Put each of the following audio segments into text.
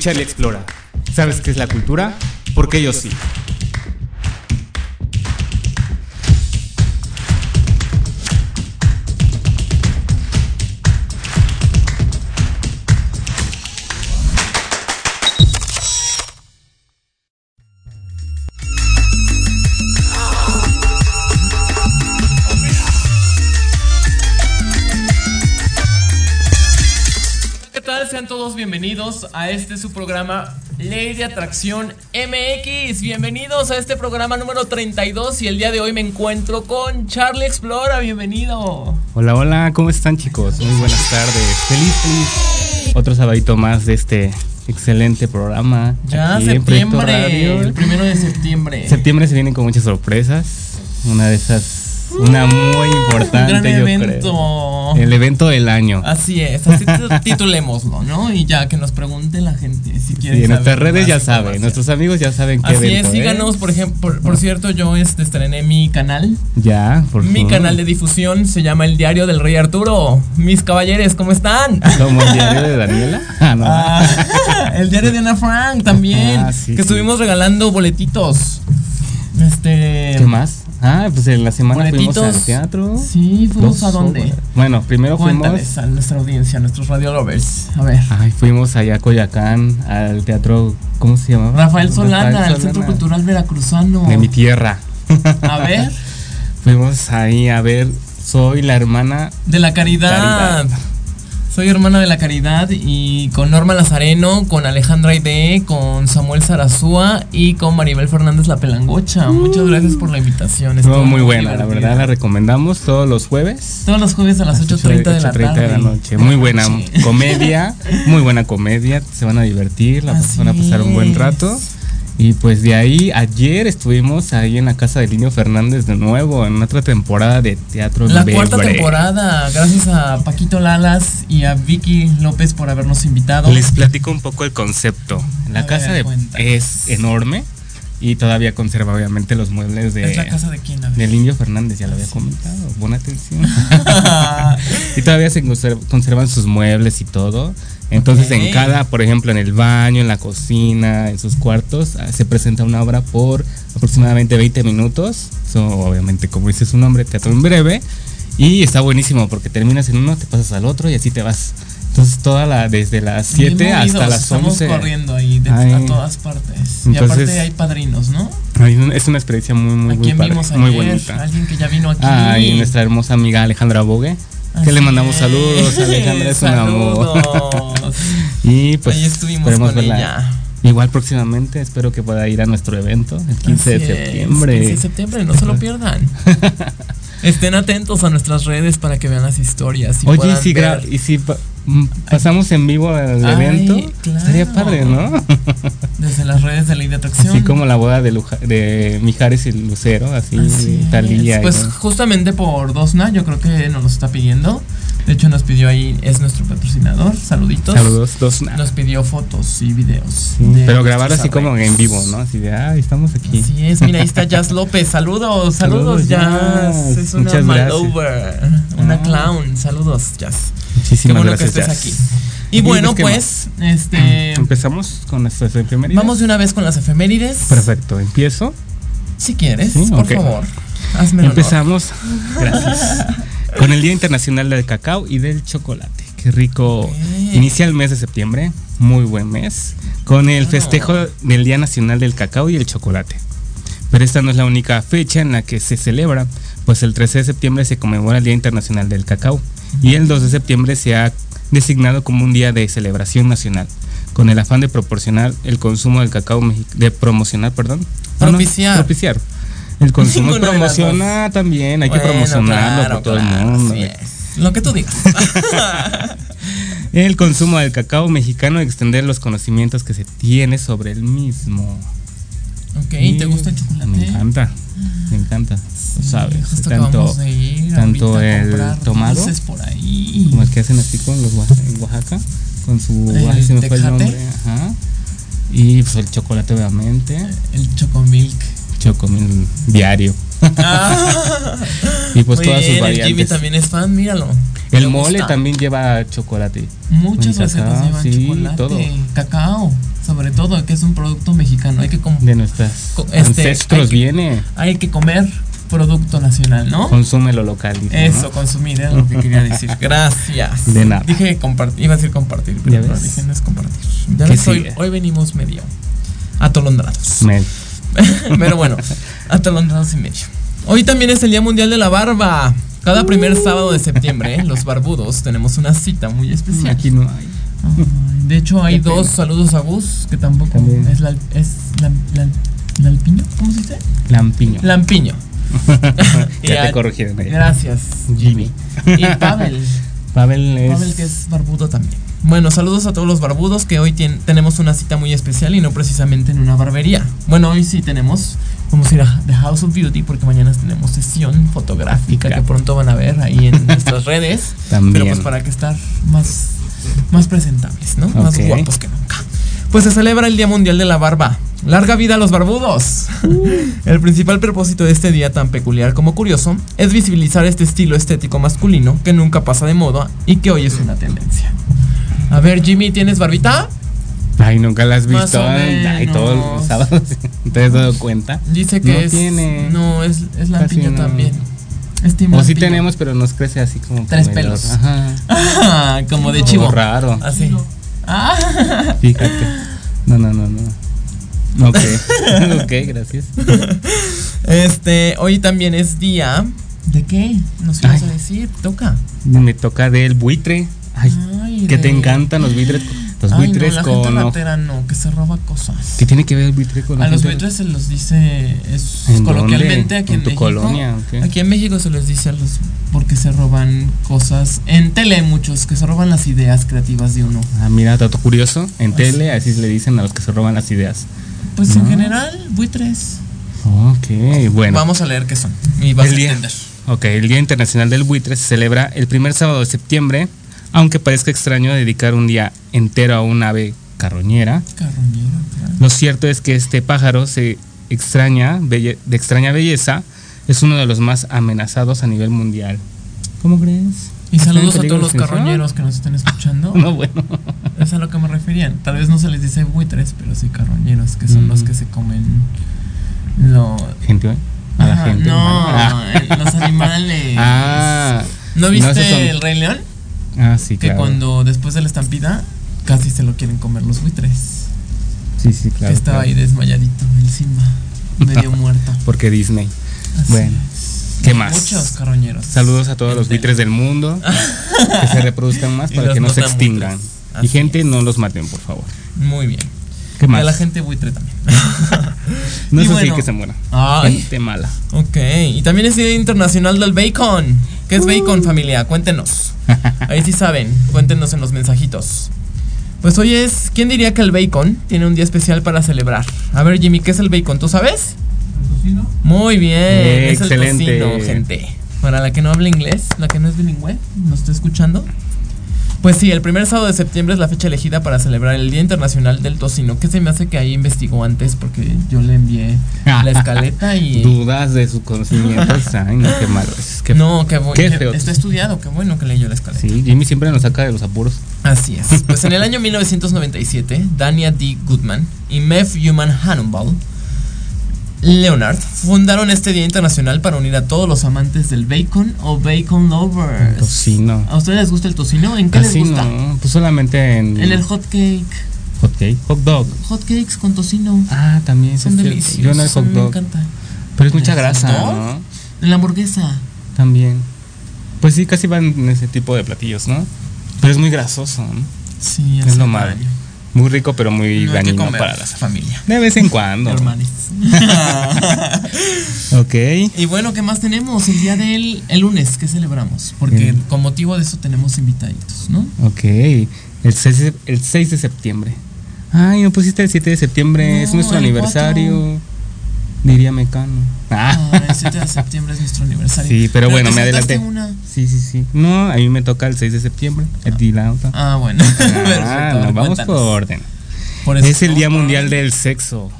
Charlie Explora. ¿Sabes qué es la cultura? Porque yo sí. Todos bienvenidos a este su programa Ley de Atracción MX. Bienvenidos a este programa número 32 y el día de hoy me encuentro con Charlie Explora. Bienvenido. Hola, hola, ¿cómo están chicos? Muy buenas tardes. Feliz, feliz. Otro sabadito más de este excelente programa. Ya, aquí septiembre, el primero de septiembre. Septiembre se vienen con muchas sorpresas. Una de esas, una muy importante, Un gran yo evento. creo. El evento del año. Así es, así titulémoslo, ¿no? Y ya que nos pregunte la gente si quiere. Sí, en nuestras redes ya saben, nuestros amigos ya saben qué Así evento es, síganos, por ejemplo, por, por cierto, yo este, estrené mi canal. Ya, por Mi favor. canal de difusión se llama El Diario del Rey Arturo. Mis caballeros, ¿cómo están? ¿Como el diario de Daniela? Ah, no. Ah, el diario de Ana Frank también. Ah, sí, que sí. estuvimos regalando boletitos. Este. ¿Qué más? Ah, pues en la semana fuimos al teatro. Sí, fuimos a dónde. obras. Bueno, primero fuimos. Cuéntales a nuestra audiencia, a nuestros radio lovers. A ver. Ay, fuimos allá a Coyacán, al teatro, ¿cómo se llamaba? Rafael Solana, el Centro. Cultural Veracruzano. De mi tierra. A ver. Fuimos ahí a ver, soy la hermana. De la caridad. Caridad. Soy hermana de la caridad y con Norma Lazareno, con Alejandra Aide, con Samuel Sarazúa y con Maribel Fernández La Pelangocha. Muchas gracias por la invitación. Estuvo muy buena, la verdad, la recomendamos todos los jueves. Todos los jueves a las 8.30 de la 8:30 tarde. de la noche. Muy buena Sí. comedia, muy buena comedia. Se van a divertir, la Así van a pasar un buen es. Y pues de ahí, ayer estuvimos ahí en la casa de Niño Fernández de nuevo, en otra temporada de teatro La Bebre. cuarta temporada. Gracias a Paquito Lalas y a Vicky López por habernos invitado. Les platico un poco el concepto. La A casa ver, de- cuéntanos. es enorme y todavía conserva obviamente los muebles de, ¿Es la casa de quién? A ver. del Indio Fernández, ya lo había comentado. Buena atención. y todavía se conser- conservan sus muebles y todo. Entonces en cada, por ejemplo, en el baño, en la cocina, en sus cuartos, ah, se presenta una obra por aproximadamente 20 minutos. So, obviamente, como dice su nombre, teatro en breve. Y está buenísimo porque terminas en uno, te pasas al otro y así te vas. Entonces toda la, desde las Bien 7 hasta las Estamos 11. corriendo ahí de, Ay. a todas partes. y aparte hay padrinos, ¿no? Ay, Es una experiencia muy, muy, ¿A muy padre, vimos muy ayer? bonita. Alguien que ya vino aquí. Ah, y nuestra hermosa amiga Alejandra Bogue. Que le mandamos es. saludos, Alejandra es un amor. Y pues Ahí estuvimos esperemos con verla. ella. Igual próximamente espero que pueda ir a nuestro evento el 15 Así de es, septiembre. 15 de septiembre, no se lo pierdan. Estén atentos a nuestras redes para que vean las historias. y Oye, ¿y si, ver y si pa- pasamos en vivo el Ay, evento, claro. estaría padre, ¿no? desde las redes de Ley de Atracción. Así como la boda de, Luja- de Mijares y Lucero, así, Así. Talía. Pues justamente por Dosna, yo creo que nos lo está pidiendo. De hecho, nos pidió ahí, es nuestro patrocinador. Saluditos. Saludos, dos. Nos pidió fotos y videos. Sí, pero grabar así como en vivo, ¿no? Así de, ay, estamos aquí. Así es, mira, ahí está Jazz López. Saludos, saludos, Saludos, Jazz. Jazz. Es una Muchas gracias. una Ah. clown. Saludos, Jazz. Qué Muchísimas bueno gracias. que estés aquí. Y bueno, ¿qué pues, este. Empezamos con nuestras efemérides. Vamos de una vez con las efemérides. Perfecto, empiezo. Si quieres, Sí, por ok. favor. Hazme el honor. Empezamos, gracias, con el Día Internacional del Cacao y del Chocolate. Qué rico. Ok. Inicia el mes de septiembre, muy buen mes, con el Claro. festejo del Día Nacional del Cacao y el Chocolate. Pero esta no es la única fecha en la que se celebra, pues el 13 de septiembre se conmemora el Día Internacional del Cacao y el 2 de septiembre se ha designado como un día de celebración nacional, con el afán de proporcionar el consumo del cacao, de promocionar, perdón. Ah, no, Propiciar. propiciar. El consumo Ninguna promociona también, hay que Bueno, promocionarlo claro, por todo claro, el mundo. es. Lo que tú digas. El consumo del cacao mexicano y extender los conocimientos que se tiene sobre el mismo. Ok, ¿te gusta el chocolate? Me encanta, me encanta, lo Sí, sabes. Tanto Tanto el tomado por ahí. Como el que hacen así con los en Oaxaca, con su. El ay, se me fue el nombre. Ajá. Y pues el chocolate, obviamente. El chocomilk. Chocomil diario. Ah. Y pues todas sus bien, el Jimmy variantes. también es fan, míralo. El Le mole gusta. también lleva chocolate. Muchas recetas llevan sí, chocolate, todo. cacao, sobre todo, que es un producto mexicano. Hay que, com- De este, ancestros hay que- viene. hay que comer producto nacional, ¿no? Consume lo local. dice, Eso, ¿no? consumir era lo que quería decir. Gracias. De nada. Dije compartir, iba a decir compartir, pero dije no es compartir. Ya ¿Qué ves, hoy venimos medio atolondrados. Me- Pero bueno, atolondrados y medio. Hoy también es el Día Mundial de la Barba. Cada primer sábado de septiembre, los barbudos tenemos una cita muy especial. Aquí no hay. Ay, de hecho, hay Qué dos pena. saludos a Gus, que tampoco También. es la, es la, la- lalpiño, ¿cómo se dice? Lampiño. Lampiño. Ya te corrigieron ahí. Gracias, Jimmy. Y Pavel. Pavel es. Pavel que es barbudo también. Bueno, saludos a todos los barbudos que hoy tenemos una cita muy especial y no precisamente en una barbería. Bueno, hoy sí tenemos, vamos a ir a The House of Beauty porque mañana tenemos sesión fotográfica que pronto van a ver ahí en nuestras redes. También. Pero pues para que estar más, más presentables, ¿no? Más guapos que nunca. Pues se celebra el Día Mundial de la Barba. ¡Larga vida a los barbudos! el principal propósito de este día tan peculiar como curioso es visibilizar este estilo estético masculino que nunca pasa de moda y que hoy es una tendencia. A ver, Jimmy, ¿tienes barbita? Ay, nunca la has Más visto. o Ay, todos los sábados. ¿Te has dado cuenta? Dice que No es. tiene. No, es, es lampiño no. también. Es O sí tenemos, pero nos crece así como. Tres pelos. Ajá. Ah, como de chivo. raro. Así. Ah. Fíjate. No, no, no, no. Ok. ok, gracias. Este, hoy también es día. ¿De qué? Nos ibas a decir, toca. Me toca del buitre. Ay, Ay, que de- te encantan los buitres. Los Ay, buitres no, la con. gente ratera no, que se roba cosas. ¿Qué tiene que ver el buitre con la A los buitres se los dice es ¿En coloquialmente dónde? aquí ¿En en, tu México. colonia o qué? Aquí en México se les dice a los porque se roban cosas. En tele hay muchos que se roban las ideas creativas de uno. Ah, mira, dato curioso. En Así tele así se le dicen a los que se roban las ideas. Pues en general, buitres. Ok, bueno. Vamos a leer qué son. Y vas El a día- entender. Ok, el Día Internacional del Buitre se celebra el primer sábado de septiembre, aunque parezca extraño dedicar un día entero a un ave carroñera. Carroñero, claro. Lo cierto es que este pájaro se extraña, belle- de extraña belleza, es uno de los más amenazados a nivel mundial. ¿Cómo crees? Y ¿Está en saludos a todos los carroñeros que nos estén escuchando. No, bueno. Es a lo que me referían. Tal vez no se les dice buitres, pero sí carroñeros, que son Mm. los que se comen lo. Gente. A la gente. No, Ah. eh, los animales. Ah. ¿No viste son- el Rey León? Ah, sí, Que claro. cuando después de la estampida casi se lo quieren comer los buitres. Sí, sí, claro. que estaba claro. ahí desmayadito, el Simba, medio muerto. Porque Disney. Así Bueno, es. ¿qué más? Muchos carroñeros. Saludos a todos En los buitres del mundo. que se reproduzcan más Y para que no se extingan. Y gente, es. no los maten, por favor. Muy bien. ¿Qué Y más? a la gente buitre también. no es así que se muera. Ay. Gente mala. Ok, y también es Día Internacional del Bacon. ¿Qué es Uh. bacon, familia? Cuéntenos. Ahí sí saben, cuéntenos en los mensajitos. Pues hoy es, ¿quién diría que el bacon tiene un día especial para celebrar? A ver, Jimmy, ¿qué es el bacon? ¿Tú sabes? Muy bien, Eh, es excelente. el tocino, gente. Para la que no habla inglés, la que no es bilingüe, ¿nos está escuchando? Pues sí, el primer sábado de septiembre es la fecha elegida para celebrar el Día Internacional del Tocino. Que se me hace que ahí investigó antes porque yo le envié la escaleta y... Dudas de su conocimiento. Ay, no, qué malo es. Qué- No, qué bueno. Está estudiado, qué bueno que leyó la escaleta. Sí, Jimmy siempre nos saca de los apuros. Así es. Pues en el año 1997, Dania D. Goodman y Mev Human Hannibal Leonard fundaron este Día Internacional para unir a todos los amantes del bacon o bacon lovers. Tocino. ¿A ustedes les gusta el tocino? ¿En qué Casi les gusta? Pues solamente en. En el hot cake. hot cake. Hot dog. Hot cakes con tocino. Ah, también. Son deliciosos. Yo no el hot mí me dog. encanta. Pero es mucha ¿El grasa, dog? ¿no? En la hamburguesa. También. Pues sí, casi van en ese tipo de platillos, ¿no? Pero es muy grasoso, ¿no? Sí, Es lo malo. Muy rico, pero muy No dañino comer, para la familia. De vez en cuando. Hermanes. ok. Y bueno, ¿qué más tenemos? El día del el lunes, ¿qué celebramos? Porque El- con motivo de eso tenemos invitaditos, ¿no? Ok. El 6, de- el 6 de septiembre. Ay, no pusiste el 7 de septiembre. No, es nuestro aniversario. Diría Mecano. Ah. Ah, el 7 de septiembre es nuestro aniversario. Sí, pero bueno, te me adelanté. una. Sí, sí, sí. No, a mí me toca el 6 de septiembre. A ti la otra. Ah, bueno. Ah, no, vamos cuéntanos. por orden. Por eso- Es el Día Mundial del Sexo.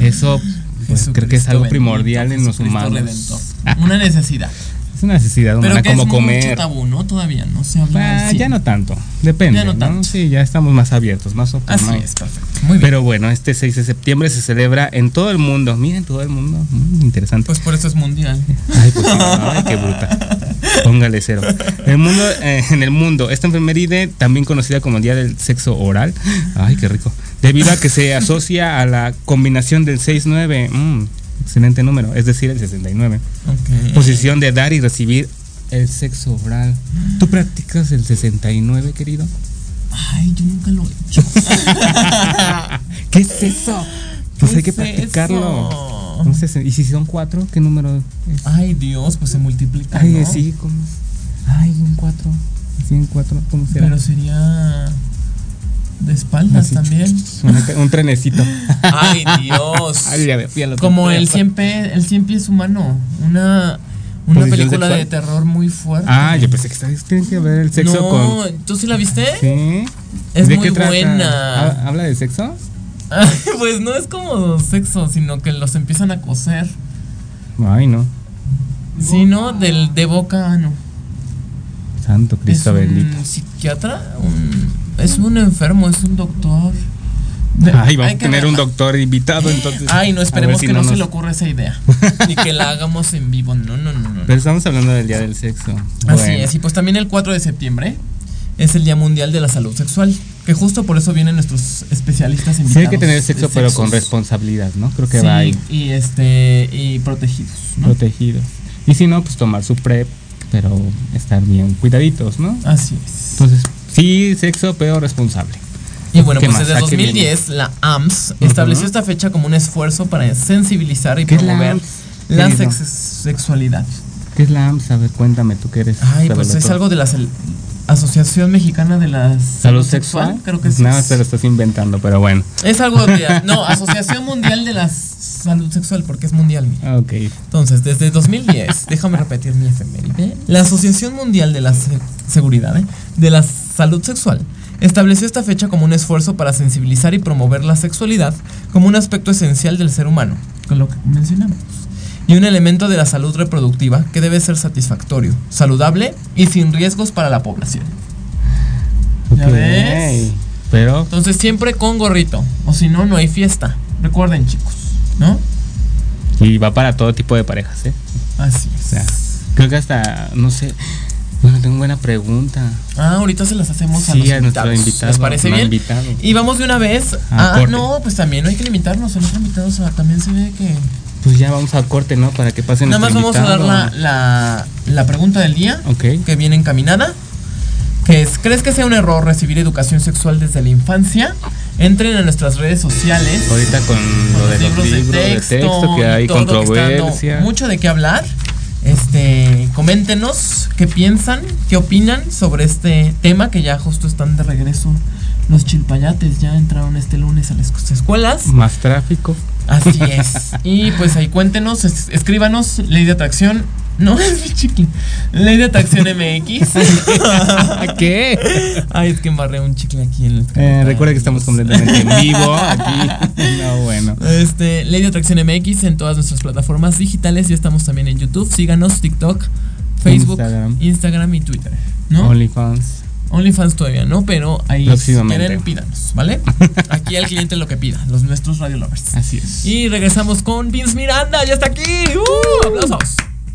Eso pues, creo que es algo primordial en los humanos. Una necesidad. Es una necesidad Pero humana que como es mucho comer. tabú, ¿no? Todavía no se habla. Ah, ya no tanto. Depende. Ya no no tanto. Sí, ya estamos más abiertos, más open Así mind. es, perfecto. Muy bien. Pero bueno, este 6 de septiembre se celebra en todo el mundo. Miren, todo el mundo. Mm, interesante. pues por eso es mundial. Ay, pues sí, ay, qué bruta. Póngale cero. El mundo, eh, en el mundo, esta enfermeride, también conocida como el Día del Sexo Oral, ay, qué rico, debido a que se asocia a la combinación del 6-9, mm, excelente número, es decir, el 69. Ok. Posición de dar y recibir el sexo oral. ¿Tú practicas el 69, querido? Ay, yo nunca lo he hecho. ¿Qué es eso? Pues ¿Qué hay que es practicarlo. eso? ¿Y si son cuatro? ¿Qué número es? Ay, Dios, pues se multiplica. Ay, ¿no? sí, ¿cómo? Ay, un cuatro. Sí, un cuatro, ¿cómo será? Pero sería. De espaldas Así. también. Una- un trenecito. Ay, Dios. Ay, ya fui a lo Como el 100 pie, el 100 pies humano. Una, una ¿Posición película sexual? de terror muy fuerte. Ah, yo pensé que ustedes tienen que ver el sexo no, con. ¿tú sí la viste? Sí. Es ¿De muy qué buena. ¿Ha- ¿Habla de sexo? Pues no es como sexo, sino que los empiezan a coser. Ay, no. Sí, ¿no? Del, de boca, ah, no. Santo Es Cristo un bendito. psiquiatra, un- es un enfermo, es un doctor. Ay, vamos a tener un doctor invitado, entonces. Ay, no, esperemos si que no, se le ocurra esa idea. Ni que la hagamos en vivo. No, no, no, no. Pero estamos hablando del día del sexo. Así Bueno. es, y pues también el 4 de septiembre es el Día Mundial de la Salud Sexual, que justo por eso vienen nuestros especialistas Sí, invitados. hay que tener sexo, pero con responsabilidad, ¿no? Creo que Sí, va ahí y este y protegidos, ¿no? protegido. Y si no, pues tomar su PrEP, pero estar bien cuidaditos, ¿no? Así es. Entonces, sí, sexo, pero responsable. Y bueno, ¿Qué pues más? desde ¿A qué 2010 la AMS estableció esta fecha como un esfuerzo para sensibilizar y ¿Qué la promover la, querido? sex- sexualidad. ¿Qué es la AMS? A ver, cuéntame, tú que eres. Ay, pues es todo. algo de la Asociación Mexicana de la ¿Salud sexual? creo que sí. Nada, te lo estás inventando, pero bueno. Es algo de no, Asociación Mundial de la Salud Sexual porque es mundial. mira. Ok. Entonces, desde 2010, déjame repetir mi efeméride, la Asociación Mundial de la Se- Seguridad, ¿eh? de la Salud Sexual, estableció esta fecha como un esfuerzo para sensibilizar y promover la sexualidad como un aspecto esencial del ser humano, con lo que mencionamos, y un elemento de la salud reproductiva que debe ser satisfactorio, saludable y sin riesgos para la población. ¿Ya ves? Pero, Entonces, siempre con gorrito, o si no, no hay fiesta. Recuerden, chicos, ¿no? y va para todo tipo de parejas, ¿eh? Así O es. sea, creo que hasta, no sé. Bueno, tengo buena pregunta. Ah, ahorita se las hacemos a Sí, los a invitados. invitado, ¿Les parece bien? invitado. Y vamos de una vez. A Ah, corte. no, pues también no hay que limitarnos. A nuestros invitados también se ve que. Pues ya vamos al corte, ¿no? Para que pasen Nada más vamos a dar la, la, la pregunta del día Ok. que viene encaminada. Que es, ¿crees que sea un error recibir educación sexual desde la infancia? Entren a nuestras redes sociales. Ahorita con con lo de los libros de texto, que hay todo, que dando controversia. mucho de qué hablar. Este, coméntenos qué piensan, qué opinan sobre este tema que ya justo están de regreso. Los chilpayates ya entraron este lunes a las escuelas. Más tráfico. Así es. Y pues ahí cuéntenos, es- escríbanos, Ley de Atracción. No, es mi chicle. Ley de Atracción MX. ¿Qué? Ay, es que embarré un chicle aquí en el. Eh, recuerda que estamos completamente en vivo aquí. No, bueno. Este, Ley de Atracción MX en todas nuestras plataformas digitales. Ya estamos también en YouTube. Síganos, TikTok, Facebook, Instagram. Instagram, y Twitter. ¿No? OnlyFans. OnlyFans todavía no, pero ahí si quieren, pídanos, ¿vale? Aquí al cliente lo que pida, los nuestros Radio Lovers. Así es. Y regresamos con Vince Miranda, ya está aquí. ¡Uh! ¡Aplausos!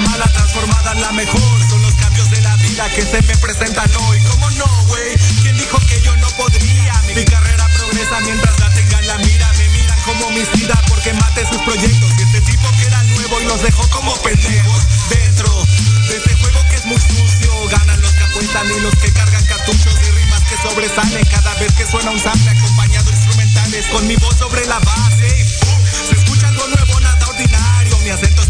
Mala transformada en la mejor. Son los cambios de la vida que se me presentan hoy. ¿Cómo no, güey? ¿Quién dijo que yo no podría? Mi carrera progresa mientras la tengan la mira. Me miran como homicida porque mate sus proyectos. Y este tipo que era nuevo y los dejó como pendejos dentro de este juego que es muy sucio. Ganan los que apuestan y los que cargan cartuchos de rimas que sobresalen cada vez que suena un sample acompañado de instrumentales con mi voz sobre la base. Y. Se escucha algo nuevo, nada ordinario. Mi acento es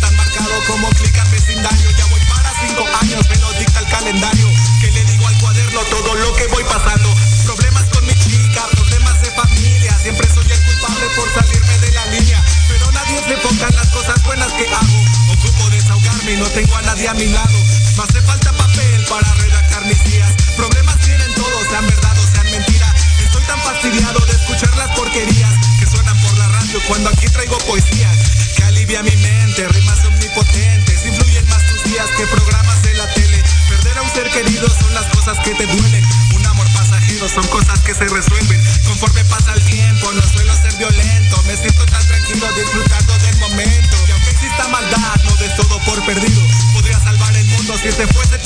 como clica en vecindario. Ya voy para cinco años, me lo dicta el calendario. Que le digo al cuaderno todo lo que voy pasando. Problemas con mi chica, problemas de familia. Siempre soy el culpable por salirme de la línea. Pero nadie se enfoca en las cosas buenas que hago. Ocupo desahogarme y no tengo a nadie a mi lado. Me hace falta papel para redactar mis días. Problemas tienen todos, sean verdad o sean mentira. Estoy tan fastidiado de escuchar las porquerías que suenan por la radio cuando aquí traigo poesía. Se resuelven. Conforme pasa el tiempo, no suelo ser violento. Me siento tan tranquilo disfrutando del momento. Y aunque exista maldad, no des todo por perdido. Podría salvar el mundo si ese fuese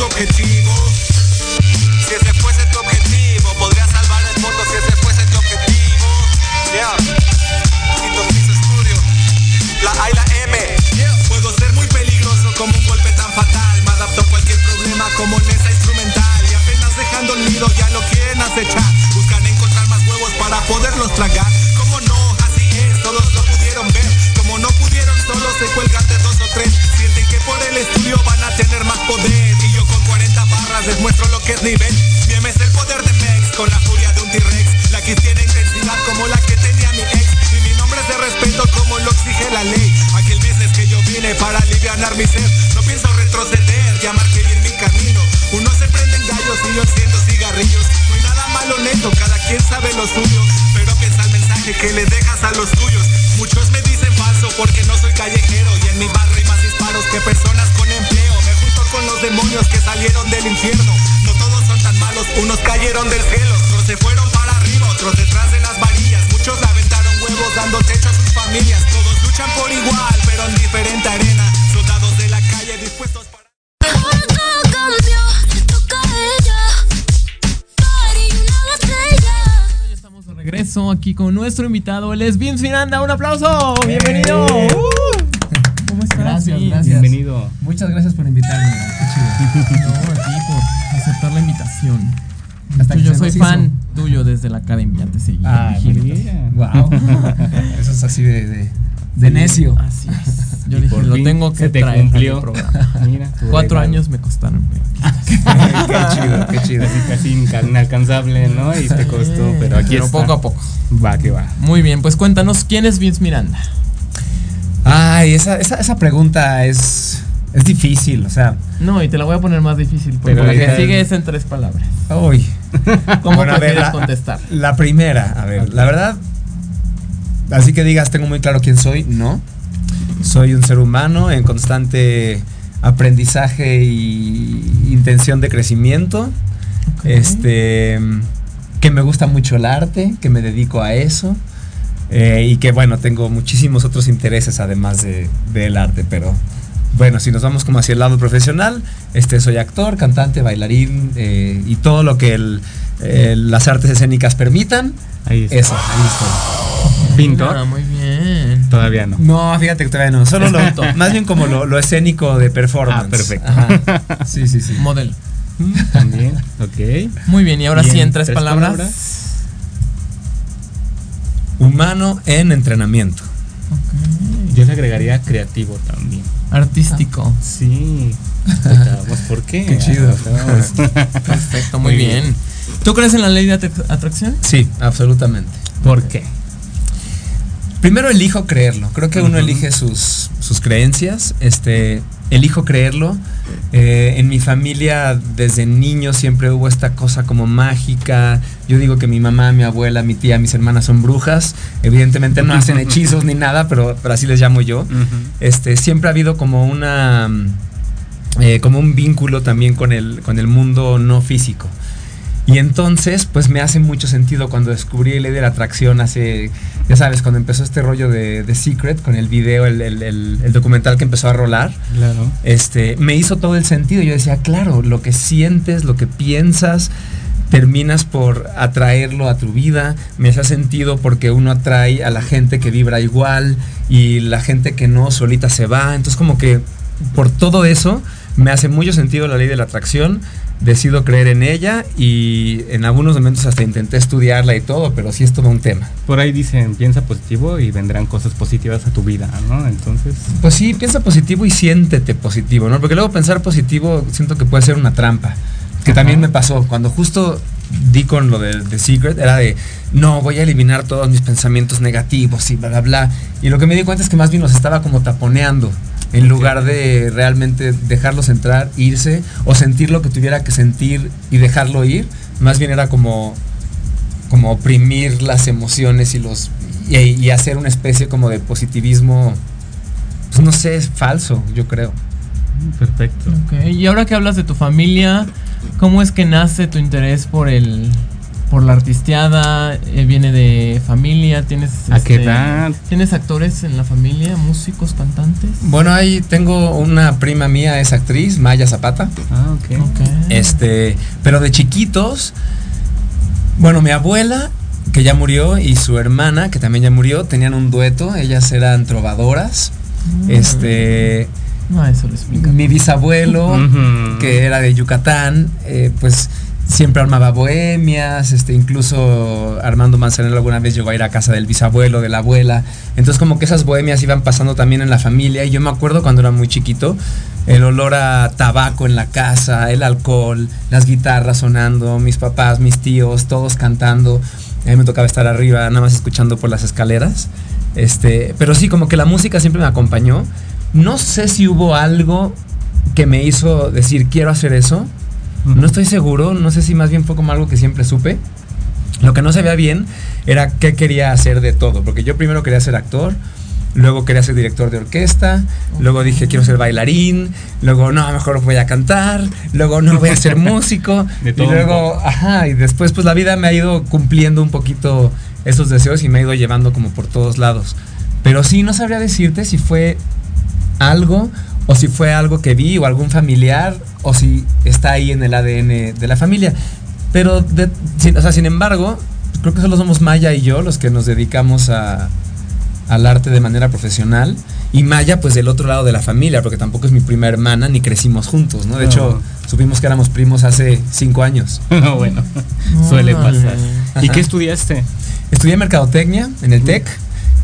nuestro invitado, él es Vince Miranda. ¡Un aplauso! ¡Bienvenido! Uh, ¿Cómo estás? Gracias, Vince? gracias. Bienvenido. Muchas gracias por invitarme. Qué chido. No, a ti por aceptar la invitación. Hasta yo soy fan hizo. tuyo desde la academia, te seguí. Ah. Wow. Eso es así de, de, de necio. Así es. Yo lo tengo que se te traer cumplió. programa. Mira, Cuatro regalo. años me costaron. qué chido, qué chido. Casi, inalcanzable, ¿no? Y te costó, pero aquí Pero está. poco a poco. Va, que va. Muy bien, pues cuéntanos quién es Vince Miranda. Ay, esa, esa, esa pregunta es, es difícil, o sea. No, y te la voy a poner más difícil, porque Pero la que sigue es en tres palabras. Uy. ¿Cómo Bueno, ver, prefieres la- contestar? La primera, a ver, la verdad, así que digas, tengo muy claro quién soy, no. Soy un ser humano en constante aprendizaje y intención de crecimiento. Este, que me gusta mucho el arte, que me dedico a eso. eh, y que bueno, tengo muchísimos otros intereses además de, del arte, pero bueno, si nos vamos como hacia el lado profesional, este, soy actor, cantante, bailarín eh, y todo lo que el- eh, las artes escénicas permitan, Ahí está. eso, ahí estoy. ¿Pintor? Ah, muy bien. Todavía no. No, fíjate que todavía no, solo lo, más bien como lo, lo escénico de performance. Ah, perfecto. Ajá. Sí, sí, sí. Modelo. También, ok. Muy bien, y ahora Bien, sí en tres, tres palabras. palabras. Humano en entrenamiento. Yo le agregaría creativo también. Artístico. Sí. Acabamos, ¿Por qué? Qué chido. Acabamos. Perfecto, muy, Muy bien. bien. ¿Tú crees en la ley de atra- atracción? Sí, absolutamente. ¿Por qué? Primero elijo creerlo. Creo que uno elige sus, sus creencias. Este, elijo creerlo. Eh, en mi familia, desde niño, siempre hubo esta cosa como mágica. Yo digo que mi mamá, mi abuela, mi tía, mis hermanas son brujas. Evidentemente no hacen hechizos ni nada, pero, pero así les llamo yo. Este, siempre ha habido como una. eh, como un vínculo también con el, con el mundo no físico. Y entonces, pues me hace mucho sentido cuando descubrí ley de la atracción hace, ya sabes, cuando empezó este rollo de, de Secret, con el video, el, el- el- el documental que empezó a rolar, Claro. este, me hizo todo el sentido. Yo decía, claro, lo que sientes, lo que piensas, terminas por atraerlo a tu vida. Me hace sentido porque uno atrae a la gente que vibra igual y la gente que no solita se va. Entonces como que por todo eso me hace mucho sentido la ley de la atracción. Decido creer en ella y en algunos momentos hasta intenté estudiarla y todo, pero sí es todo un tema. Por ahí dicen, piensa positivo y vendrán cosas positivas a tu vida, ¿no? Entonces, Pues sí, piensa positivo y siéntete positivo, ¿no? Porque luego pensar positivo siento que puede ser una trampa. Que Ajá. también me pasó. Cuando justo di con lo de, de Secret, era de, no, voy a eliminar todos mis pensamientos negativos y bla, bla, bla. Y lo que me di cuenta es que más bien los estaba como taponeando. En lugar de realmente dejarlos entrar, irse, o sentir lo que tuviera que sentir y dejarlo ir, más bien era como, como oprimir las emociones y los y, y hacer una especie como de positivismo pues no sé, es falso, yo creo. perfecto. Ok, Y ahora que hablas de tu familia, ¿cómo es que nace tu interés por el por la artisteada? Eh, ¿Viene de familia? ¿Tienes ¿A qué este, edad? ¿Tienes actores en la familia? ¿Músicos, cantantes? Bueno, ahí tengo una prima mía, es actriz, Maya Zapata. Ah, ok. Ok. Este, pero de chiquitos, bueno, mi abuela, que ya murió, y su hermana, que también ya murió, tenían un dueto, ellas eran trovadoras. Mm. Este, No, eso lo explica. mi bisabuelo, que era de Yucatán, eh, pues siempre armaba bohemias, este, incluso Armando Manzanero alguna vez llegó a ir a casa del bisabuelo, de la abuela. Entonces como que esas bohemias iban pasando también en la familia y yo me acuerdo cuando era muy chiquito, el olor a tabaco en la casa, el alcohol, las guitarras sonando, mis papás, mis tíos, todos cantando. A mí me tocaba estar arriba, nada más escuchando por las escaleras. Este, pero sí, como que la música siempre me acompañó. No sé si hubo algo que me hizo decir quiero hacer eso. No estoy seguro, no sé si más bien fue como algo que siempre supe. Lo que no sabía bien era qué quería hacer de todo, porque yo primero quería ser actor, luego quería ser director de orquesta, luego dije quiero ser bailarín, luego no, mejor voy a cantar, luego no voy a ser músico, De y todo luego, ajá, y después pues la vida me ha ido cumpliendo un poquito esos deseos y me ha ido llevando como por todos lados. Pero sí, no sabría decirte si fue algo o si fue algo que vi o algún familiar o si está ahí en el ADN de la familia. Pero, de- sin, o sea, sin embargo, creo que solo somos Maya y yo los que nos dedicamos a, al arte de manera profesional. Y Maya, pues del otro lado de la familia, porque tampoco es mi prima hermana ni crecimos juntos, ¿no? De No. hecho, supimos que éramos primos hace cinco años. bueno, suele pasar. ¿Y qué estudiaste? Estudié mercadotecnia en el TEC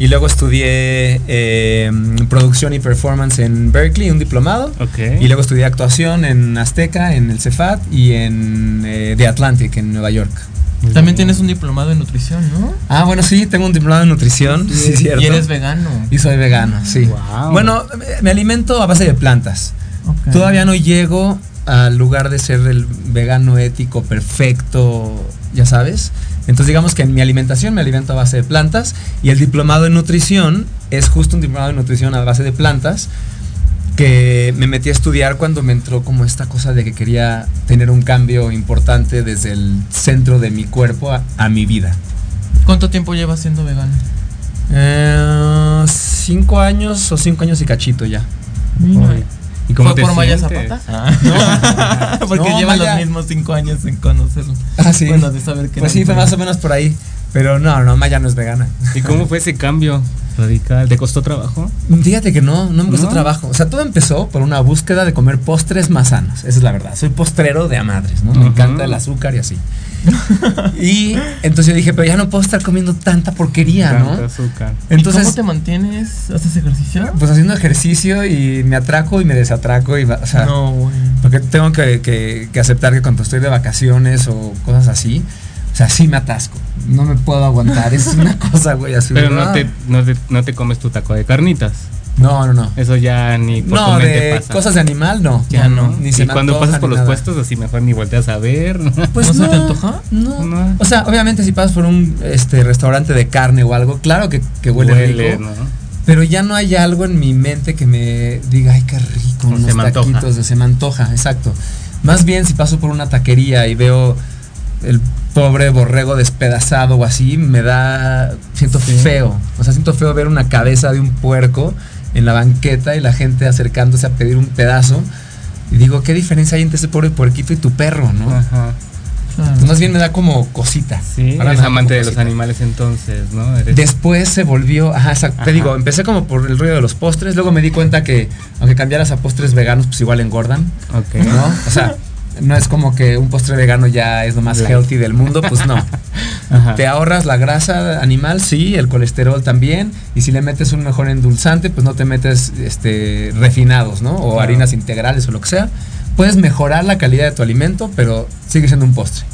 y luego estudié eh, producción y performance en Berkeley, un diplomado. Y luego estudié actuación en Azteca, en el Cefat y en eh, The Atlantic, en Nueva York. También tienes un diplomado en nutrición, ¿no? Ah, bueno, sí, tengo un diplomado en nutrición. Sí, cierto. Y eres vegano. Y soy vegano, sí. Wow. Bueno, me- me alimento a base de plantas. Todavía no llego al lugar de ser el vegano ético perfecto, ya sabes. Entonces digamos que en mi alimentación me alimento a base de plantas y el diplomado en nutrición es justo un diplomado en nutrición a base de plantas que me metí a estudiar cuando me entró como esta cosa de que quería tener un cambio importante desde el centro de mi cuerpo a, a mi vida. ¿Cuánto tiempo llevas siendo vegano? Eh, cinco años o cinco años y cachito ya. Mira. ¿Y cómo ¿Fue te por Maya sientes? Zapata? Porque No, llevan Maya- los mismos cinco años en conocerlo. Ah, sí. Bueno, de saber que Pues sí, fue más o menos por ahí. Pero no, no, Maya no es vegana. ¿Y cómo fue ese cambio radical? ¿Te costó trabajo? Fíjate que no, no me costó ¿No? trabajo. O sea, todo empezó por una búsqueda de comer postres más sanos. Esa es la verdad. Soy postrero de a madres, ¿no? Me encanta el azúcar y así. y entonces yo dije, pero ya no puedo estar comiendo tanta porquería, Tanto ¿no? azúcar. ¿Y Entonces, ¿Cómo te mantienes? ¿Haces ejercicio? pues haciendo ejercicio y me atraco y me desatraco y, va- o sea, no, güey. porque tengo que, que- que aceptar que cuando estoy de vacaciones o cosas así, sea, sí me atasco. No me puedo aguantar. Es una cosa, güey, así. Pero no "Ah". te, no, te, no te comes tu taco de carnitas. No, no, no. Eso ya ni por tu No, mente de pasa. cosas de animal, no. Ya no. Ni se y me cuando pasas por los nada. puestos, así mejor ni volteas a ver. Pues ¿No no, se te antoja? No. No. O sea, obviamente si pasas por un este restaurante de carne o algo, claro que, que huele, rico. ¿no? Pero ya no hay algo en mi mente que me diga, ay, qué rico, O se unos me antoja. taquitos de se me antoja, exacto. Más bien si paso por una taquería y veo el pobre borrego despedazado o así, me da, siento feo. O sea, siento feo ver una cabeza de un puerco en la banqueta y la gente acercándose a pedir un pedazo. Y digo, ¿qué diferencia hay entre ese pobre puerquito y tu perro, no? Ajá. Pues más bien me da como cosita. Sí, Ahora eres amante de los animales entonces, ¿no? Eres- Después se volvió, ajá, exacto, te Ajá. digo, empecé como por el ruido de los postres, luego me di cuenta que aunque cambiaras a postres veganos, pues igual engordan, Ok. ¿no? O sea, no es como que un postre vegano ya es lo más Light. healthy del mundo, pues no. Ajá. Te ahorras la grasa animal, sí, el colesterol también, y si le metes un mejor endulzante, pues no te metes este refinados, ¿no? O Claro. harinas integrales o lo que sea. Puedes mejorar la calidad de tu alimento, pero sigue siendo un postre.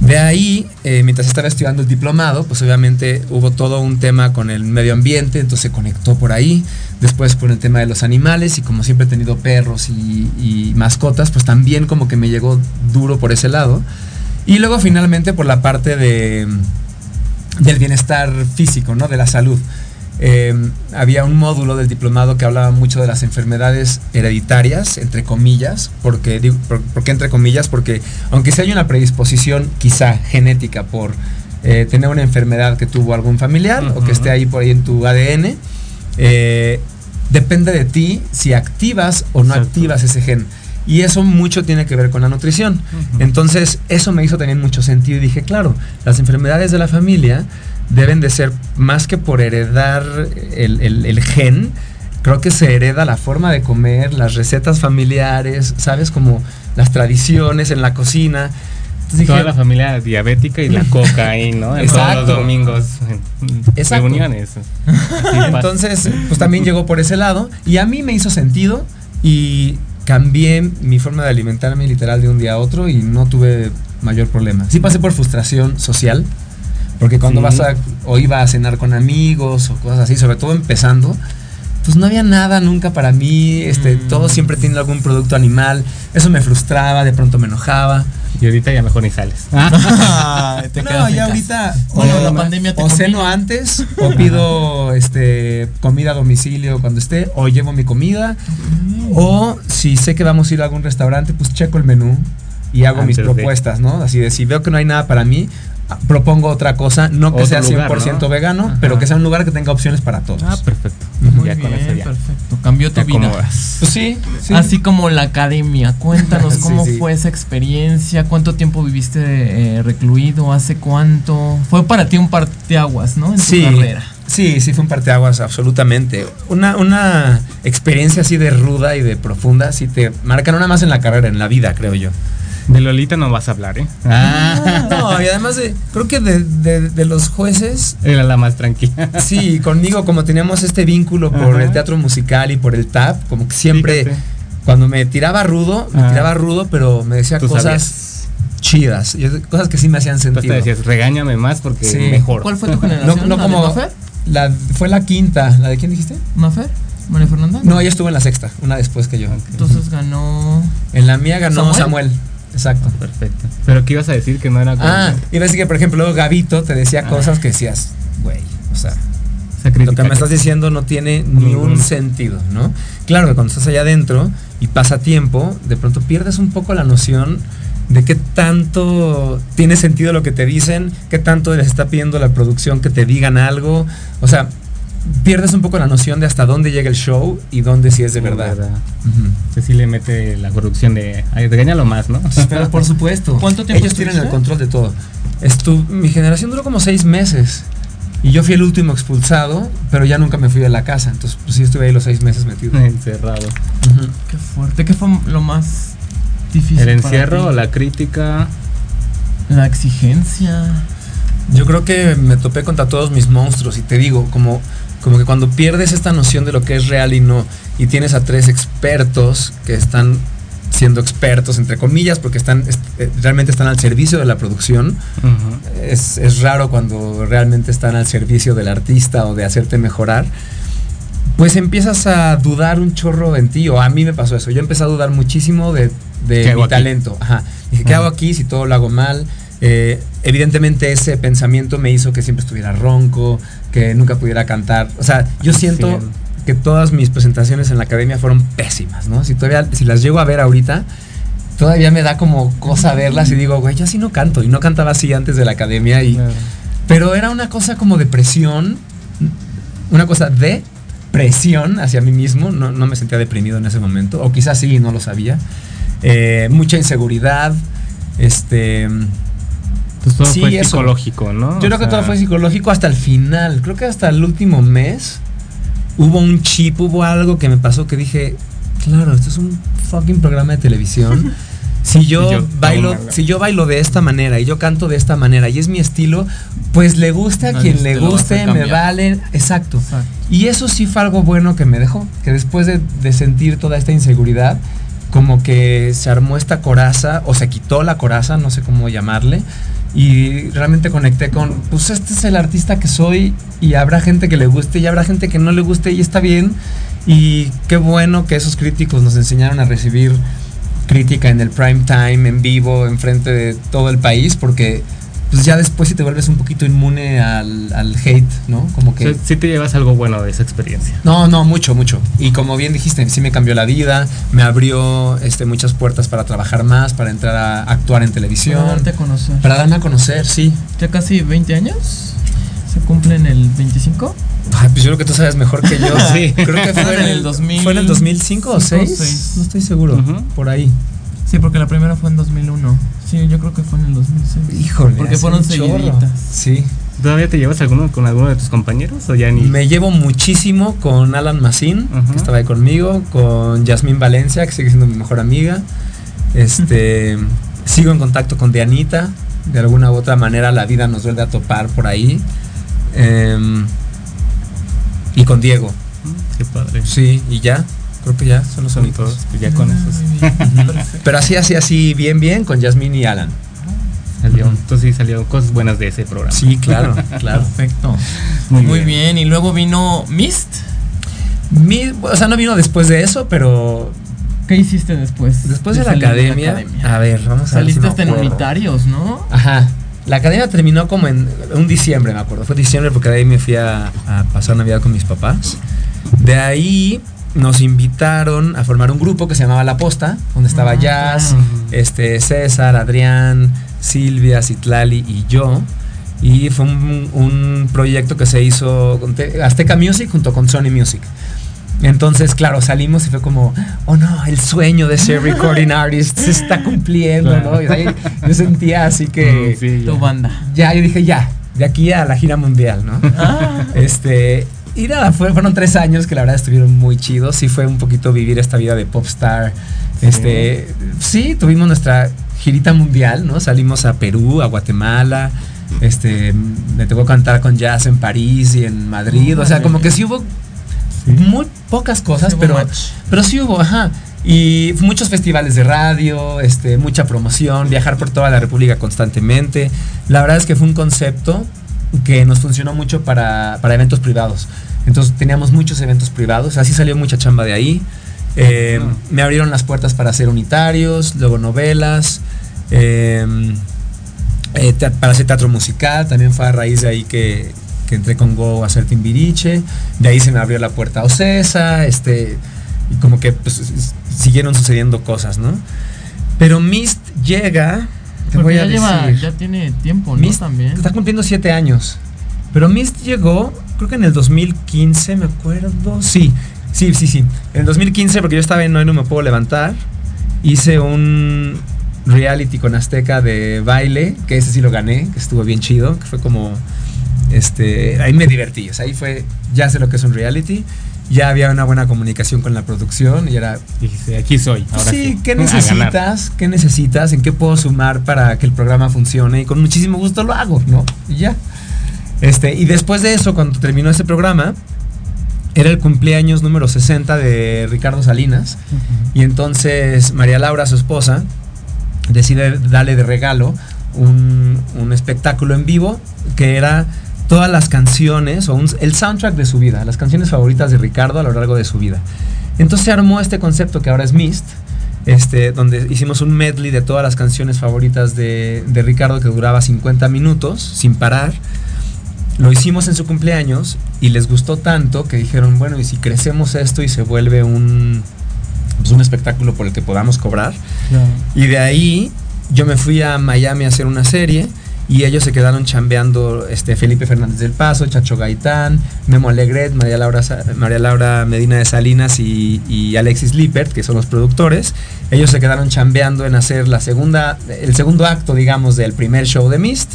De ahí, eh, mientras estaba estudiando el diplomado, pues obviamente hubo todo un tema con el medio ambiente, entonces se conectó por ahí. Después con el tema de los animales y como siempre he tenido perros y, y mascotas, pues también como que me llegó duro por ese lado. Y luego finalmente por la parte de, del bienestar físico, ¿no? De la salud. Eh, había un módulo del diplomado que hablaba mucho de las enfermedades hereditarias, entre comillas, porque, digo, por, ¿por qué entre comillas? Porque aunque sí hay una predisposición quizá genética por eh, tener una enfermedad que tuvo algún familiar o que esté ahí por ahí en tu ADN, eh, depende de ti si activas o no Exacto. activas ese gen. Y eso mucho tiene que ver con la nutrición. Entonces, eso me hizo también mucho sentido y dije, claro, las enfermedades de la familia deben de ser más que por heredar el, el- el gen, creo que se hereda la forma de comer, las recetas familiares, ¿sabes? Como las tradiciones en la cocina. Entonces dije, Toda la familia diabética y la coca ahí, ¿no? En todos los domingos. Exacto. Reuniones. Entonces, pues también llegó por ese lado y a mí me hizo sentido y cambié mi forma de alimentarme literal de un día a otro y no tuve mayor problema. Sí pasé por frustración social, porque cuando Sí. vas a o iba a cenar con amigos o cosas así, sobre todo empezando, pues no había nada nunca para mí, este, Mm. todo siempre tiene algún producto animal, eso me frustraba, de pronto me enojaba. Y ahorita ya mejor ni sales. Te no, ya ahorita Bueno, o- la pandemia te o ceno combina. antes o pido este comida a domicilio cuando esté o llevo mi comida o si sé que vamos a ir a algún restaurante pues checo el menú y hago mis Antes de. propuestas, ¿no? Así de si veo que no hay nada para mí ah, propongo otra cosa, no que sea lugar, 100% ¿no? vegano, Ajá. pero que sea un lugar que tenga opciones para todos. Ah, perfecto. Muy ya bien, con eso ya. perfecto. Cambió tu vida. Pues sí, sí. Así como la academia. Cuéntanos Sí, cómo sí. fue esa experiencia, cuánto tiempo viviste eh, recluido, hace cuánto. Fue para ti un parteaguas, ¿no? En tu sí, carrera. Sí, sí fue un parteaguas, absolutamente. Una, una experiencia así de ruda y de profunda, sí te marca no nada más en la carrera, en la vida, creo yo. De Lolita no vas a hablar, ¿eh? Ah. No, y además de, creo que de, de- de los jueces, Era la más tranquila. sí, conmigo como teníamos este vínculo por Ajá. el teatro musical y por el tap, como que siempre, Fíjate. cuando me tiraba rudo, me Ah. tiraba rudo, pero me decía Tú cosas sabías. chidas, cosas que sí me hacían hasta sentido. decías, regáñame más porque Sí. mejor. ¿Cuál fue tu generación? no ¿La de. Mafer? La, fue la quinta, ¿la de quién dijiste? ¿Mafer? ¿María Fernanda? No, ella estuvo en la sexta, una después que yo. Entonces ganó. En la mía ganó ¿Samuel? Samuel. Exacto. Perfecto. Pero ¿qué ibas a decir que no era Ah, iba a decir que, por ejemplo, luego Gabito te decía Ah. cosas que decías, güey, o sea, lo que me estás diciendo no tiene ni Ningún. un sentido, ¿no? Claro que cuando estás allá adentro y pasa tiempo, de pronto pierdes un poco la noción de qué tanto tiene sentido lo que te dicen, qué tanto les está pidiendo la producción que te digan algo, o sea, pierdes un poco la noción de hasta dónde llega el show y dónde sí es de De verdad. verdad. Que sí le mete la producción de. Ay, regáñalo más, ¿no? Pero por supuesto. ¿Cuánto tiempo Ellos tienen el control de todo. Estu mi generación duró como seis meses. Y yo fui el último expulsado, pero ya nunca me fui de la casa. Entonces, pues sí estuve ahí los seis meses metido. Encerrado. Qué fuerte. ¿Qué fue lo más difícil? El para encierro, ti? la crítica. La exigencia. Yo creo que me topé contra todos mis monstruos. Y te digo, como, como que cuando pierdes esta noción de lo que es real y no, y tienes a tres expertos que están siendo expertos, entre comillas, porque están est- eh, realmente están al servicio de la producción. Es, es raro cuando realmente están al servicio del artista o de hacerte mejorar, pues empiezas a dudar un chorro en ti, o a mí me pasó eso, yo empecé a dudar muchísimo de, de ¿Qué hago mi talento. Ajá. Dije, ¿qué hago aquí si todo lo hago mal? Eh, evidentemente ese pensamiento me hizo que siempre estuviera ronco, que nunca pudiera cantar. O sea, yo siento Sí. que todas mis presentaciones en la academia fueron pésimas, ¿no? Si todavía, si las llego a ver ahorita, todavía me da como cosa verlas y digo, güey, yo así no canto. Y no cantaba así antes de la academia. Y, Claro. Pero era una cosa como de presión, una cosa de presión hacia mí mismo. No, no me sentía deprimido en ese momento, o quizás sí, no lo sabía. Eh, mucha inseguridad. Este. Pues todo Sí, fue eso. psicológico, ¿no? Yo O creo que todo fue psicológico hasta el final. Creo que hasta el último mes hubo un chip, hubo algo que me pasó que dije, claro, esto es un fucking programa de televisión. Si yo, bailo, si yo bailo de esta manera y yo canto de esta manera y es mi estilo, pues le gusta a quien le guste, me vale, exacto. Exacto. Y eso sí fue algo bueno que me dejó, que después de, de sentir toda esta inseguridad, como que se armó esta coraza, o se quitó la coraza, no sé cómo llamarle, y realmente conecté con, pues este es el artista que soy, y habrá gente que le guste, y habrá gente que no le guste, y está bien, y qué bueno que esos críticos nos enseñaron a recibir crítica en el prime time, en vivo, enfrente de todo el país, porque pues ya después si te vuelves un poquito inmune al, al hate, ¿no? Como que... Sí, sí te llevas algo bueno de esa experiencia. No, no, mucho, mucho. Y como bien dijiste, sí me cambió la vida, me abrió este, muchas puertas para trabajar más, para entrar a actuar en Para televisión, darte a conocer. para darme a conocer, sí. Ya casi 20 años. ¿Se cumplen el 25? Ay, pues yo creo que tú sabes mejor que yo. Sí. Creo que fue en el, 2000, ¿Fue en el 2005 o 6? seis. No estoy seguro. Por ahí. Sí, porque la primera fue en 2001. Sí, yo creo que fue en el 2006. Híjole. Porque fueron seguiditas. Sí. ¿Todavía te llevas alguno con alguno de tus compañeros o ya ni? Me llevo muchísimo con Alan Massín, Ujú. que estaba ahí conmigo, con Yasmín Valencia, que sigue siendo mi mejor amiga. Este, sigo en contacto con Dianita, de alguna u otra manera la vida nos vuelve a topar por ahí. Em, y con Diego, Qué padre. sí, y ya, creo que ya son los Son únicos. todos, pues ya con esos. Pero así, así, así, bien, bien, con Yasmín y Alan. salió. Entonces sí salieron cosas buenas de ese programa. Sí, claro, claro. Perfecto. Muy Muy, bien. bien. Y luego vino Mist. Mi- o sea, no vino después de eso, pero ¿Qué hiciste después? después de, la academia, a ver, vamos a ver. Saliste hasta en unitarios, ¿no? Ajá. La academia terminó como en un diciembre, me acuerdo. Fue diciembre porque de ahí me fui a, a pasar Navidad con mis papás. De ahí nos invitaron a formar un grupo que se llamaba La Posta, donde estaba Ah, Jazz, este, César, Adrián, Silvia, Citlali y yo. Y fue un, un proyecto que se hizo con Te- Azteca Music junto con Sony Music. Entonces, claro, salimos y fue como, oh no, el sueño de ser recording artist se está cumpliendo, ¿no? Y ahí yo sentía así que, Mm, sí, Tu ya. banda. ya, yo dije, ya, de aquí a la gira mundial, ¿no? Ah. Este, y nada, fue- fueron tres años que la verdad estuvieron muy chidos. Sí fue un poquito vivir esta vida de popstar. Este, sí, tuvimos nuestra girita mundial, ¿no? Salimos a Perú, a Guatemala. Este, me tocó cantar con jazz en París y en Madrid. O sea, como que sí hubo muy pocas cosas, Sí pero, pero sí hubo, ajá. Y muchos festivales de radio, este, mucha promoción, viajar por toda la República constantemente. La verdad es que fue un concepto que nos funcionó mucho para, para eventos privados. Entonces teníamos muchos eventos privados, así salió mucha chamba de ahí. Eh, Ah. Me abrieron las puertas para hacer unitarios, luego novelas, eh, eh, para hacer teatro musical. También fue a raíz de ahí que, que entré con Go a hacer Timbiriche. De ahí se me abrió la puerta a Ocesa, este, y como que pues, siguieron sucediendo cosas, ¿no? Pero Mist llega, te Porque voy ya a lleva, decir. ya tiene tiempo, ¿no? Mist También. está cumpliendo siete años. Pero Mist llegó, creo que en el 2015, me acuerdo. Sí, sí, sí, sí. En el 2015, porque yo estaba en Hoy No Me Puedo Levantar, hice un reality con Azteca de baile, que ese sí lo gané, que estuvo bien chido, que fue como. Este, ahí me divertí, o sea, ahí fue, ya sé lo que es un reality, ya había una buena comunicación con la producción y era, Dijiste, aquí soy. Ahora sí. ¿qué ganar. necesitas? ¿Qué necesitas? ¿En qué puedo sumar para que el programa funcione? Y con muchísimo gusto lo hago, ¿no? Y ya. Este, y después de eso, cuando terminó ese programa, era el cumpleaños número 60 de Ricardo Salinas. Y entonces María Laura, su esposa, decide darle de regalo un, un espectáculo en vivo que era todas las canciones o un- el soundtrack de su vida, las canciones favoritas de Ricardo a lo largo de su vida. Entonces se armó este concepto que ahora es Mist, este, donde hicimos un medley de todas las canciones favoritas de, de Ricardo que duraba 50 minutos sin parar. Lo hicimos en su cumpleaños y les gustó tanto que dijeron, bueno, ¿y si crecemos esto y se vuelve un, pues, un espectáculo por el que podamos cobrar. Y de ahí yo me fui a Miami a hacer una serie y ellos se quedaron chambeando este, Felipe Fernández del Paso, Chacho Gaitán, Memo Alegret, María Laura, Medina de Salinas y, Alexis Lippert, que son los productores. Ellos se quedaron chambeando en hacer la segunda, el segundo acto, digamos, del primer show de Mist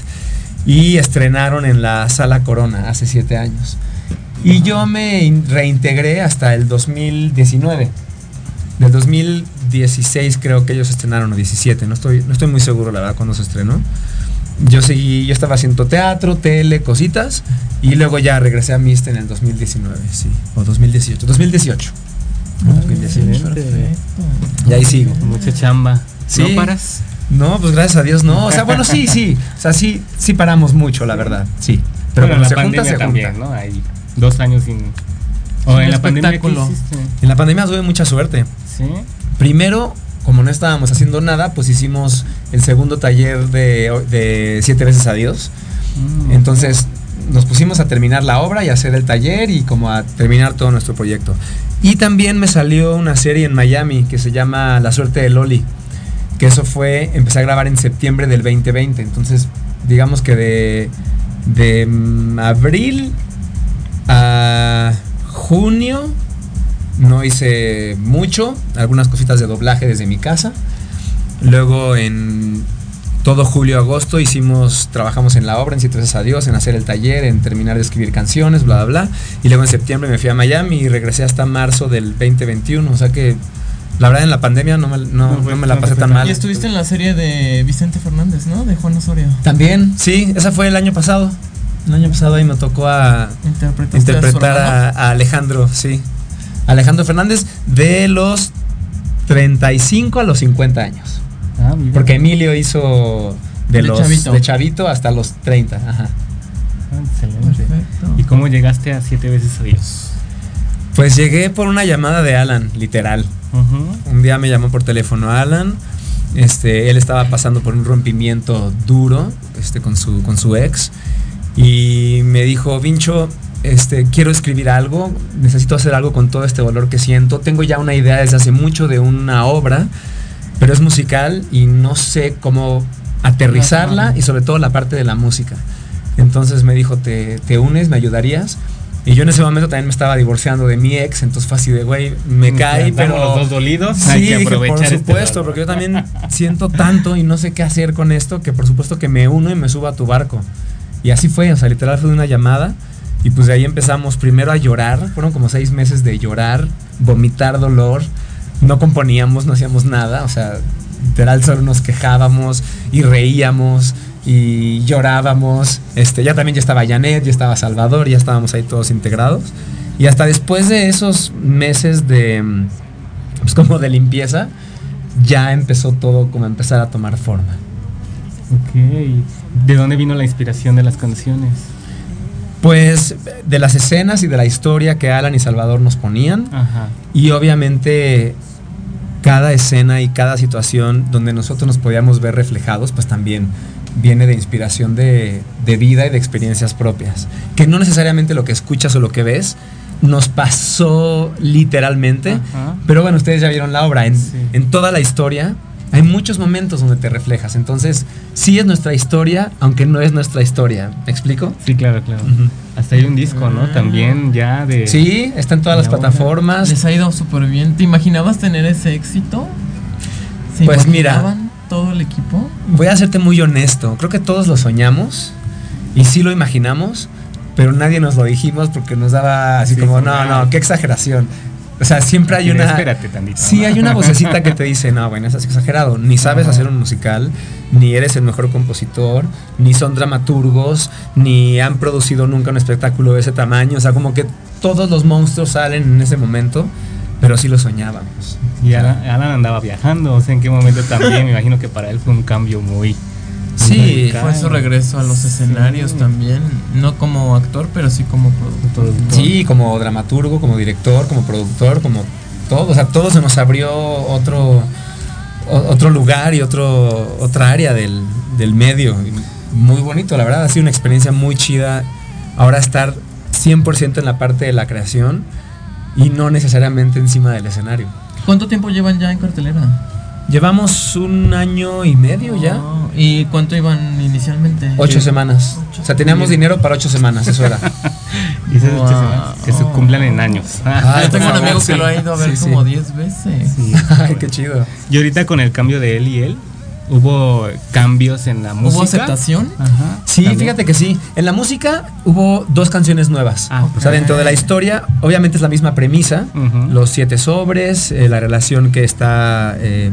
y estrenaron en la Sala Corona hace siete años. Y yo me in- reintegré hasta el 2019. Del 2016 creo que ellos estrenaron, o 17, no estoy, no estoy muy seguro la verdad cuando se estrenó. Yo seguí, yo estaba haciendo teatro, tele, cositas, y luego ya regresé a Mist en el 2019, sí, o 2018, 2018. 2018. Y ahí sigo. Mucha chamba. Sí. ¿No paras? No, pues gracias a Dios no. O sea, bueno, sí, sí. O sea, sí, sí paramos mucho, la verdad. Sí. Pero Bueno, cuando se la junta, pandemia se también, junta. ¿no? Hay dos años sin... O Sin en la pandemia. En la pandemia tuve mucha suerte. ¿Sí? Primero, como no estábamos haciendo nada, pues hicimos el segundo taller de, de Siete veces a Dios. Mm. Entonces nos pusimos a terminar la obra y a hacer el taller y como a terminar todo nuestro proyecto. Y también me salió una serie en Miami que se llama La suerte de Loli, que eso fue, empecé a grabar en septiembre del 2020. Entonces, digamos que de, de abril a junio no hice mucho, algunas cositas de doblaje desde mi casa. Luego en todo julio, agosto hicimos, trabajamos en la obra, en Siete veces a Dios, en hacer el taller, en terminar de escribir canciones, bla, bla, bla. Y luego en septiembre me fui a Miami y regresé hasta marzo del 2021. O sea que la verdad en la pandemia no me, no, No me la pasé tan mal. Y estuviste en la serie de Vicente Fernández, ¿no? De Juan Osorio. También, sí, esa fue el año pasado. El año pasado ahí me tocó a interpretar a Alejandro, sí. Alejandro Fernández de los 35 a los 50 años. Ah, mira. Porque Emilio hizo de, De los chavito. de chavito hasta los 30. Ajá. Ah, Excelente. Perfecto. ¿Y cómo llegaste a siete veces a Dios? Pues llegué por una llamada de Alan, literal. Un día me llamó por teléfono Alan. Este, él estaba pasando por un rompimiento duro este, con, su, con su ex. Y me dijo, Vincho, este, quiero escribir algo, necesito hacer algo con todo este dolor que siento. Tengo ya una idea desde hace mucho de una obra, pero es musical y no sé cómo aterrizarla y sobre todo la parte de la música. Entonces me dijo, ¿te, te unes? ¿Me ayudarías? Y yo en ese momento también me estaba divorciando de mi ex, entonces fue así de, güey, me cae, pero... los dos dolidos. Sí, hay que aprovechar por este supuesto, porque yo también siento tanto y no sé qué hacer con esto, que por supuesto que me uno y me subo a tu barco. Y así fue, o sea, literal fue una llamada. Y pues de ahí empezamos primero a llorar, fueron como seis meses de llorar, vomitar dolor, no componíamos, no hacíamos nada, o sea, literal solo nos quejábamos y reíamos y llorábamos. Este, ya también ya estaba Janet, ya estaba Salvador, ya estábamos ahí todos integrados. Y hasta después de esos meses de, pues como de limpieza, ya empezó todo como a empezar a tomar forma. Ok. ¿De dónde vino la inspiración de las canciones? Pues de las escenas y de la historia que Alan y Salvador nos ponían. Ajá. Y obviamente cada escena y cada situación donde nosotros nos podíamos ver reflejados, pues también viene de inspiración de, de vida y de experiencias propias. Que no necesariamente lo que escuchas o lo que ves nos pasó literalmente, Ajá. pero bueno, ustedes ya vieron la obra. En, Sí. en toda la historia hay muchos momentos donde te reflejas. Entonces, sí es nuestra historia, aunque no es nuestra historia. ¿Me explico? Sí, claro, claro. Ujú. Hasta hay un disco, ¿no? También ya de... Sí, está en todas las ahora- plataformas. Les ha ido súper bien. ¿Te imaginabas tener ese éxito? ¿Se Pues mira. imaginaban todo el equipo? Voy a serte muy honesto. Creo que todos lo soñamos y sí lo imaginamos, pero nadie nos lo dijimos porque nos daba así Sí, como, no, no, qué exageración. O sea, siempre hay una. espérate tantito, Sí, hay una vocecita que te dice, no, bueno, eso es exagerado. Ni sabes hacer un musical, ni eres el mejor compositor, ni son dramaturgos, ni han producido nunca un espectáculo de ese tamaño. O sea, como que todos los monstruos salen en ese momento, pero sí lo soñábamos. Y Alan, Alan andaba viajando, o sea, en qué momento también, me imagino que para él fue un cambio muy... Sí. Fue su regreso a los escenarios Sí. también. No como actor, pero sí como productor. Sí, como dramaturgo, como director, como productor, como todo. O sea, todo se nos abrió otro, otro lugar y otro, otra área del, del medio. Muy bonito, la verdad. Ha sido una experiencia muy chida. Ahora estar 100% en la parte de la creación. y no necesariamente encima del escenario. ¿Cuánto tiempo llevan ya en cartelera? Llevamos un año y medio ya. Oh, ¿Y cuánto iban inicialmente? Ocho semanas. O sea, teníamos dinero para ocho semanas, eso era. Y esas Wow. ocho semanas que se cumplan en años. Ay, Yo tengo un amigo que lo ha ido a ver Sí, sí. como 10 veces. Sí. Ay, qué chido. Y ahorita con el cambio de él y él, hubo cambios en la música. ¿Hubo aceptación? Ajá. Sí, también. fíjate que sí. En la música hubo dos canciones nuevas. Ah, O sea, dentro de la historia, obviamente es la misma premisa. Los siete sobres, eh, la relación que está eh,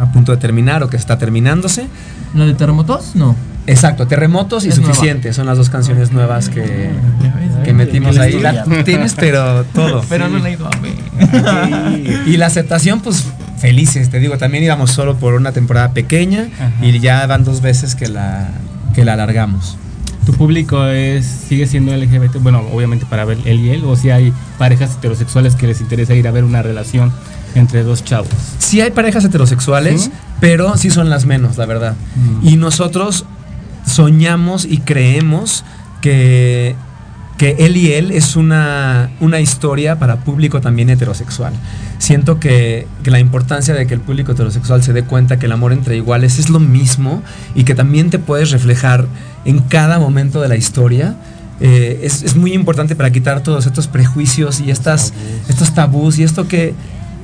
a punto de terminar o que está terminándose. ¿La de terremotos? No. Exacto, terremotos y Es nueva. suficiente. Son las dos canciones nuevas que, ves, que metimos ahí. la tienes, pero todo. Pero no la he ido a ver. Y la aceptación, pues felices, te digo, también íbamos solo por una temporada pequeña Ajá. y ya van dos veces que la, que la alargamos. ¿Tu público es sigue siendo LGBT? Bueno, obviamente para ver él y él, o si hay parejas heterosexuales que les interesa ir a ver una relación entre dos chavos. Sí hay parejas heterosexuales, ¿Sí? pero sí son las menos, la verdad. Mm. Y nosotros soñamos y creemos que, que él y él es una, una historia para público también heterosexual. Siento que, que la importancia de que el público heterosexual se dé cuenta que el amor entre iguales es lo mismo y que también te puedes reflejar en cada momento de la historia. eh, es, es muy importante para quitar todos estos prejuicios y estas, estos tabús y esto que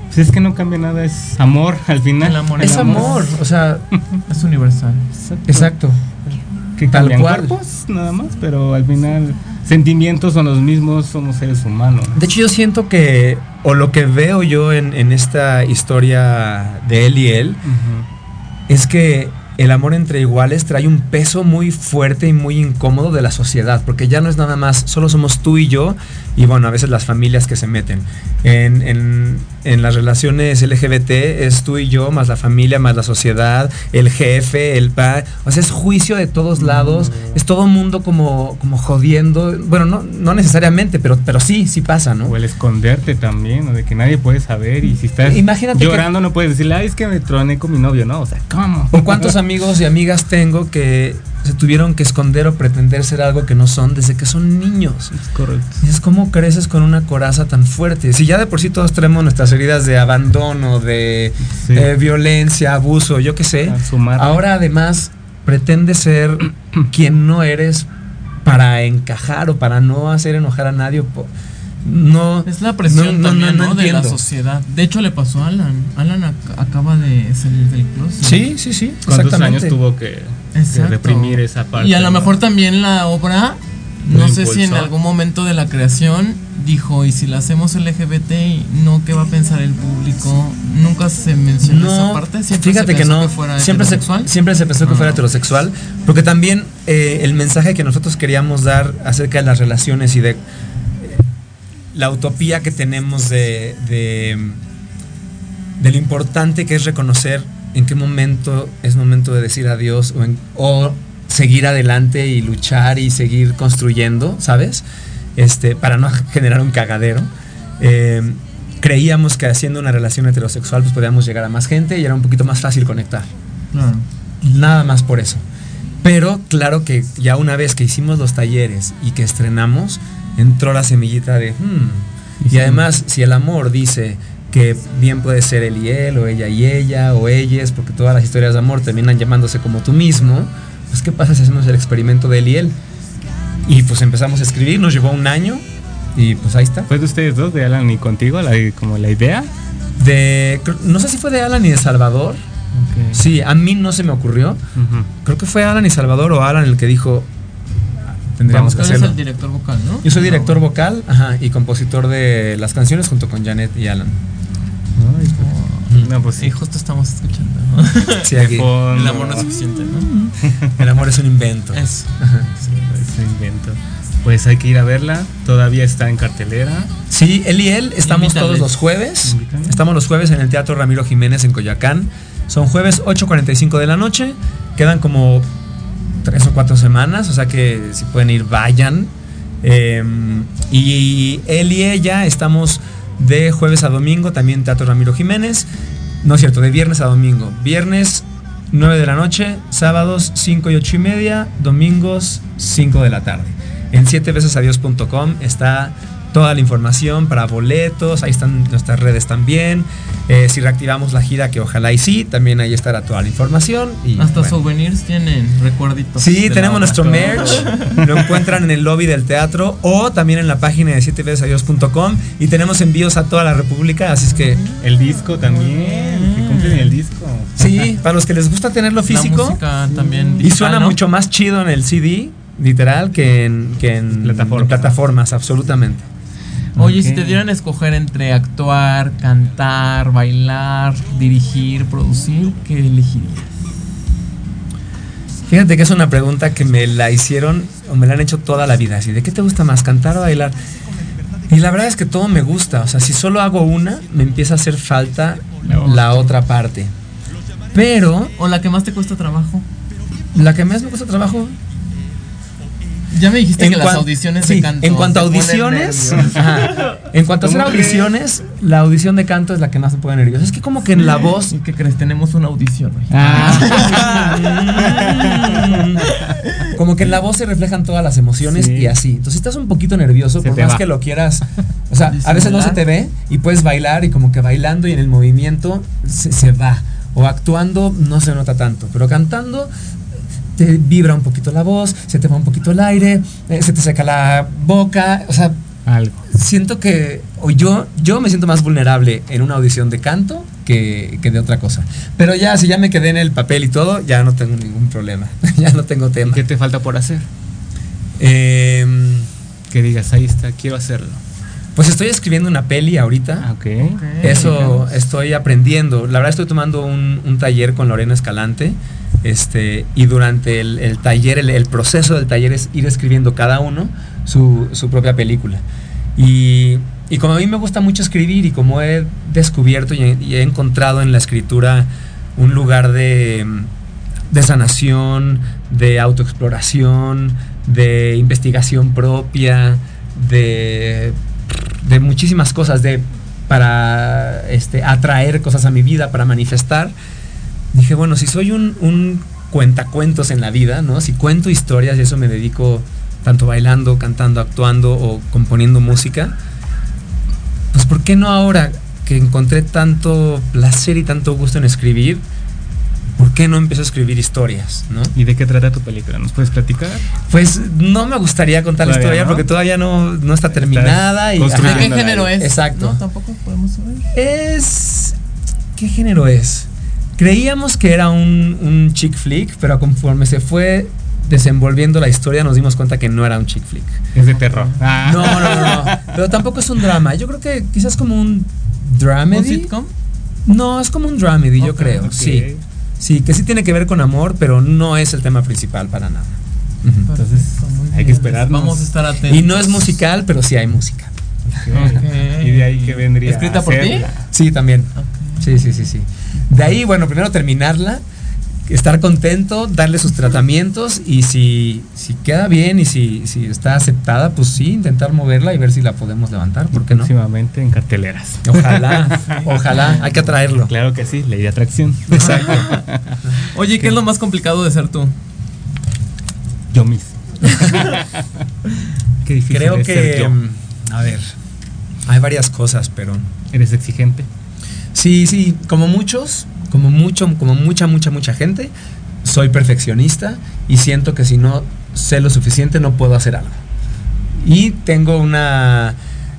Pues es que no cambia nada, es amor al final. El amor es amor. O sea, Es universal. exacto. Que Tal cual. cuerpos nada más, pero al final sentimientos son los mismos, somos seres humanos. De hecho, yo siento que, o lo que veo yo en, en esta historia de él y él, es que el amor entre iguales trae un peso muy fuerte y muy incómodo de la sociedad, porque ya no es nada más, solo somos tú y yo, y bueno, a veces las familias que se meten. En, en- en las relaciones LGBT es tú y yo, más la familia, más la sociedad, el jefe, el pa, o sea, es juicio de todos lados, es todo mundo como, como jodiendo, bueno, no, no necesariamente, pero, pero sí, sí pasa, ¿no? O el esconderte también, o de que nadie puede saber. Y si estás Imagínate que- llorando, no puedes decirle, ay, es que me troné con mi novio, ¿no? O sea, ¿cómo? ¿O cuántos amigos y amigas tengo que se tuvieron que esconder o pretender ser algo que no son desde que son niños? Es correcto. Es como creces con una coraza tan fuerte. Si ya de por sí todos tenemos nuestras heridas de abandono, de Sí. eh, violencia, abuso, yo qué sé. Ahora además pretende ser quien no eres para encajar o para no hacer enojar a nadie. No. Es la presión no, no, también, no, ¿no? no de la sociedad. De hecho, le pasó a Alan. Alan ac- acaba de salir del closet. Sí, sí, sí. ¿Cuántos exactamente. años tuvo que, que reprimir esa parte? Y a lo ¿no? mejor también la obra, no sé si en algún momento de la creación dijo, y si la hacemos LGBT, no, ¿qué va a pensar el público? Nunca se mencionó esa parte. Siempre fíjate se que pensó no. fuera siempre, se, siempre se pensó que fuera heterosexual. Porque también eh, el mensaje que nosotros queríamos dar acerca de las relaciones y de la utopía que tenemos de, de, de lo importante que es reconocer en qué momento es momento de decir adiós o, en- o seguir adelante y luchar y seguir construyendo, ¿sabes? Este, para no generar un cagadero. Eh, creíamos que haciendo una relación heterosexual pues podíamos llegar a más gente y era un poquito más fácil conectar. Claro. Nada más por eso. Pero claro que ya una vez que hicimos los talleres y que estrenamos, entró la semillita de... "Hmm". Y además, si el amor dice que bien puede ser él y él, o ella y ella, o ellas, porque todas las historias de amor terminan llamándose como tú mismo, pues ¿qué pasa si hacemos el experimento de él y él? Y pues empezamos a escribir, nos llevó un año, y pues ahí está. ¿Fue de ustedes dos, de Alan y contigo, la, como la idea? De, no sé si fue de Alan y de Salvador. Ok. Sí, a mí no se me ocurrió. Creo que fue Alan y Salvador o Alan el que dijo tendríamos que es hacerlo. el director vocal, ¿no? Yo soy director vocal ajá, y compositor de las canciones junto con Janet y Alan. Ay, pues, no, pues sí. Sí, justo estamos escuchando. ¿no? Sí, aquí. El amor no es suficiente, ¿no? El amor es un invento. Eso. Sí, ese invento. Pues hay que ir a verla. Todavía está en cartelera. Sí, él y él estamos Invítales. todos los jueves. Invítales. Estamos los jueves en el Teatro Ramiro Jiménez en Coyoacán. Son jueves 8.45 de la noche. Quedan como tres o cuatro semanas, o sea que si pueden ir, vayan. Eh, y él y ella estamos de jueves a domingo, también Teatro Ramiro Jiménez. No es cierto, de viernes a domingo. Viernes 9 de la noche, sábados 5 y 8 y media, domingos 5 de la tarde. En 7vecesadios.com está toda la información para boletos, ahí están nuestras redes también. Eh, si reactivamos la gira, que ojalá y sí, también ahí estará toda la información. Y, Hasta bueno. souvenirs tienen, recuerditos. Sí, tenemos nuestro merch. Lo encuentran en el lobby del teatro o también en la página de 7vesadios.com y tenemos envíos a toda la República, así es que El disco también. Que cumplen el disco. sí, para los que les gusta tenerlo La físico música también y digital, suena ¿no? mucho más chido en el CD, literal, que en, que en Plataformas. en plataformas, absolutamente. Oye, si te dieran a escoger entre actuar, cantar, bailar, dirigir, producir, ¿qué elegirías? Fíjate que es una pregunta que me la hicieron o me la han hecho toda la vida, así de qué te gusta más, cantar o bailar. Y la verdad es que todo me gusta, o sea, si solo hago una, me empieza a hacer falta La otra. la otra parte. Pero ¿O la que más te cuesta trabajo? la que más me cuesta trabajo Ya me dijiste que las audiciones sí, de canto. En cuanto a audiciones, ajá. en cuanto a hacer audiciones, la audición de canto es la que más me pone nervioso. Es que como que en la voz ¿Y qué crees? Tenemos una audición hoy. como que en la voz se reflejan todas las emociones Sí. y así. Entonces estás un poquito nervioso, Se por más va. que lo quieras. O sea, a veces no se te ve y puedes bailar y como que bailando y en el movimiento se, se va. O actuando no se nota tanto, pero cantando te vibra un poquito la voz, se te va un poquito el aire, eh, se te seca la boca, o sea, Algo. siento que o yo yo me siento más vulnerable en una audición de canto que, que de otra cosa. Pero ya si ya me quedé en el papel y todo, ya no tengo ningún problema. ya no tengo tema. ¿Qué te falta por hacer? Em, Que digas, ahí está, quiero hacerlo. Pues estoy escribiendo una peli ahorita. Ah, ok. Eso estoy aprendiendo. La verdad estoy tomando un, un taller con Lorena Escalante. Este, y durante el, el taller, el, el proceso del taller es ir escribiendo cada uno su, su propia película. Y, y como a mí me gusta mucho escribir y como he descubierto y he, y he encontrado en la escritura un lugar de, de sanación, de autoexploración, de investigación propia, de, de muchísimas cosas, de para este, atraer cosas a mi vida, para manifestar. Dije, bueno, si soy un, un cuentacuentos en la vida, ¿no? Si cuento historias y eso me dedico tanto bailando, cantando, actuando o componiendo música, pues ¿por qué no ahora que encontré tanto placer y tanto gusto en escribir, ¿por qué no empiezo a escribir historias, ¿no? ¿Y de qué trata tu película? ¿Nos puedes platicar? Pues no me gustaría contar la historia no. porque todavía no, no está terminada. Y, ¿De construyendo. qué género es? Exacto. No, tampoco podemos saber. Es. ¿Qué género es? Creíamos que era un, un chick flick, pero conforme se fue desenvolviendo la historia nos dimos cuenta que no era un chick flick. Es de terror. Ah. No, no, no, no. Pero tampoco es un drama. Yo creo que quizás como un ¿Un dramedy. sitcom? No, es como un dramedy, yo creo. Sí. Sí, que sí tiene que ver con amor, pero no es el tema principal para nada. Entonces, Perfecto, hay que esperarnos. Vamos a estar atentos. Y no es musical, pero sí hay música. Y de ahí que vendría. ¿Escrita por ti? Sí, también. Sí, sí, sí, sí. De ahí, bueno, primero terminarla, estar contento, darle sus tratamientos y si, si queda bien y si, si está aceptada, pues sí, intentar moverla y ver si la podemos levantar, ¿por qué no? Próximamente en carteleras. Ojalá, ojalá, hay que atraerlo. Claro que sí, ley de atracción. Exacto. Oye, ¿qué es lo más complicado de ser tú? Yo mismo. Qué difícil Creo es ser que, yo. mm, a ver, hay varias cosas, pero Eres exigente. Sí, sí, como muchos, como mucho, como mucha, mucha, mucha gente, soy perfeccionista y siento que si no sé lo suficiente no puedo hacer algo. Y tengo una,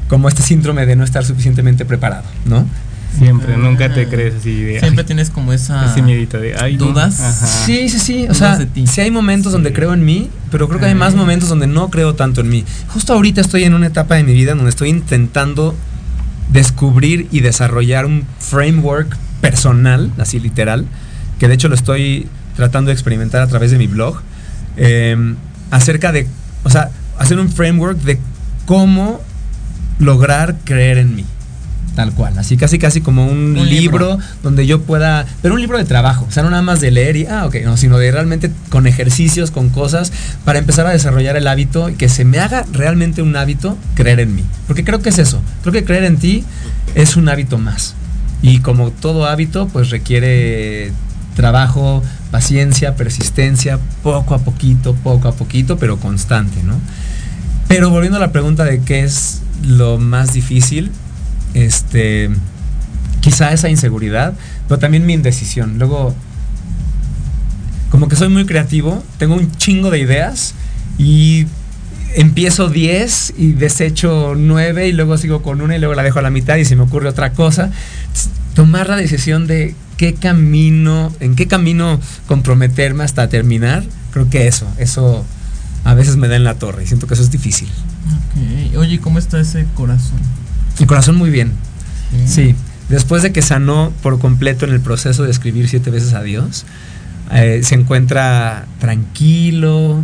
como este síndrome de no estar suficientemente preparado, ¿no? Siempre, nunca te crees así de. Siempre ay, tienes como esa. ese miedito de. Ay. ¿Dudas? Ajá. Sí, sí, sí. O Dudas sea, de ti. sí hay momentos donde creo en mí, pero creo que hay más momentos donde no creo tanto en mí. Justo ahorita estoy en una etapa de mi vida donde estoy intentando descubrir y desarrollar un framework personal, así literal, que de hecho lo estoy tratando de experimentar a través de mi blog, eh, acerca de, o sea, hacer un framework de cómo lograr creer en mí. Tal cual, así casi casi como un, Un libro. libro, donde yo pueda, pero un libro de trabajo, o sea, no nada más de leer y, ah, ok, no, sino de realmente con ejercicios, con cosas, para empezar a desarrollar el hábito y que se me haga realmente un hábito creer en mí. Porque creo que es eso, creo que creer en ti es un hábito más. Y como todo hábito, pues requiere trabajo, paciencia, persistencia, poco a poquito, poco a poquito, pero constante, ¿no? Pero volviendo a la pregunta de qué es lo más difícil. Este, quizá esa inseguridad, pero también mi indecisión. Luego, como que soy muy creativo, tengo un chingo de ideas y empiezo 10 y desecho 9 y luego sigo con una y luego la dejo a la mitad y se me ocurre otra cosa. Tomar la decisión de qué camino, en qué camino comprometerme hasta terminar, creo que eso, eso a veces me da en la torre y siento que eso es difícil. Ok. Oye, ¿cómo está ese corazón? El corazón muy bien. Sí. Después de que sanó por completo en el proceso de escribir siete veces a Dios, eh, se encuentra tranquilo,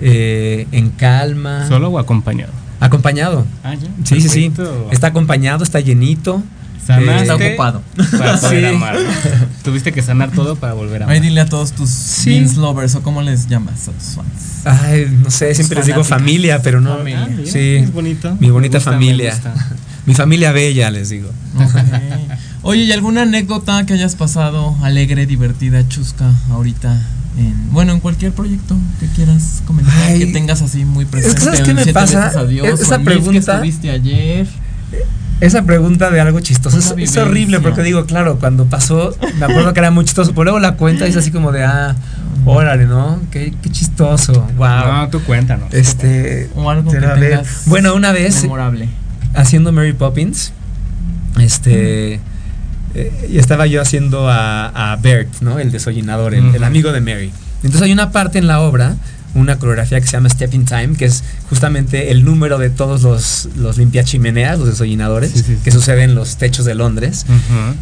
eh, en calma. ¿Solo o acompañado? Acompañado. Ah, ya. Sí, sí, sí. Está acompañado, está llenito. Sanaste Eh, Está ocupado. Para poder Sí. amar. Tuviste que sanar todo para volver a amar. Ahí dile a todos tus Sí. Beans lovers o cómo les llamas. Ay, no sé, siempre les digo familia, pero no. Familia. Ah, mira, Sí. Es bonito. Mi Me bonita gusta, familia. Mi familia bella, les digo. Oye, ¿y alguna anécdota que hayas pasado alegre, divertida, chusca ahorita? En, bueno, en cualquier proyecto que quieras comentar, Ay. que tengas así muy presente. ¿sabes qué me pasa? adiós, Es- esa que pregunta- estuviste ayer. Esa pregunta de algo chistoso es, es horrible porque digo, claro, cuando pasó, me acuerdo que era muy chistoso, pero luego la cuenta es así como de, ah, órale, ¿no? Qué, qué chistoso, wow. No, tú cuéntanos. Este, O algo que tengas bueno, una vez memorable. Haciendo Mary Poppins, este, eh, y estaba yo haciendo a, a Bert, ¿no? El desollinador, el, amigo de Mary. Entonces hay una parte en la obra, una coreografía que se llama Step in Time, que es justamente el número de todos los, los limpiachimeneas, los desollinadores, Sí, sí, sí. que suceden en los techos de Londres.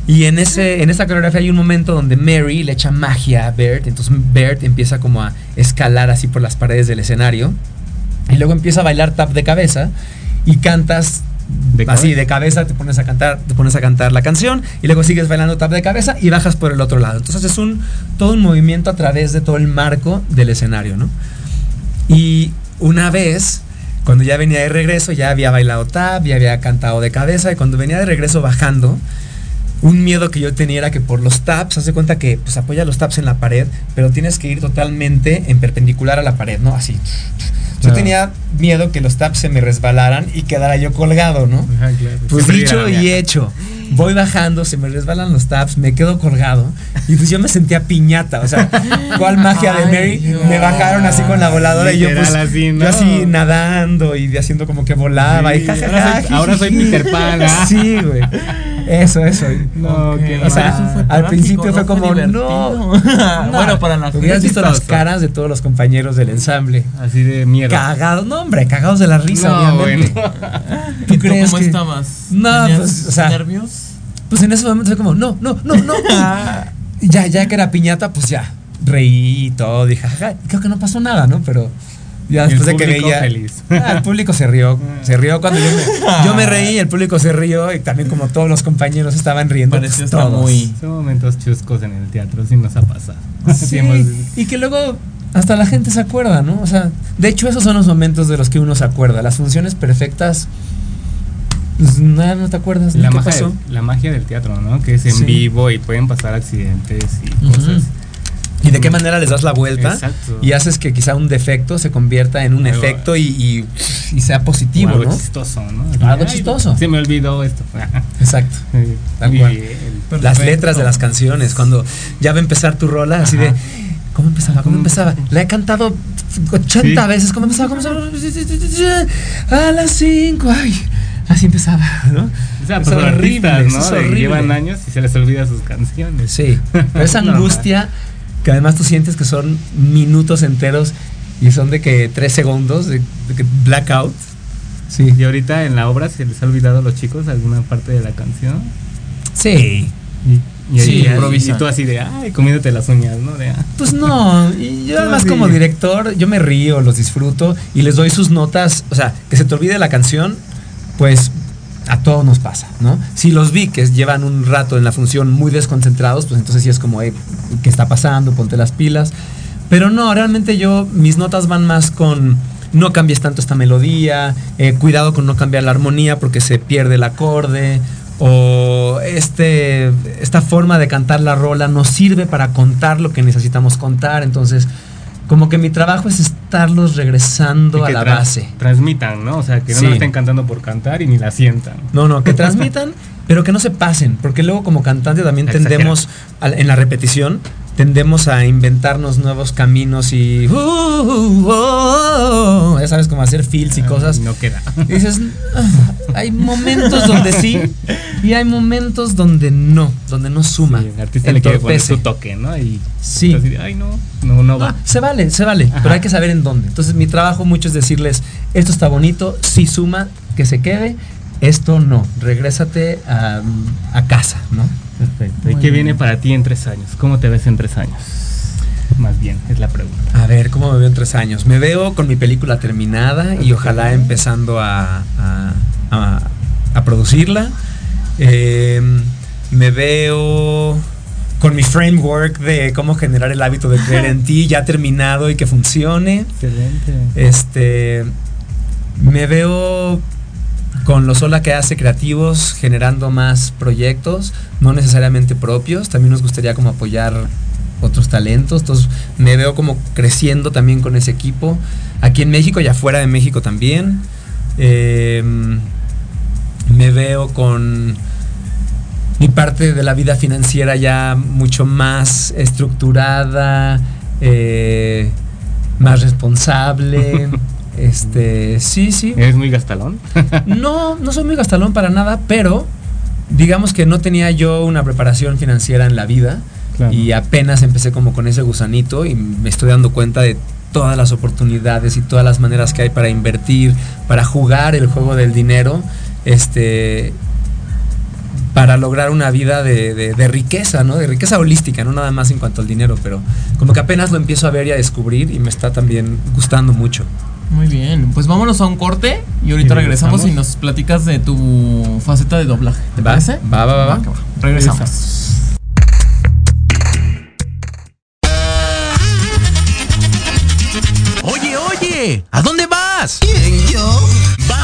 Y en, ese, en esa coreografía hay un momento donde Mary le echa magia a Bert. Entonces Bert empieza como a escalar así por las paredes del escenario. Y luego empieza a bailar tap de cabeza. Y cantas De así cabeza. de cabeza, te pones a cantar, te pones a cantar la canción. Y luego sigues bailando tap de cabeza y bajas por el otro lado. Entonces es un todo un movimiento a través de todo el marco del escenario, ¿no? Y una vez, cuando ya venía de regreso, ya había bailado tap, ya había cantado de cabeza, y cuando venía de regreso bajando, un miedo que yo tenía era que por los taps, haz de cuenta que pues apoya los taps en la pared, pero tienes que ir totalmente en perpendicular a la pared, ¿no? Así. Yo Claro. tenía miedo que los taps se me resbalaran y quedara yo colgado, ¿no? Ajá, claro. Pues Siempre dicho y hecho. Voy bajando, se me resbalan los taps, me quedo colgado. Y pues yo me sentía piñata. O sea, ¿cuál magia de Mary? Dios. Me bajaron así con la voladora y yo pues así, yo así nadando y haciendo como que volaba. y jajaja, ahora soy- ahora soy. Peter Pan, ¿ah? Sí, güey. Eso, eso. No, Ok, qué o sea, eso fue al principio ¿no? fue como, no. bueno, para la Hubieras visto las caras de todos los compañeros del ensamble. Así de miedo. Cagados, no hombre, cagados de la risa, No, obviamente. bueno. ¿Tú ¿Y tú crees cómo que- estabas? No, ¿Tenías pues, o sea, ¿Nervios? Pues en ese momento fue como, no, no, no, no. Y ya, ya que era piñata, pues ya, reí y todo, dije, jaja, y creo que no pasó nada, ¿no? Pero ya El después de que veía. feliz. Ah, el público se rió, se rió cuando yo me, yo me reí, el público se rió y también como todos los compañeros estaban riendo. Pareció pues, estar todos. muy- Son momentos chuscos en el teatro, sí nos ha pasado. Sí, hemos- y que luego hasta la gente se acuerda, ¿no? O sea, de hecho esos son los momentos de los que uno se acuerda. Las funciones perfectas, nada, no te acuerdas. la, ¿Qué magia pasó? del, la magia del teatro, ¿no? Que es en Sí. vivo y pueden pasar accidentes y Ujú. cosas. ¿Y de qué manera les das la vuelta? Exacto. Y haces que quizá un defecto se convierta en un Algo- efecto y, y- y sea positivo, algo ¿no? chistoso, ¿no? Algo Ay, chistoso. Se me olvidó esto. Exacto. Tal cual. Las letras de las canciones, cuando ya va a empezar tu rola, así de. Ajá. ¿Cómo empezaba? ¿Cómo ¿Cómo? empezaba? La he cantado 80 Sí. veces. ¿Cómo empezaba? ¿Cómo empezaba? A las 5. Ay, así empezaba, ¿no? O sea, Es pues artistas, ¿no? De llevan años y se les olvida sus canciones. Sí, pero esa angustia que además tú sientes que son minutos enteros y son de que tres segundos, de, de que blackout. Sí. Y ahorita en la obra se les ha olvidado a los chicos alguna parte de la canción. Sí. Y, y, Sí, y- tú así de, ay, comiéndote las uñas, ¿no? De, ah. Pues no, y yo además así. como director, yo me río, los disfruto y les doy sus notas, o sea, que se te olvide la canción, pues a todos nos pasa, ¿no? Si los vi que llevan un rato en la función muy desconcentrados, pues entonces sí es como, "Ey, ¿qué está pasando? Ponte las pilas. Pero no, realmente yo, mis notas van más con, no cambies tanto esta melodía, eh, cuidado con no cambiar la armonía porque se pierde el acorde, o este, esta forma de cantar la rola nos sirve para contar lo que necesitamos contar, entonces como que mi trabajo es estarlos regresando Y a la tra- base. Transmitan, ¿no? O sea, que no Sí. la estén cantando por cantar y ni la sientan. No, no, que transmitan, pero que no se pasen, porque luego como cantante también tendemos, en la repetición, tendemos a inventarnos nuevos caminos y... uh, uh, oh, ya sabes, como hacer feels y cosas. No queda. Y dices, "Ah, hay momentos donde sí y hay momentos donde no, donde no suma. Sí, el artista le quiere poner su toque, ¿no? Y Sí. ay, no, no, no va. Ah, se vale, se vale, Ajá. pero hay que saber en dónde. Entonces mi trabajo mucho es decirles, esto está bonito, sí suma, que se quede, esto no, regrésate a, a casa, ¿no? Perfecto. ¿Y qué bien. viene para ti en tres años? ¿Cómo te ves en tres años? Más bien, es la pregunta. A ver, ¿cómo me veo en tres años? Me veo con mi película terminada y ojalá empezando a, a- a- a producirla. Eh, me veo con mi framework de cómo generar el hábito de creer en ti ya terminado y que funcione. Excelente. Este, me veo con los Sola que hace creativos generando más proyectos, no necesariamente propios. También nos gustaría como apoyar otros talentos. Entonces me veo como creciendo también con ese equipo. Aquí en México y afuera de México también. Eh, me veo con mi parte de la vida financiera ya mucho más estructurada, eh, más responsable. este, sí, sí. ¿Eres muy gastalón? No, no soy muy gastalón para nada, pero digamos que no tenía yo una preparación financiera en la vida Claro. y apenas empecé como con ese gusanito y me estoy dando cuenta de todas las oportunidades y todas las maneras que hay para invertir, para jugar el juego del dinero, este para lograr una vida de, de- de riqueza, ¿no? De riqueza holística, no nada más en cuanto al dinero, pero como que apenas lo empiezo a ver y a descubrir y me está también gustando mucho. Muy bien, pues vámonos a un corte y ahorita Y regresamos y regresamos. nos platicas de tu faceta de doblaje. ¿Te ¿Va? parece? Va, va, va, va. que Regresamos. Oye, oye, ¿a dónde vas? ¿Quién, yo?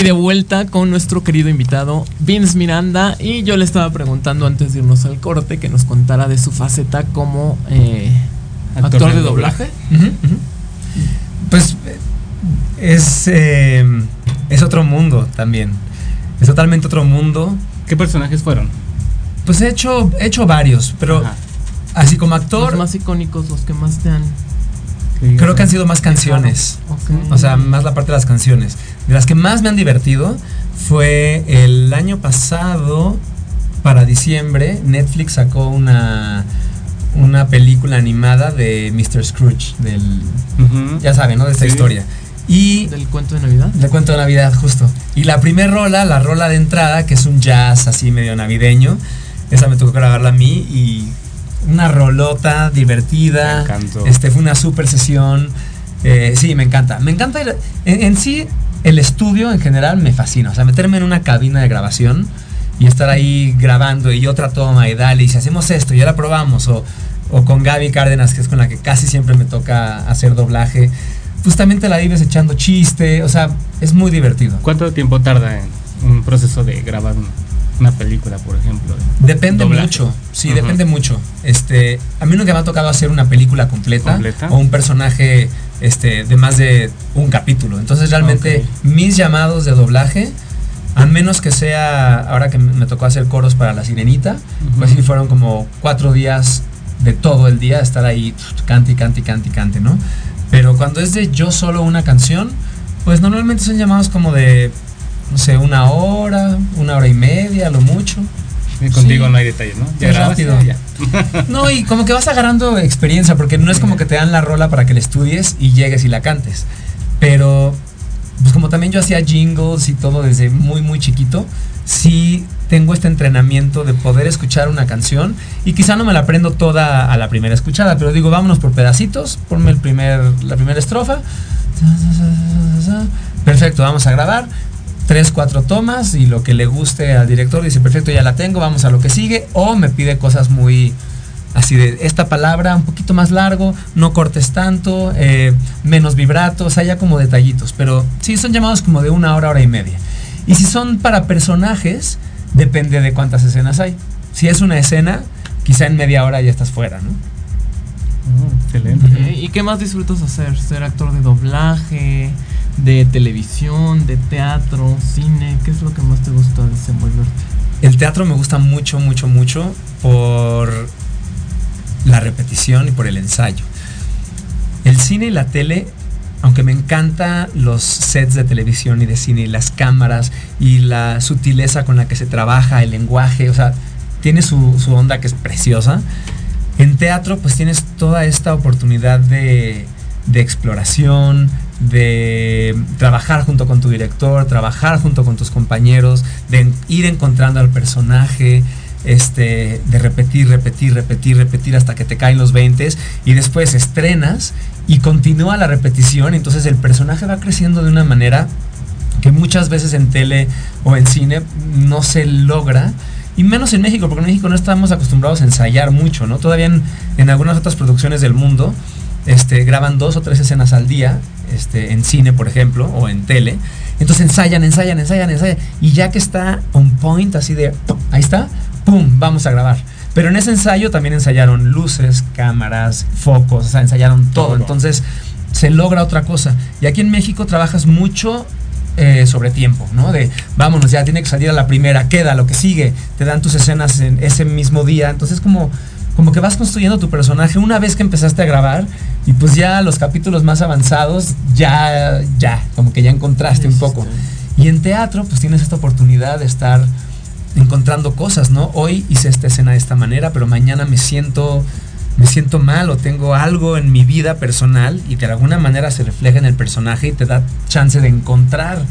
Aquí de vuelta con nuestro querido invitado Vince Miranda y yo le estaba preguntando antes de irnos al corte que nos contara de su faceta como eh, actor, de doblaje. Pues es, eh, es otro mundo también. Es totalmente otro mundo. ¿Qué personajes fueron? Pues he hecho, he hecho varios, pero Ajá. así como actor, Los más icónicos, los que más te han... creo que han sido más canciones. Ok. O sea, más la parte de las canciones. De las que más me han divertido fue el año pasado, para diciembre, Netflix sacó una, una película animada de Mr. Scrooge, del, ya saben, ¿no? De esta Sí. historia. Y del cuento de Navidad. le cuento de Navidad, justo. Y la primer rola, la rola de entrada, que es un jazz así medio navideño, esa me tocó grabarla a mí y una rolota divertida. Me encantó. Este, fue una super sesión. Eh, sí, me encanta. Me encanta ir- en, en sí, el estudio en general me fascina. O sea, meterme en una cabina de grabación y estar ahí grabando y otra toma y dale, y si hacemos esto, ya la probamos. O, o con Gaby Cárdenas, que es con la que casi siempre me toca hacer doblaje. Pues también te la vives echando chiste. O sea, es muy divertido. ¿Cuánto tiempo tarda en un proceso de grabar un- una película, por ejemplo? Depende Doblaje. mucho, sí, depende mucho. Este, a mí nunca me ha tocado hacer una película completa, ¿Completa? o un personaje este, de más de un capítulo. Entonces realmente mis llamados de doblaje, a menos que sea, ahora que me me tocó hacer coros para La Sirenita, pues sí fueron como cuatro días de todo el día estar ahí cante y cante y cante y cante, ¿no? Pero cuando es de yo solo una canción, pues normalmente son llamados como de, no sé, una hora, una hora y media, lo mucho. Y contigo Sí. no hay detalles, ¿no? Es grabaste, rápido. ya. No, y como que vas agarrando experiencia, porque no es como que te dan la rola para que la estudies y llegues y la cantes. Pero, pues como también yo hacía jingles y todo desde muy, muy chiquito, sí tengo este entrenamiento de poder escuchar una canción y quizá no me la aprendo toda a la primera escuchada, pero digo, vámonos por pedacitos, ponme el primer, la primera estrofa. Perfecto, vamos a grabar. Tres, cuatro tomas y lo que le guste al director dice, perfecto, ya la tengo, vamos a lo que sigue. O me pide cosas muy así de esta palabra un poquito más largo, no cortes tanto, eh, menos vibrato, o sea, ya como detallitos. Pero sí, son llamados como de una hora, hora y media. Y si son para personajes, depende de cuántas escenas hay. Si es una escena, quizá en media hora ya estás fuera, ¿no? Mm, excelente. ¿Y qué más disfrutas hacer? ¿Ser actor de doblaje, de televisión, de teatro, cine? ¿Qué es lo que más te gusta desenvolverte? El teatro me gusta mucho, mucho, mucho por la repetición y por el ensayo. El cine y la tele, aunque me encanta los sets de televisión y de cine y las cámaras y la sutileza con la que se trabaja, el lenguaje, o sea, tiene su, su onda que es preciosa. En teatro pues tienes toda esta oportunidad de, de exploración, de trabajar junto con tu director, trabajar junto con tus compañeros, de ir encontrando al personaje, este, de repetir, repetir, repetir, repetir hasta que te caen los 20 y después estrenas y continúa la repetición, entonces el personaje va creciendo de una manera que muchas veces en tele o en cine no se logra. Y menos en México, porque en México no estamos acostumbrados a ensayar mucho, ¿no? Todavía en, en algunas otras producciones del mundo este, graban dos o tres escenas al día, este, en cine, por ejemplo, o en tele. Entonces ensayan, ensayan, ensayan, ensayan. Y ya que está on point, así de, ¡pum! ahí está, ¡pum! Vamos a grabar. Pero en ese ensayo también ensayaron luces, cámaras, focos, o sea, ensayaron todo. Todo. Entonces se logra otra cosa. Y aquí en México trabajas mucho eh, sobre tiempo, ¿no? De vámonos, ya tiene que salir a la primera, queda, lo que sigue, te dan tus escenas en ese mismo día. Entonces, como, como que vas construyendo tu personaje una vez que empezaste a grabar y pues ya los capítulos más avanzados, ya, ya, como que ya encontraste un poco. Y en teatro, pues tienes esta oportunidad de estar encontrando cosas, ¿no? Hoy hice esta escena de esta manera, pero mañana me siento me siento mal o tengo algo en mi vida personal y de alguna manera se refleja en el personaje y te da chance de encontrar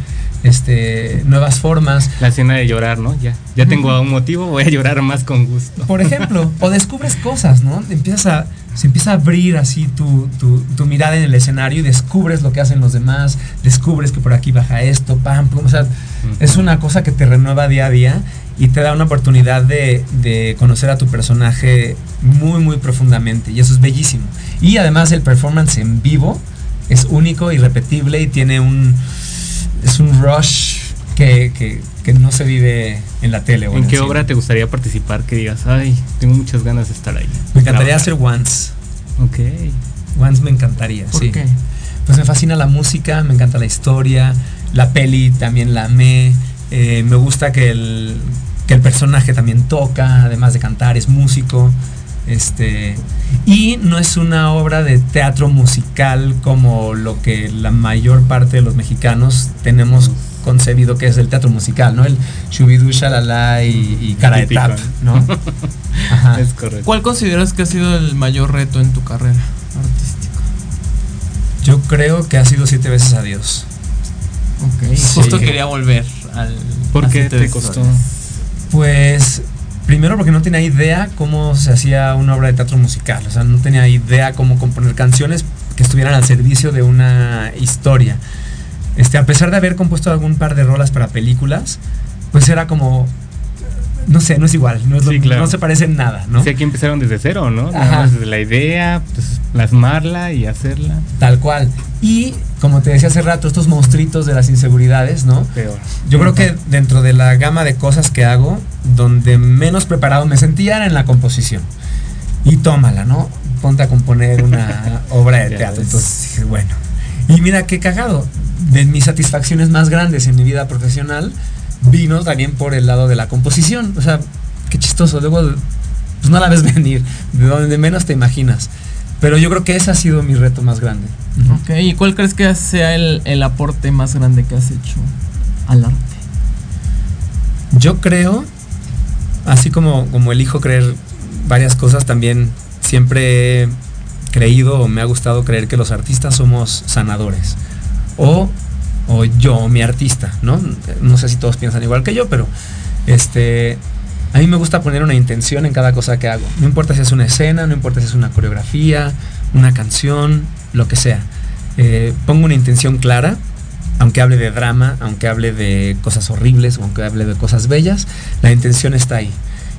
este nuevas formas. La escena de llorar, ¿no? Ya, ya tengo un motivo, voy a llorar más con gusto. Por ejemplo, o descubres cosas, ¿no? Empiezas a, se empieza a abrir así tu, tu, tu mirada en el escenario y descubres lo que hacen los demás, descubres que por aquí baja esto, pam, pum, o sea, es una cosa que te renueva día a día y te da una oportunidad de, de conocer a tu personaje muy, muy profundamente y eso es bellísimo. Y además el performance en vivo es único, irrepetible y tiene un, es un rush que, que- que no se vive en la tele. o ¿En qué cine. obra te gustaría participar que digas, ay, tengo muchas ganas de estar ahí? Me encantaría Trabajar. hacer Once. Ok. Once me encantaría, ¿Por sí. qué? Pues me fascina la música, me encanta la historia, la peli también la amé. eh, me gusta que el, que el personaje también toca, además de cantar, es músico. Este, y no es una obra de teatro musical como lo que la mayor parte de los mexicanos tenemos concebido que es el teatro musical, ¿no? El shubidú, shalala y, y cara de tap, ¿no? Ajá. Es correcto. ¿Cuál consideras que ha sido el mayor reto en tu carrera artística? Yo creo que ha sido siete veces a Dios. Ok. Sí. Justo quería volver al. ¿Por qué te costó? Pues primero porque no tenía idea cómo se hacía una obra de teatro musical, o sea, no tenía idea cómo componer canciones que estuvieran al servicio de una historia. Este, a pesar de haber compuesto algún par de rolas para películas, pues era como no sé, no es igual, no, es lo- claro. no se parece en nada, ¿no? Sí, aquí empezaron desde cero, ¿no? Nada más desde la idea, pues, plasmarla y hacerla. Tal cual. Y como te decía hace rato, estos monstruitos de las inseguridades, ¿no? Peor. Yo creo que dentro de la gama de cosas que hago, donde menos preparado me sentía era en la composición. Y tómala, ¿no? Ponte a componer una obra de teatro. Entonces dije, bueno. Y mira qué cagado. De mis satisfacciones más grandes en mi vida profesional vino también por el lado de la composición. O sea, qué chistoso. Luego, pues no la ves venir, de donde menos te imaginas. Pero yo creo que ese ha sido mi reto más grande. Ok, ¿y cuál crees que sea el, el aporte más grande que has hecho al arte? Yo creo, así como, como elijo creer varias cosas, también siempre he creído o me ha gustado creer que los artistas somos sanadores. O, o yo, mi artista, ¿no? No sé si todos piensan igual que yo, pero este, a mí me gusta poner una intención en cada cosa que hago. No importa si es una escena, no importa si es una coreografía, una canción, lo que sea. Eh, pongo una intención clara, aunque hable de drama, aunque hable de cosas horribles aunque hable de cosas bellas, la intención está ahí.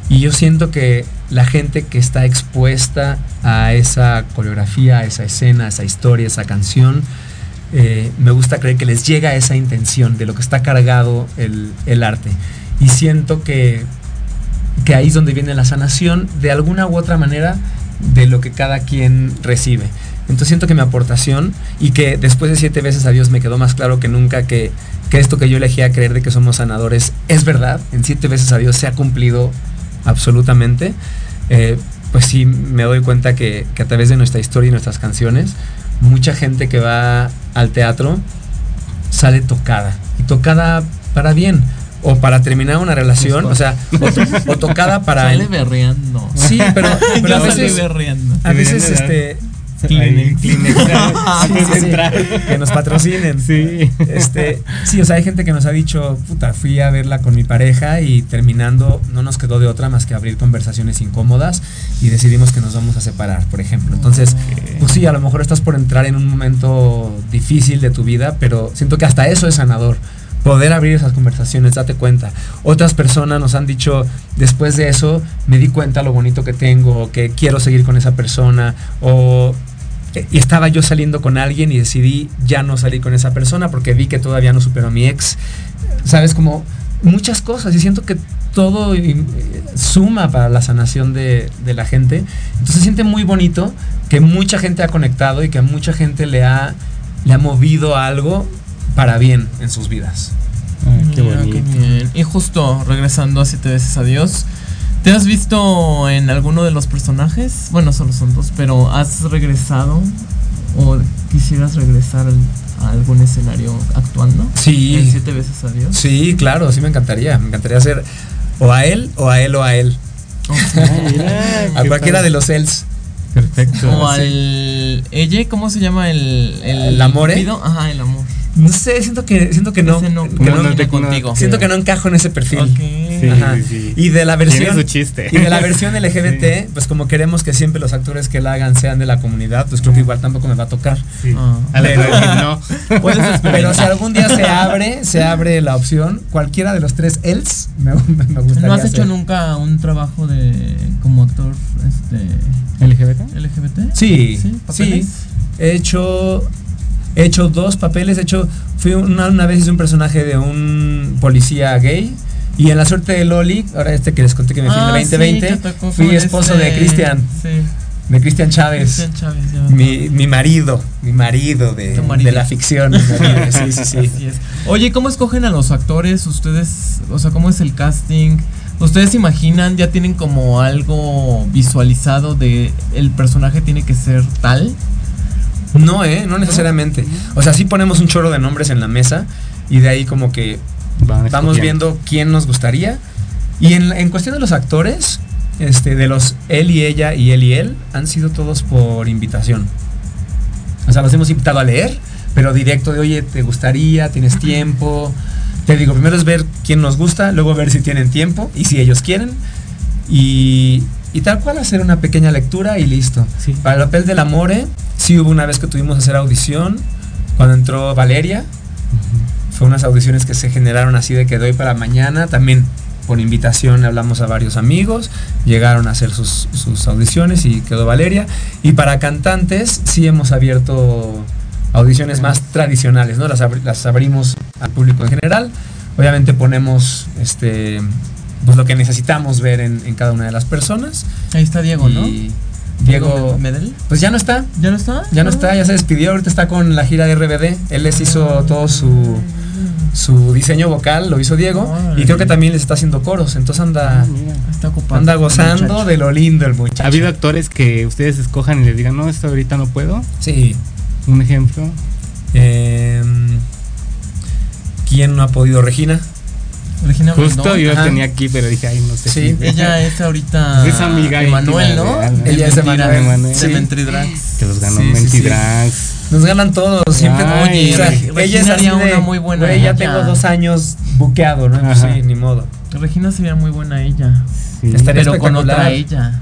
Y yo siento que la gente que está expuesta a esa coreografía, a esa escena, a esa historia, a esa canción, eh, me gusta creer que les llega esa intención de lo que está cargado el arte. Y siento que, que ahí es donde viene la sanación de alguna u otra manera de lo que cada quien recibe. Entonces siento que mi aportación y que después de siete veces a Dios me quedó más claro que nunca que, que esto que yo elegía creer de que somos sanadores es verdad. En siete veces a Dios se ha cumplido absolutamente. Eh, pues sí me doy cuenta que a través de nuestra historia y nuestras canciones, mucha gente que va al teatro sale tocada. Y tocada para bien. O para terminar una relación. O sea, o, to- o tocada para... Sale el- berreando. Sí, pero, pero Yo a salí veces... berreando. A veces este... Sí, sí, que nos patrocinen. Sí. Este, sí, o sea, hay gente que nos ha dicho, puta, fui a verla con mi pareja y terminando no nos quedó de otra más que abrir conversaciones incómodas y decidimos que nos vamos a separar, por ejemplo. Entonces, pues sí, a lo mejor estás por entrar en un momento difícil de tu vida, pero siento que hasta eso es sanador. Poder abrir esas conversaciones, date cuenta. Otras personas nos han dicho, después de eso, me di cuenta lo bonito que tengo, o que quiero seguir con esa persona, o eh, estaba yo saliendo con alguien y decidí ya no salir con esa persona porque vi que todavía no superó a mi ex. Sabes, como muchas cosas. Y siento que todo eh, suma para la sanación de, la gente. Entonces siente muy bonito que mucha gente ha conectado y que a mucha gente le ha, le ha movido algo para bien en sus vidas. Ay, qué Mira, bonito. bien. Y justo regresando a siete veces a Dios, ¿te has visto en alguno de los personajes? Bueno, solo son dos, pero ¿has regresado o quisieras regresar al- a algún escenario actuando? Sí. En siete veces a Dios. Sí, claro, sí me encantaría. Me encantaría hacer o a él, o a él, o a él. A cualquiera de los els. Perfecto. O Sí. al ella, ¿cómo se llama el ¿El amore? cupido? Ajá, el amor. No sé, siento que, siento que no. No, que no no- contigo. siento que no encajo en ese perfil. Ok. Sí, Ajá. sí, sí. Y de la versión. su chiste. Y de la versión LGBT, pues como queremos que siempre los actores que la hagan sean de la comunidad, pues creo que igual tampoco me va a tocar. Sí. Ah. Pero- no. Puedes esperar. Pero si algún día se abre, se abre la opción, cualquiera de los tres els me, me gustaría. ¿No has hecho hacer. nunca un trabajo de como actor este ¿LGBT? LGBT? Sí, Sí. He hecho He hecho dos papeles, he hecho, fui una, una vez hice un personaje de un policía gay. Y en La Suerte de Loli, ahora este que les conté que me fui en Ah, el sí, 2020, que tocó fui esposo este- de Cristian, Sí. de Cristian Chávez. Mi, mi marido, mi marido de, marido. de la ficción. sí, sí, sí. Oye, ¿cómo escogen a los actores? Ustedes, o sea, ¿cómo es el casting? ¿Ustedes imaginan, ya tienen como algo visualizado de el personaje tiene que ser tal? No, eh, no necesariamente. O sea, sí ponemos un chorro de nombres en la mesa y de ahí como que vamos viendo quién nos gustaría. Y en, en cuestión de los actores, este, de los él y ella y él y él, han sido todos por invitación. O sea, los hemos invitado a leer, pero directo de, oye, ¿te gustaría? ¿Tienes tiempo? Te digo, primero es ver quién nos gusta, luego ver si tienen tiempo y si ellos quieren. Y, y tal cual hacer una pequeña lectura y listo. Sí. Para el papel del Amore, sí hubo una vez que tuvimos que hacer audición, cuando entró Valeria. Fue unas audiciones que se generaron así de que doy para mañana. También por invitación le hablamos a varios amigos. Llegaron a hacer sus, sus audiciones y quedó Valeria. Y para cantantes sí hemos abierto audiciones más tradicionales, ¿no? Las, abri- las abrimos al público en general. Obviamente ponemos este pues lo que necesitamos ver en, en cada una de las personas. Ahí está Diego, ¿no? Diego, Medel. pues ya no está. ¿Ya no está? Ya no está, ya se despidió, ahorita está con la gira de RBD. Él les hizo todo su, su diseño vocal, lo hizo Diego. Y creo que también les está haciendo coros, entonces anda, Está ocupado. anda gozando Muchacho. de lo lindo el muchacho. ¿Ha habido actores que ustedes escojan y les digan, no, esto ahorita no puedo? Sí. Un ejemplo. Em, ¿Quién no ha podido? Regina. Regina Justo Blandón. yo tenía aquí, pero dije, ay, no sé. Sí, si- Ella es ahorita. Es amiga Emanuel, íntima ¿no? de. Ella es De sí. Mentry Drags. Que los ganó Sí, sí, Mentidrags. Nos ganan todos, siempre. Ay, Oye, o sea, Reg- ella de, una muy buena "Güey, ya ella". tengo dos años buqueado, ¿no? Pues Ajá. sí, ni modo. Regina sería muy buena ella. Sí. Estaría pero con otra ella.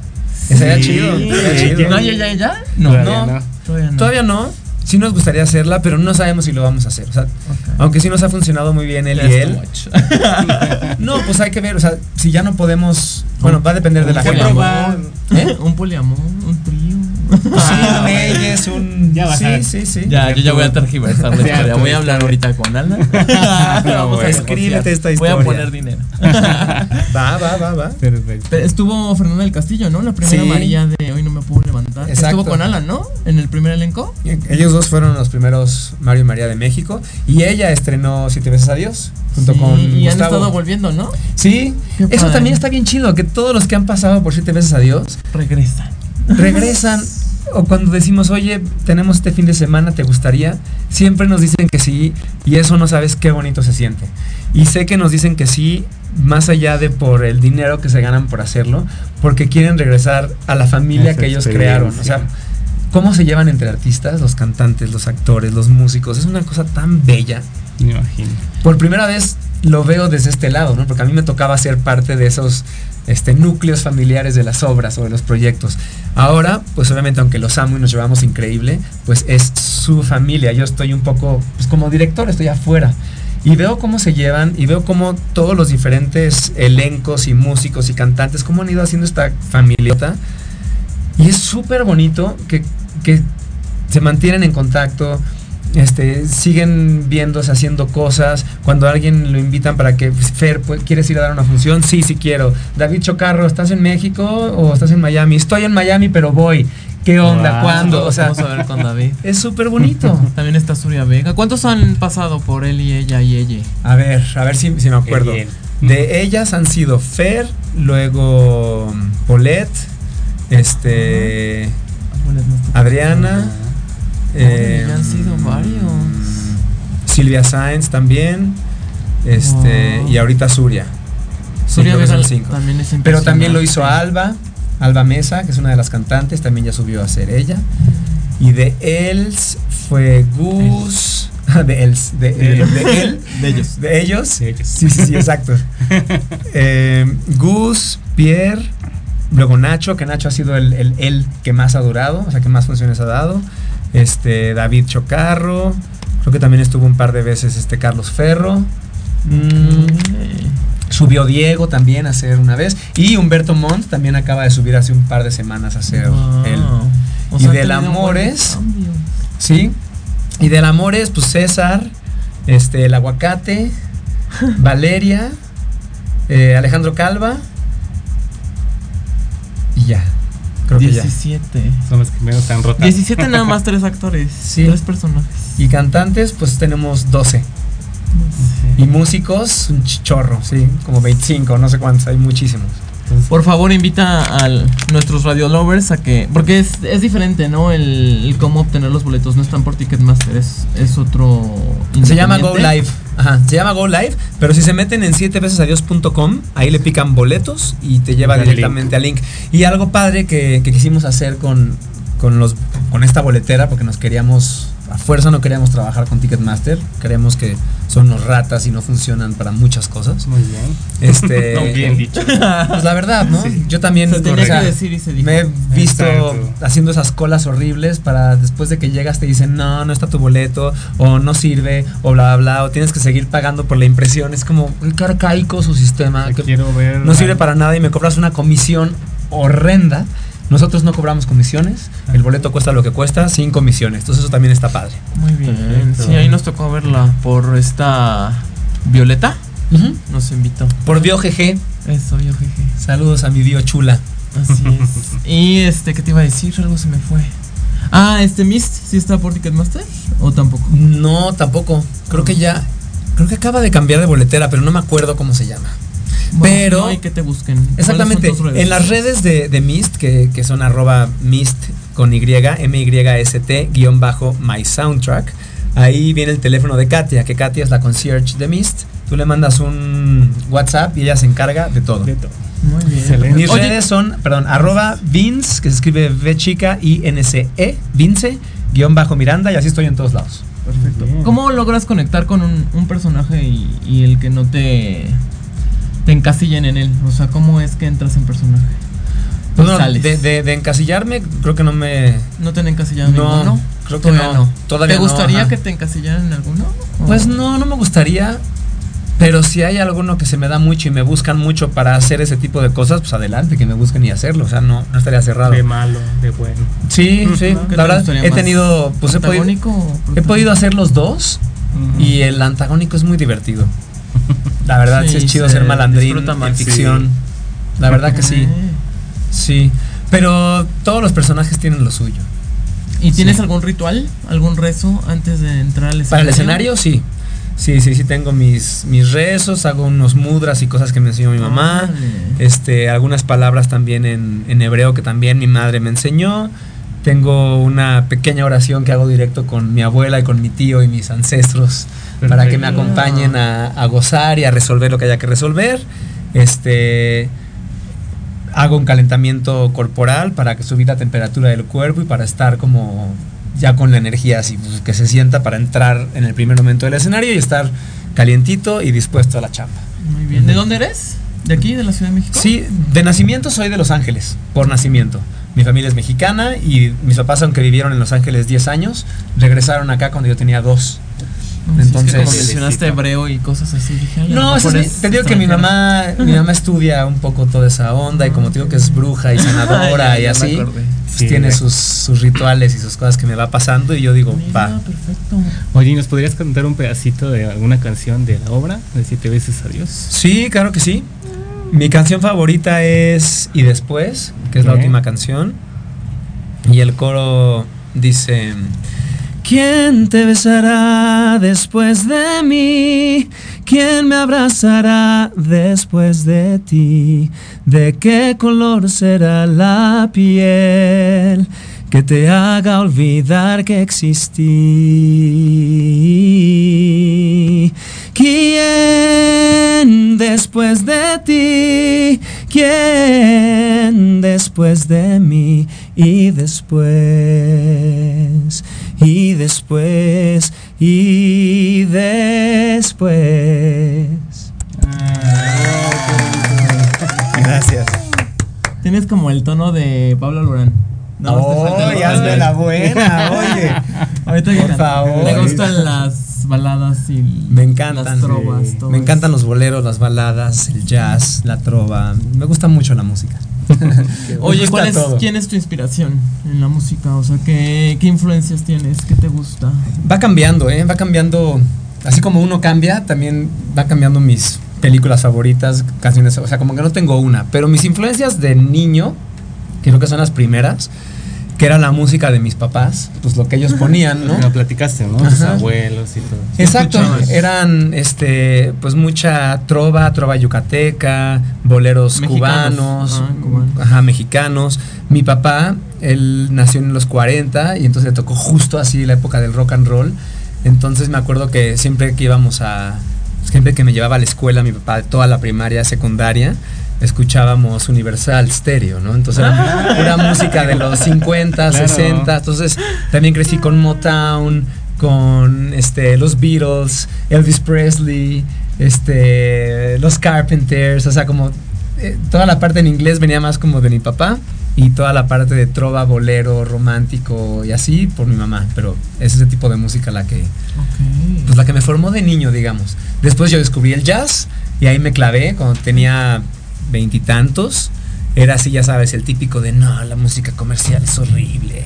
Estaría Sí, chido, estaría ella- chido. ¿No hay ella, ella? No, Todavía no. no. Todavía no. Todavía no. Sí nos gustaría hacerla, pero no sabemos si lo vamos a hacer. O sea, Ok. aunque sí nos ha funcionado muy bien él y él. No, pues hay que ver, o sea, si ya no podemos, bueno, va a depender de la un gente. poliamor, ¿Eh? un poliamor, un trío. Sí, un Reyes, un Ya Sí, a- sí, sí. Ya, yo ya voy a tergiversar la historia. Voy a hablar ahorita con Alan. No, Vamos a. Escríbete esta Voy a historia. poner dinero. Va, va, va, va. Perfecto. Estuvo Fernanda del Castillo, ¿no? La primera Sí. María de Hoy no me puedo levantar. Exacto. Estuvo con Alan, ¿no? En el primer elenco. Ellos dos fueron los primeros Mario y María de México y ella estrenó Siete veces a Dios junto Sí, con y han Gustavo. estado volviendo, ¿no? Sí, Qué eso padre. también está bien chido, que todos los que han pasado por Siete veces a Dios Regresan. regresan o cuando decimos, oye, tenemos este fin de semana, ¿te gustaría? Siempre nos dicen que sí y eso no sabes qué bonito se siente. Y sé que nos dicen que sí, más allá de por el dinero que se ganan por hacerlo, porque quieren regresar a la familia Esa que ellos crearon. O sea, cómo se llevan entre artistas, los cantantes, los actores, los músicos, es una cosa tan bella Me imagino. por primera vez lo veo desde este lado, ¿no? Porque a mí me tocaba ser parte de esos este, núcleos familiares de las obras o de los proyectos. Ahora, pues obviamente, aunque los amo y nos llevamos increíble, pues es su familia. Yo estoy un poco, pues como director, estoy afuera. Y veo cómo se llevan y veo cómo todos los diferentes elencos y músicos y cantantes, cómo han ido haciendo esta familiota. Y es súper bonito que, que se mantienen en contacto, este, siguen viéndose, haciendo cosas. Cuando a alguien lo invitan para que, Fer, pues, ¿quieres ir a dar una función? Sí, sí quiero. David Chocarro, ¿estás en México o estás en Miami? Estoy en Miami, pero voy. ¿Qué onda? Wow. ¿Cuándo? O sea, Vamos a ver con David. es súper bonito. También está Surya Vega. ¿Cuántos han pasado por él y ella y ella? A ver, a ver si, si me acuerdo. De ellas han sido Fer, luego mm, Paulette, este, Adriana, Eh, eh, ya han sido varios. Silvia Sáenz también, este, Wow. y ahorita Surya. Sí, Surya creo que Vega son cinco. también es Pero también lo hizo. Alba, Alba Mesa, que es una de las cantantes, también ya subió a ser ella. Y de Els fue Gus. De Els, de, de, de él. De ellos. De ellos. De ellos. Sí, sí, sí, exacto. Eh, Gus, Pierre, luego Nacho, que Nacho ha sido el, el, el que más ha durado, o sea, que más funciones ha dado. Este, David Chocarro, creo que también estuvo un par de veces este Carlos Ferro. Mm, Subió Diego también a hacer una vez. Y Humberto Montt también acaba de subir hace un par de semanas a hacer Wow. él. O Y sea, del Amores. Sí. Y del Amores, pues César, este, el Aguacate, Valeria, eh, Alejandro Calva. Y ya. Creo que ya. 17. Son los que menos se han rotado. 17 nada más tres actores. Sí. Tres personajes. Y cantantes, pues tenemos 12. Y músicos, un chorro, sí, como 25, no sé cuántos, hay muchísimos. Por favor, invita a nuestros radio lovers a que. Porque es, es diferente, ¿no? El, el cómo obtener los boletos. No están por Ticketmaster, es, es otro. Se llama Go. Live. Ajá, se llama Go Live, pero si se meten en 7 veces adiós.com, ahí le pican boletos y te lleva directamente al link. Y algo padre que, que quisimos hacer con, con, los, con esta boletera, porque nos queríamos, a fuerza no queríamos trabajar con Ticketmaster, creemos que son unos ratas y no funcionan para muchas cosas. Muy bien. Este, No, bien dicho. Pues la verdad, ¿no? Sí. Yo también Se tenía o sea, que decir y se dijo. me he visto Exacto. haciendo esas colas horribles para después de que llegas te dicen, no, no está tu boleto, o no sirve, o bla, bla, bla, o tienes que seguir pagando por la impresión. Es como, qué arcaico su sistema, Te que quiero ver. no sirve para nada y me cobras una comisión horrenda. Nosotros no cobramos comisiones, el boleto cuesta lo que cuesta, sin comisiones. Entonces eso también está padre. Muy bien. Perfecto. Sí, ahí nos tocó verla por esta. Violeta. Nos invitó. Por BioGG, Eso, yo jeje. saludos a mi bio chula. Así es. y este, ¿qué te iba a decir? Algo se me fue. Ah, este Mist, ¿sí está por Ticketmaster? ¿O tampoco? No, tampoco. Creo que ya. Creo que acaba de cambiar de boletera, pero no me acuerdo cómo se llama. Bueno, Pero- No hay que te busquen. Exactamente. En las redes de, de Mist, que, que son arroba Mist con Y, M-Y-S-T, guion bajo My Soundtrack, ahí viene el teléfono de Katia, que Katia es la concierge de Mist. Tú le mandas un WhatsApp y ella se encarga de todo. De todo. Muy bien. Excelente. Mis Oye, redes son, perdón, arroba Vince, que se escribe V chica I N C E, Vince, guion bajo Miranda, y así estoy en todos lados. Perfecto. ¿Cómo logras conectar con un, un personaje y, y el que no te, te encasillen en él? O sea, ¿cómo es que entras en personaje? Pues sales. de, de- de encasillarme, creo que no me. ¿No te han encasillado en No, ninguno? creo que Todavía no. Todavía ¿Te no, gustaría ajá. que te encasillaran en alguno? ¿O- Pues no, no me gustaría. Pero si hay alguno que se me da mucho y me buscan mucho para hacer ese tipo de cosas, pues adelante, que me busquen y hacerlo. O sea, no, no estaría cerrado. De malo, de bueno. Sí, sí. ¿Qué te La verdad, he tenido. Pues he podido, ¿Antagónico o he podido hacer los dos. Y el antagónico es muy divertido. La verdad, sí, Sí, es chido se ser malandrín en ficción. La verdad que sí. Sí. Pero todos los personajes tienen lo suyo. ¿Y tienes Sí. algún ritual? ¿Algún rezo antes de entrar al escenario? Para el escenario, sí. Sí, sí, sí, tengo mis, mis rezos, hago unos mudras y cosas que me enseñó mi mamá. Este, algunas palabras también en, en hebreo que también mi madre me enseñó. Tengo una pequeña oración que hago directo con mi abuela y con mi tío y mis ancestros para que me acompañen a, a gozar y a resolver lo que haya que resolver. Este hago un calentamiento corporal para que subir la temperatura del cuerpo y para estar como ya con la energía así pues, que se sienta para entrar en el primer momento del escenario y estar calientito y dispuesto a la chamba. Muy bien. ¿De dónde eres? ¿De aquí, de la Ciudad de México? Sí, de nacimiento soy de Los Ángeles, por nacimiento. Mi familia es mexicana y mis papás, aunque vivieron en Los Ángeles 10 años, regresaron acá cuando yo tenía dos. No, sí, es que Entonces- mencionaste hebreo y cosas así, dije, a No, es- es te digo que mi mamá, mi mamá estudia un poco toda esa onda y como te digo que es bruja y sanadora Ay, y así, pues Sí, tiene sus, sus rituales y sus cosas que me va pasando y yo digo, Mira, va. perfecto. Oye, ¿nos podrías cantar un pedacito de alguna canción de la obra? De Siete veces adiós. Sí, claro que sí. Mi canción favorita es Y después, que es la última canción. Y el coro dice, ¿quién te besará después de mí? ¿Quién me abrazará después de ti? ¿De qué color será la piel? Que te haga olvidar que existí. ¿Quién después de ti? ¿Quién después de mí? Y después, y después, y después. Gracias. Tienes como el tono de Pablo te falta el Oye, hazme papel. la buena, oye. Ahorita que Por favor. Me gustan las baladas y Me encantan. las trovas. sí. todo Me encantan eso. los boleros, las baladas, el jazz, la trova. Me gusta mucho la música. Oye, ¿cuál es. ¿quién es tu inspiración en la música? O sea, ¿qué, qué influencias tienes? ¿Qué te gusta? Va cambiando, ¿eh? Va cambiando. Así como uno cambia, también va cambiando mis películas favoritas, canciones. O sea, como que no tengo una. Pero mis influencias de niño, que creo que son las primeras, que era la música de mis papás, pues lo que ellos ponían, ¿no? Lo platicaste, ¿no? Tus abuelos y todo. Exacto, eran este pues mucha trova, trova yucateca, boleros Mexicanos. cubanos, Ah, cubanos. ajá, mexicanos. Mi papá, él nació en los 40 y entonces le tocó justo así la época del rock and roll. Entonces me acuerdo que siempre que íbamos a siempre que me llevaba a la escuela mi papá toda la primaria, secundaria, escuchábamos Universal Stereo, ¿no? Entonces era pura música de los 50, Claro. 60, entonces también crecí con Motown, con este los Beatles, Elvis Presley, este los Carpenters, o sea, como eh, toda la parte en inglés venía más como de mi papá y toda la parte de trova, bolero, romántico y así por mi mamá, pero es ese tipo de música la que pues la que me formó de niño, digamos. Después yo descubrí el jazz y ahí me clavé cuando tenía veintitantos. Era así, ya sabes, el típico de no, la música comercial es horrible.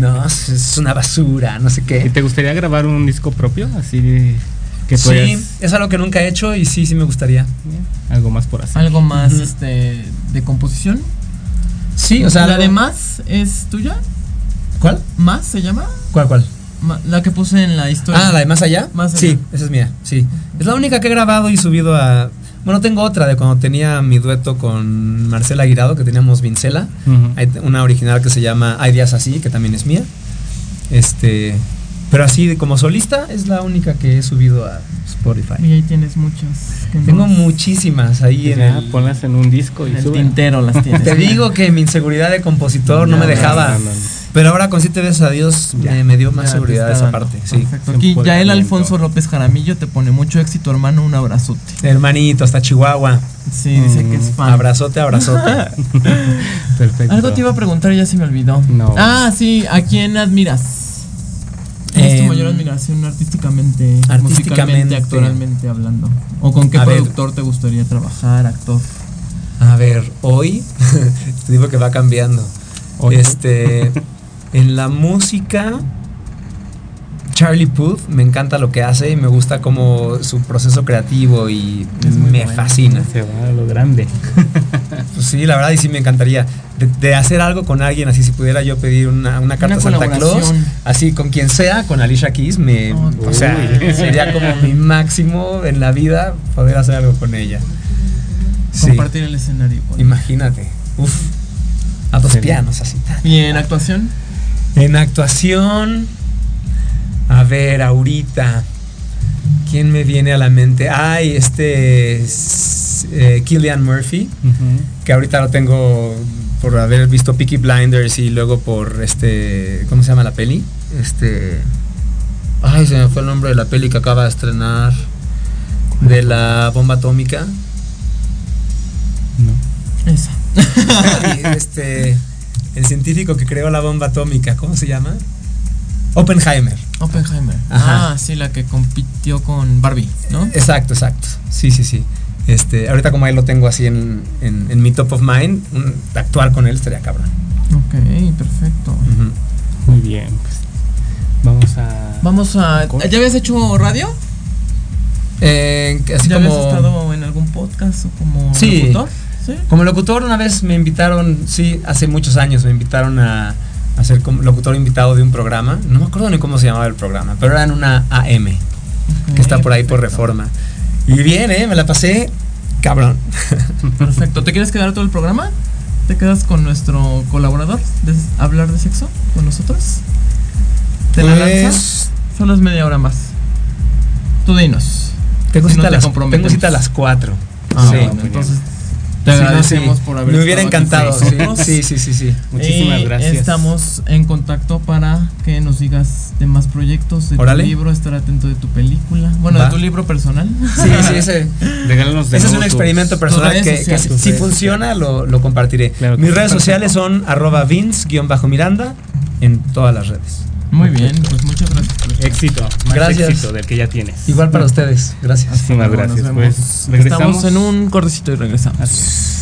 no, es- una basura, no sé ¿Y qué. te gustaría grabar un disco propio? Así de- que tú Sí, hayas- es algo que nunca he hecho y sí, sí me gustaría. algo más por hacer. ¿Algo más este, de composición? Sí, o sea, ¿La algo- de Más es tuya? ¿Cuál? ¿Más se llama? ¿Cuál, cuál? La que puse en la historia. Ah, la de Más Allá. Más Sí, Allá. esa es mía, sí. Es la única que he grabado y subido a... Bueno, tengo otra de cuando tenía mi dueto con Marcela Aguirado, que teníamos Vincela. Hay una original que se llama Hay días así, que también es mía. Este... Pero así, de- como solista, es la única que he subido a Spotify. Y ahí tienes muchas. Tengo muchísimas ahí en Ya, el... ponlas en un disco y en el sube. tintero las tienes. Te digo que mi inseguridad de compositor no, No, me dejaba. no, no, no. Pero ahora con siete veces a Dios Ya. me, me dio más Ya seguridad esa parte. Sí. Perfecto. Aquí Empoderamiento. Yael Alfonso López Jaramillo te pone mucho éxito, hermano. Un abrazote. Hermanito, hasta Chihuahua. Sí, dice que es fan. Abrazote, abrazote. Perfecto. Algo te iba a preguntar y ya se me olvidó. No. Ah, sí, ¿a quién admiras? ¿Quién es tu Em, mayor admiración artísticamente, artísticamente. musicalmente, actoralmente hablando? ¿O con qué A ver. productor te gustaría trabajar, actor? A ver, hoy te digo que va cambiando. Hoy. Este, en la música, Charlie Puth me encanta lo que hace y me gusta como su proceso creativo y me bueno. fascina. Se va a lo grande. Pues sí, la verdad y sí me encantaría de, de hacer algo con alguien así si pudiera yo pedir una, una carta Una a Santa Claus, así con quien sea, con Alicia Keys me, Oh, o sea, uy. sería como mi máximo en la vida poder hacer algo con ella. Sí. Compartir el escenario. Imagínate. Uf. A dos pianos así. ¿Y en actuación? En actuación. A ver, ahorita. ¿Quién me viene a la mente? Ay, este. es, eh, Killian Murphy. Que ahorita lo tengo por haber visto Peaky Blinders y luego por este. ¿Cómo se llama la peli? Este. Ay, se me fue el nombre de la peli que acaba de estrenar. De la bomba atómica. No. Esa. Este, el científico que creó la bomba atómica, ¿cómo se llama? Oppenheimer. Oppenheimer. Ajá. Ah, sí, la que compitió con Barbie, ¿no? Exacto, exacto. Sí, sí, sí. Este, ahorita como ahí lo tengo así en, en- en mi top of mind, un- actuar con él estaría cabrón. Ok, perfecto. Muy bien. Pues vamos a. Vamos a. ¿Ya habías hecho radio? Eh, así ¿Ya como, habías estado en algún podcast o como Sí. locutor? Sí. como locutor una vez me invitaron, sí, hace muchos años me invitaron a, a ser como locutor invitado de un programa. No me acuerdo ni cómo se llamaba el programa, pero era en una AM. Ok, que está por ahí por reforma. Y bien, ¿eh? Me la pasé cabrón. Perfecto. ¿Te quieres quedar todo el programa? ¿Te quedas con nuestro colaborador de hablar de sexo con nosotros? ¿Te la Pues, lanzas? Solo es media hora más. Tú dinos. Tengo, Si cita, no a te las, tengo cita a las 4. Ah, sí. bueno, entonces te Sí, no, agradecemos sí. por haber Me hubiera encantado. con Sí, nosotros. sí, sí, sí, sí. Muchísimas Y gracias. Estamos en contacto para que nos digas de más proyectos, de Órale. tu libro, estar atento de tu película. Bueno, Va. de tu libro personal. Sí, sí, ese, Regálanos de ese es un experimento personal que, si, funciona lo, lo compartiré. Claro Mis redes sociales son arroba vince-miranda en todas las redes. Muy bien, pues muchas gracias por estar. Éxito. Más Gracias. éxito del que ya tienes. Igual para ustedes. Gracias. Muchísimas gracias. Pues regresamos. Estamos en un cortecito y regresamos. Así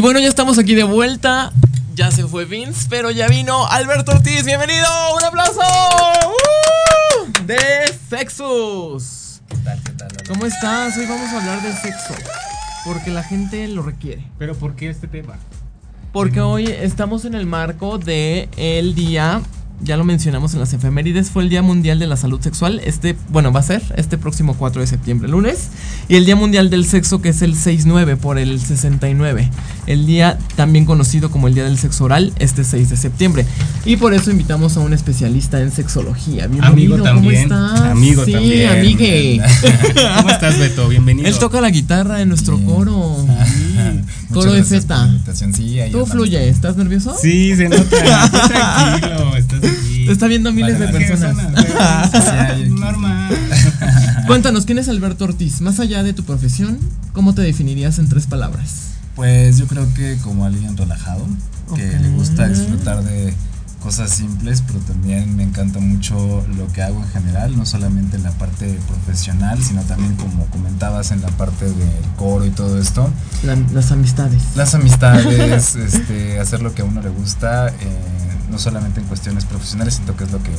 Y bueno, ya estamos aquí de vuelta. Ya se fue Vince, pero ya vino Alberto Ortiz. Bienvenido. Un aplauso. ¡Uh! De Sexus. ¿Cómo estás? Hoy vamos a hablar de sexo. Porque la gente lo requiere. Pero ¿por qué este tema? Porque hoy estamos en el marco de el día, ya lo mencionamos en las efemérides, fue el Día Mundial de la Salud Sexual. Este, bueno, va a ser este próximo 4 de septiembre, lunes. Y el Día Mundial del Sexo, que es el 6-9 por el 69. El día también conocido como el Día del Sexo Oral, este 6 de septiembre. Y por eso invitamos a un especialista en sexología. Bienvenido, Amigo ¿cómo también. estás? Amigo sí, también. amigue. ¿Cómo estás, Beto? Bienvenido. Él toca la guitarra en nuestro coro. Coro de feta. Sí, Tú fluye, ¿estás nervioso? Sí, se nota. Tú tranquilo, estás aquí. Te está viendo miles de personas. Normal. Cuéntanos, ¿quién es Alberto Ortiz? Más allá de tu profesión, ¿cómo te definirías en tres palabras? Pues yo creo que como alguien relajado, que le gusta disfrutar de cosas simples, pero también me encanta mucho lo que hago en general, no solamente en la parte profesional, sino también como comentabas en la parte del coro y todo esto. La- las amistades. Las amistades, este, hacer lo que a uno le gusta, eh, no solamente en cuestiones profesionales, sino que es lo que,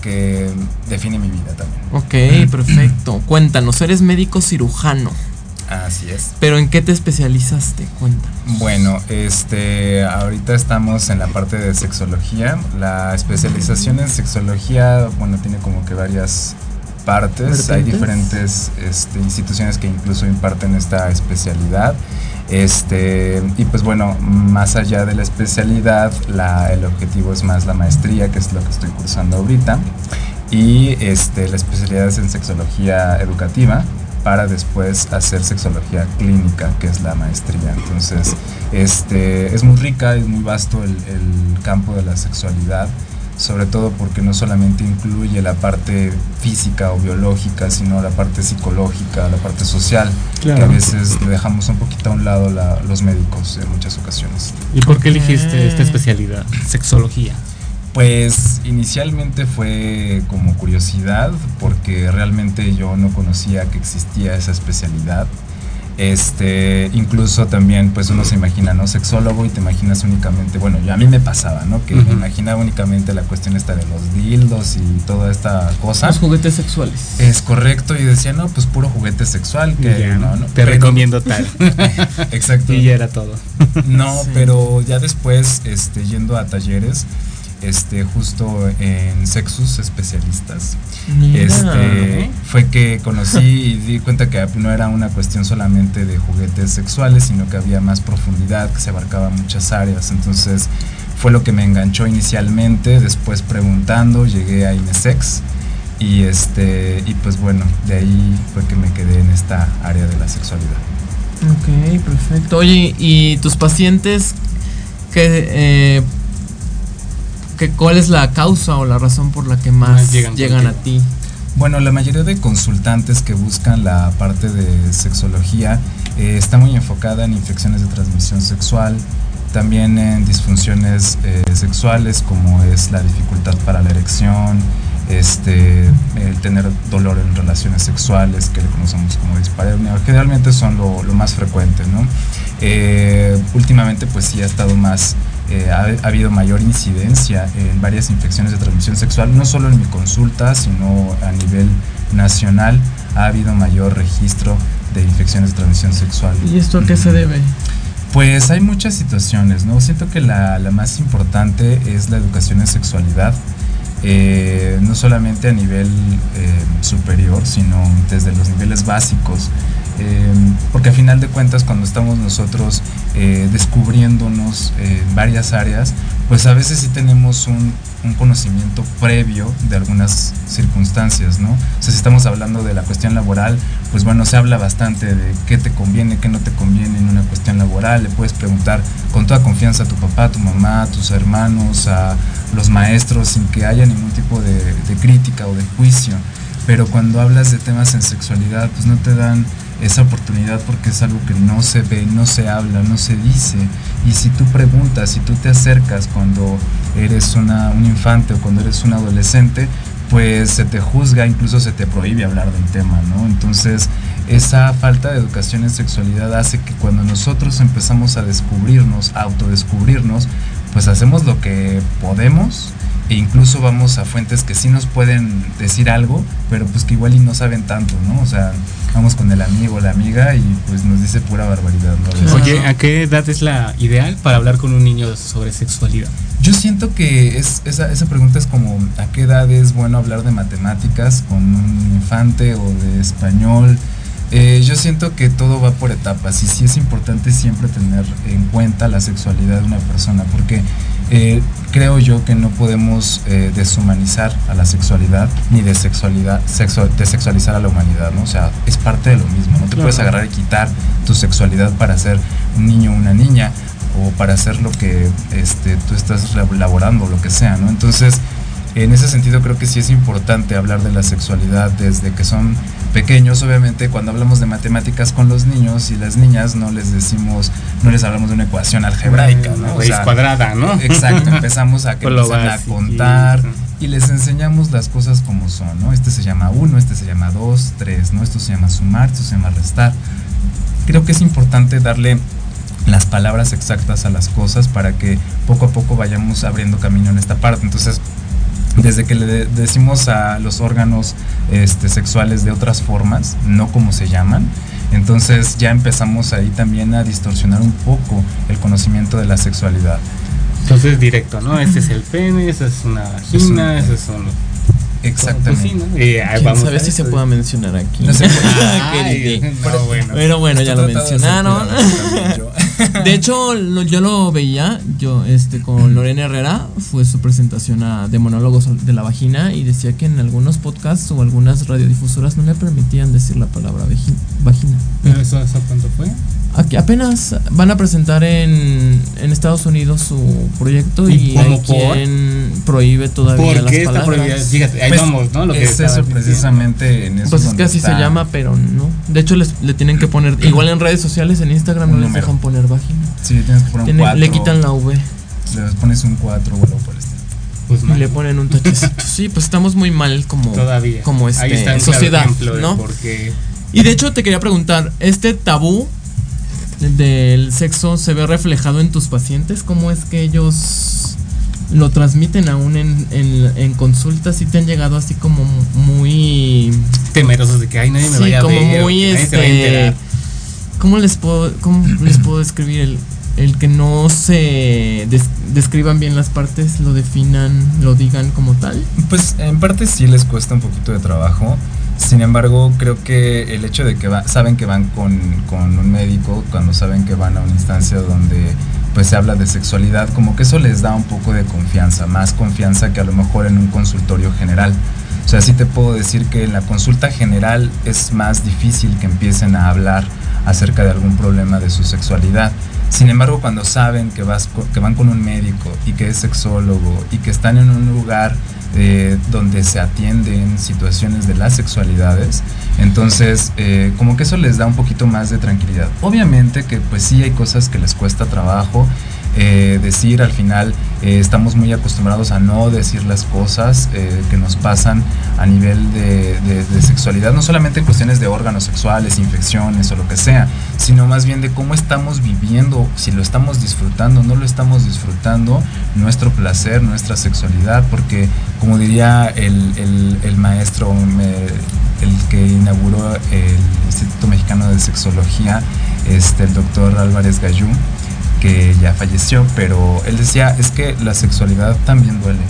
que define mi vida también. Ok, perfecto. Cuéntanos, eres médico cirujano. Así es. Pero ¿en qué te especializaste? Cuenta. Bueno, este, ahorita estamos en la parte de sexología. La especialización en sexología, bueno, tiene como que varias partes. Hay diferentes este, instituciones que incluso imparten esta especialidad. Este, y pues bueno, más allá de la especialidad, la, el objetivo es más la maestría, que es lo que estoy cursando ahorita. Y este, la especialidad es en sexología educativa para después hacer sexología clínica, que es la maestría. Entonces, este, es muy rica, es muy vasto el, el campo de la sexualidad, sobre todo porque no solamente incluye la parte física o biológica, sino la parte psicológica, la parte social, que a veces le dejamos un poquito a un lado la- los médicos en muchas ocasiones. ¿Y por qué eligiste esta especialidad? Sexología. Pues inicialmente fue como curiosidad porque realmente yo no conocía que existía esa especialidad. Este, incluso también pues uno se imagina, ¿no? Sexólogo y te imaginas únicamente, bueno, yo a mí me pasaba, ¿no? Que me imaginaba únicamente la cuestión esta de los dildos y toda esta cosa. Los juguetes sexuales. Es correcto, y decía, no, pues puro juguete sexual, que Ya, no, no. Te Pero- recomiendo tal. Exacto. y ya era todo. No, Sí. pero ya después, este, yendo a talleres, este, justo en sexus especialistas, Mira. este, fue que conocí y di cuenta que no era una cuestión solamente de juguetes sexuales, sino que había más profundidad, que se abarcaba muchas áreas. Entonces, fue lo que me enganchó inicialmente, después preguntando, llegué a Inesex. Y este, y pues bueno, de ahí fue que me quedé en esta área de la sexualidad. Ok, perfecto. Oye, ¿y tus pacientes qué, eh, cuál es la causa o la razón por la que más Más llegan, llegan a ti? Bueno, la mayoría de consultantes que buscan la parte de sexología eh, está muy enfocada en infecciones de transmisión sexual, también en disfunciones eh, sexuales como es la dificultad para la erección, este, el tener dolor en relaciones sexuales que le conocemos como dispareunia, generalmente son lo, lo más frecuente, ¿no? Eh, últimamente pues sí ha estado más eh, ha, ha habido mayor incidencia en varias infecciones de transmisión sexual, no solo en mi consulta, sino a nivel nacional ha habido mayor registro de infecciones de transmisión sexual. ¿Y esto a qué se debe? Pues hay muchas situaciones, ¿no? Siento que la, la más importante es la educación en sexualidad, eh, no solamente a nivel eh, superior, sino desde los niveles básicos. Eh, porque a final de cuentas cuando estamos nosotros eh, descubriéndonos en varias áreas, pues a veces sí tenemos un, conocimiento previo de algunas circunstancias, ¿no? Si estamos hablando de la cuestión laboral, pues bueno, se habla bastante de qué te conviene, qué no te conviene en una cuestión laboral, le puedes preguntar con toda confianza a tu papá, a tu mamá, a tus hermanos, a los maestros, sin que haya ningún tipo de, de crítica o de juicio. Pero cuando hablas de temas en sexualidad, pues no te dan esa oportunidad porque es algo que no se ve, no se habla, no se dice. Y si tú preguntas, si tú te acercas cuando eres una, un infante o cuando eres un adolescente, pues se te juzga, incluso se te prohíbe hablar del tema, ¿no? Entonces, esa falta de educación en sexualidad hace que cuando nosotros empezamos a descubrirnos, a autodescubrirnos, pues hacemos lo que podemos e incluso vamos a fuentes que sí nos pueden decir algo, pero pues que igual y no saben tanto, ¿no? O sea, vamos con el amigo o la amiga y pues nos dice pura barbaridad, ¿no? Oye, ¿a qué edad es la ideal para hablar con un niño sobre sexualidad? Yo siento que es, esa, esa pregunta es como a qué edad es bueno hablar de matemáticas con un infante o de español. Eh, yo siento que todo va por etapas y sí es importante siempre tener en cuenta la sexualidad de una persona porque eh, creo yo que no podemos eh, deshumanizar a la sexualidad ni desexualidad, sexual, desexualizar a la humanidad, ¿no? O sea, es parte de lo mismo, no te Claro. puedes agarrar y quitar tu sexualidad para ser un niño o una niña o para hacer lo que este, tú estás elaborando, lo que sea, ¿no? Entonces, en ese sentido creo que sí es importante hablar de la sexualidad desde que son pequeños, obviamente cuando hablamos de matemáticas con los niños y las niñas no les decimos, no les hablamos de una ecuación algebraica, ¿no? Raíz cuadrada, ¿no? Exacto, empezamos a que empiezan a contar y les enseñamos las cosas como son, ¿no? Este se llama uno, este se llama dos, tres, ¿no? Esto se llama sumar, esto se llama restar. Creo que es importante darle las palabras exactas a las cosas para que poco a poco vayamos abriendo camino en esta parte. Entonces, desde que le de- decimos a los órganos este, sexuales de otras formas, no como se llaman, Entonces ya empezamos ahí también a distorsionar un poco el conocimiento de la sexualidad. Entonces directo, ¿no? Este es el pene, esa es una vagina, Es un- esos son los... Exactamente. Pues sí, ¿no? Ahí ¿Quién vamos sabe a si se pueda mencionar aquí? No se puede. Ay, no, bueno. Pero bueno, ya lo mencionaron. De hecho, lo- yo lo veía, yo este con Lorena Herrera, fue su presentación a, de monólogos de la vagina y decía que en algunos podcasts o algunas radiodifusoras no le permitían decir la palabra vagina. ¿Pero eso, eso cuánto fue? Aquí apenas van a presentar en, en Estados Unidos su proyecto y, ¿Y hay por? quien prohíbe todavía ¿Por las qué está palabras. prohibida? Fíjate, ahí Pues, vamos, ¿no? Lo que es estabas eso diciendo. precisamente en eso. Pues es que así se está. llama, pero no. De hecho, les, le tienen que poner. Igual en redes sociales, en Instagram, Un no les dejan poner vagina. Sí, tienes que poner un 4. le quitan la V Le pones un 4 o algo por estilo. Pues y mal. le ponen un tachecito. Sí, pues estamos muy mal como, Todavía. como este, Ahí está un claro sociedad, de ¿no? por qué- Y de hecho, te quería preguntar: ¿este tabú del sexo se ve reflejado en tus pacientes? ¿Cómo es que ellos lo transmiten aún en, en, en consultas? ¿Y te han llegado así como muy. temerosos de que ay nadie me Sí, vaya a como ver, o muy que nadie a este. enterar. ¿Cómo les puedo, cómo les puedo describir el, el que no se des- describan bien las partes, lo definan, lo digan como tal? Pues en parte sí les cuesta un poquito de trabajo. Sin embargo, creo que el hecho de que saben que van con, con un médico, cuando saben que van a una instancia donde pues se habla de sexualidad, como que eso les da un poco de confianza, más confianza que a lo mejor en un consultorio general. O sea, sí te puedo decir que en la consulta general es más difícil que empiecen a hablar acerca de algún problema de su sexualidad. Sin embargo, cuando saben que, vas que van con un médico y que es sexólogo y que están en un lugar eh, donde se atienden situaciones de las sexualidades, entonces eh, como que eso les da un poquito más de tranquilidad. Obviamente que pues sí hay cosas que les cuesta trabajo. eh, decir al final eh, estamos muy acostumbrados a no decir las cosas eh, que nos pasan a nivel de, sexualidad, no solamente en cuestiones de órganos sexuales, infecciones o lo que sea, sino más bien de cómo estamos viviendo, si lo estamos disfrutando, no lo estamos disfrutando, nuestro placer, nuestra sexualidad, porque como diría el, maestro, el que inauguró el Instituto Mexicano de Sexología, este, el doctor Álvarez Gallú, que ya falleció, pero él decía, es que la sexualidad también duele,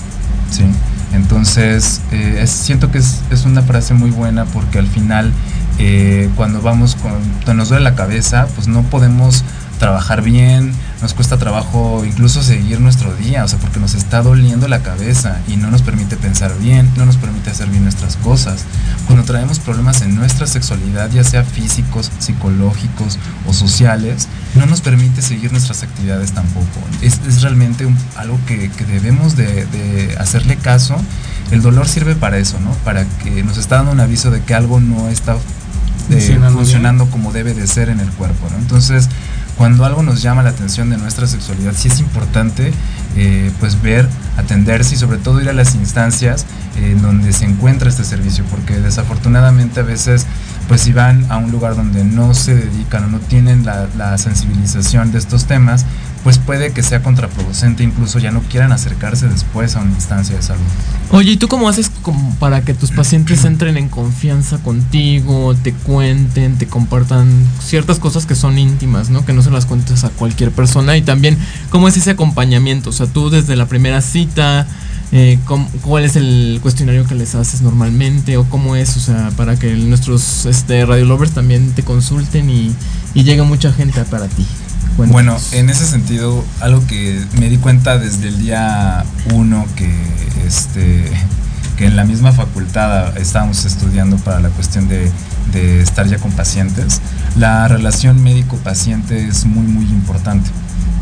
¿sí? Entonces, eh, es- siento que es, es una frase muy buena porque al final, eh, cuando vamos con, cuando nos duele la cabeza, pues no podemos trabajar bien, nos cuesta trabajo incluso seguir nuestro día, o sea, porque nos está doliendo la cabeza y no nos permite pensar bien, no nos permite hacer bien nuestras cosas. Cuando traemos problemas en nuestra sexualidad, ya sea físicos, psicológicos o sociales, no nos permite seguir nuestras actividades tampoco. Es, es realmente un- algo que, que debemos de, de hacerle caso. El dolor sirve para eso, ¿no? Para que nos está dando un aviso de que algo no está eh, Funcionando funcionando como debe de ser en el cuerpo, ¿no? Entonces, cuando algo nos llama la atención de nuestra sexualidad, sí es importante eh, pues ver, atenderse y sobre todo ir a las instancias eh, en donde se encuentra este servicio, porque desafortunadamente a veces pues si van a un lugar donde no se dedican o no tienen la, sensibilización de estos temas, pues puede que sea contraproducente, incluso ya no quieran acercarse después a una instancia de salud. Oye, ¿y tú cómo haces para que tus pacientes entren en confianza contigo, te cuenten, te compartan ciertas cosas que son íntimas, ¿no? Que no se las cuentes a cualquier persona. Y también, ¿cómo es ese acompañamiento? O sea, tú desde la primera cita, eh, ¿cómo- ¿cuál es el cuestionario que les haces normalmente? ¿O cómo es? O sea, para que nuestros este, radio lovers también te consulten y, y llegue mucha gente para ti. Bueno, en ese sentido, algo que me di cuenta desde el día uno que, este, que en la misma facultad estábamos estudiando para la cuestión de, de estar ya con pacientes, la relación médico-paciente es muy, muy importante.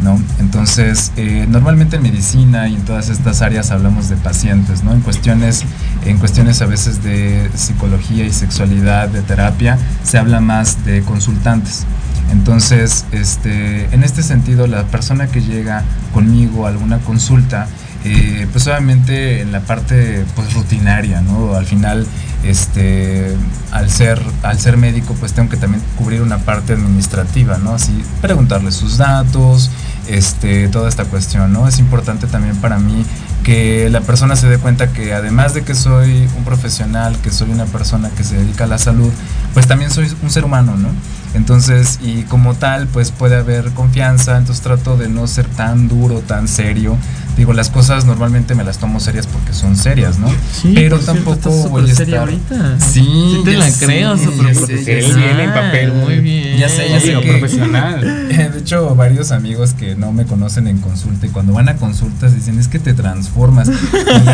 ¿No? Entonces, eh, normalmente en medicina y en todas estas áreas hablamos de pacientes, ¿no? En cuestiones, en cuestiones a veces de psicología y sexualidad, de terapia, se habla más de consultantes. Entonces, este, en este sentido, la persona que llega conmigo a alguna consulta, eh, pues obviamente en la parte pues rutinaria, ¿no? Al final, este, al ser, al ser médico, pues tengo que también cubrir una parte administrativa, ¿no? Así, preguntarle sus datos, este, toda esta cuestión, ¿no? Es importante también para mí que la persona se dé cuenta que además de que soy un profesional, que soy una persona que se dedica a la salud, pues también soy un ser humano, ¿no? Entonces, y como tal, pues puede haber confianza, entonces trato de no ser tan duro, tan serio. Digo, las cosas normalmente me las tomo serias porque son serias, ¿no? Sí, Pero cierto, tampoco estás voy a súper seria estar... ahorita. Sí, Sí te la sé, creo, súper profesional. Bien en papel. Muy bien. Ya sé, ya sé que- profesional. De hecho, varios amigos que no me conocen en consulta y cuando van a consultas dicen, es que te transformas.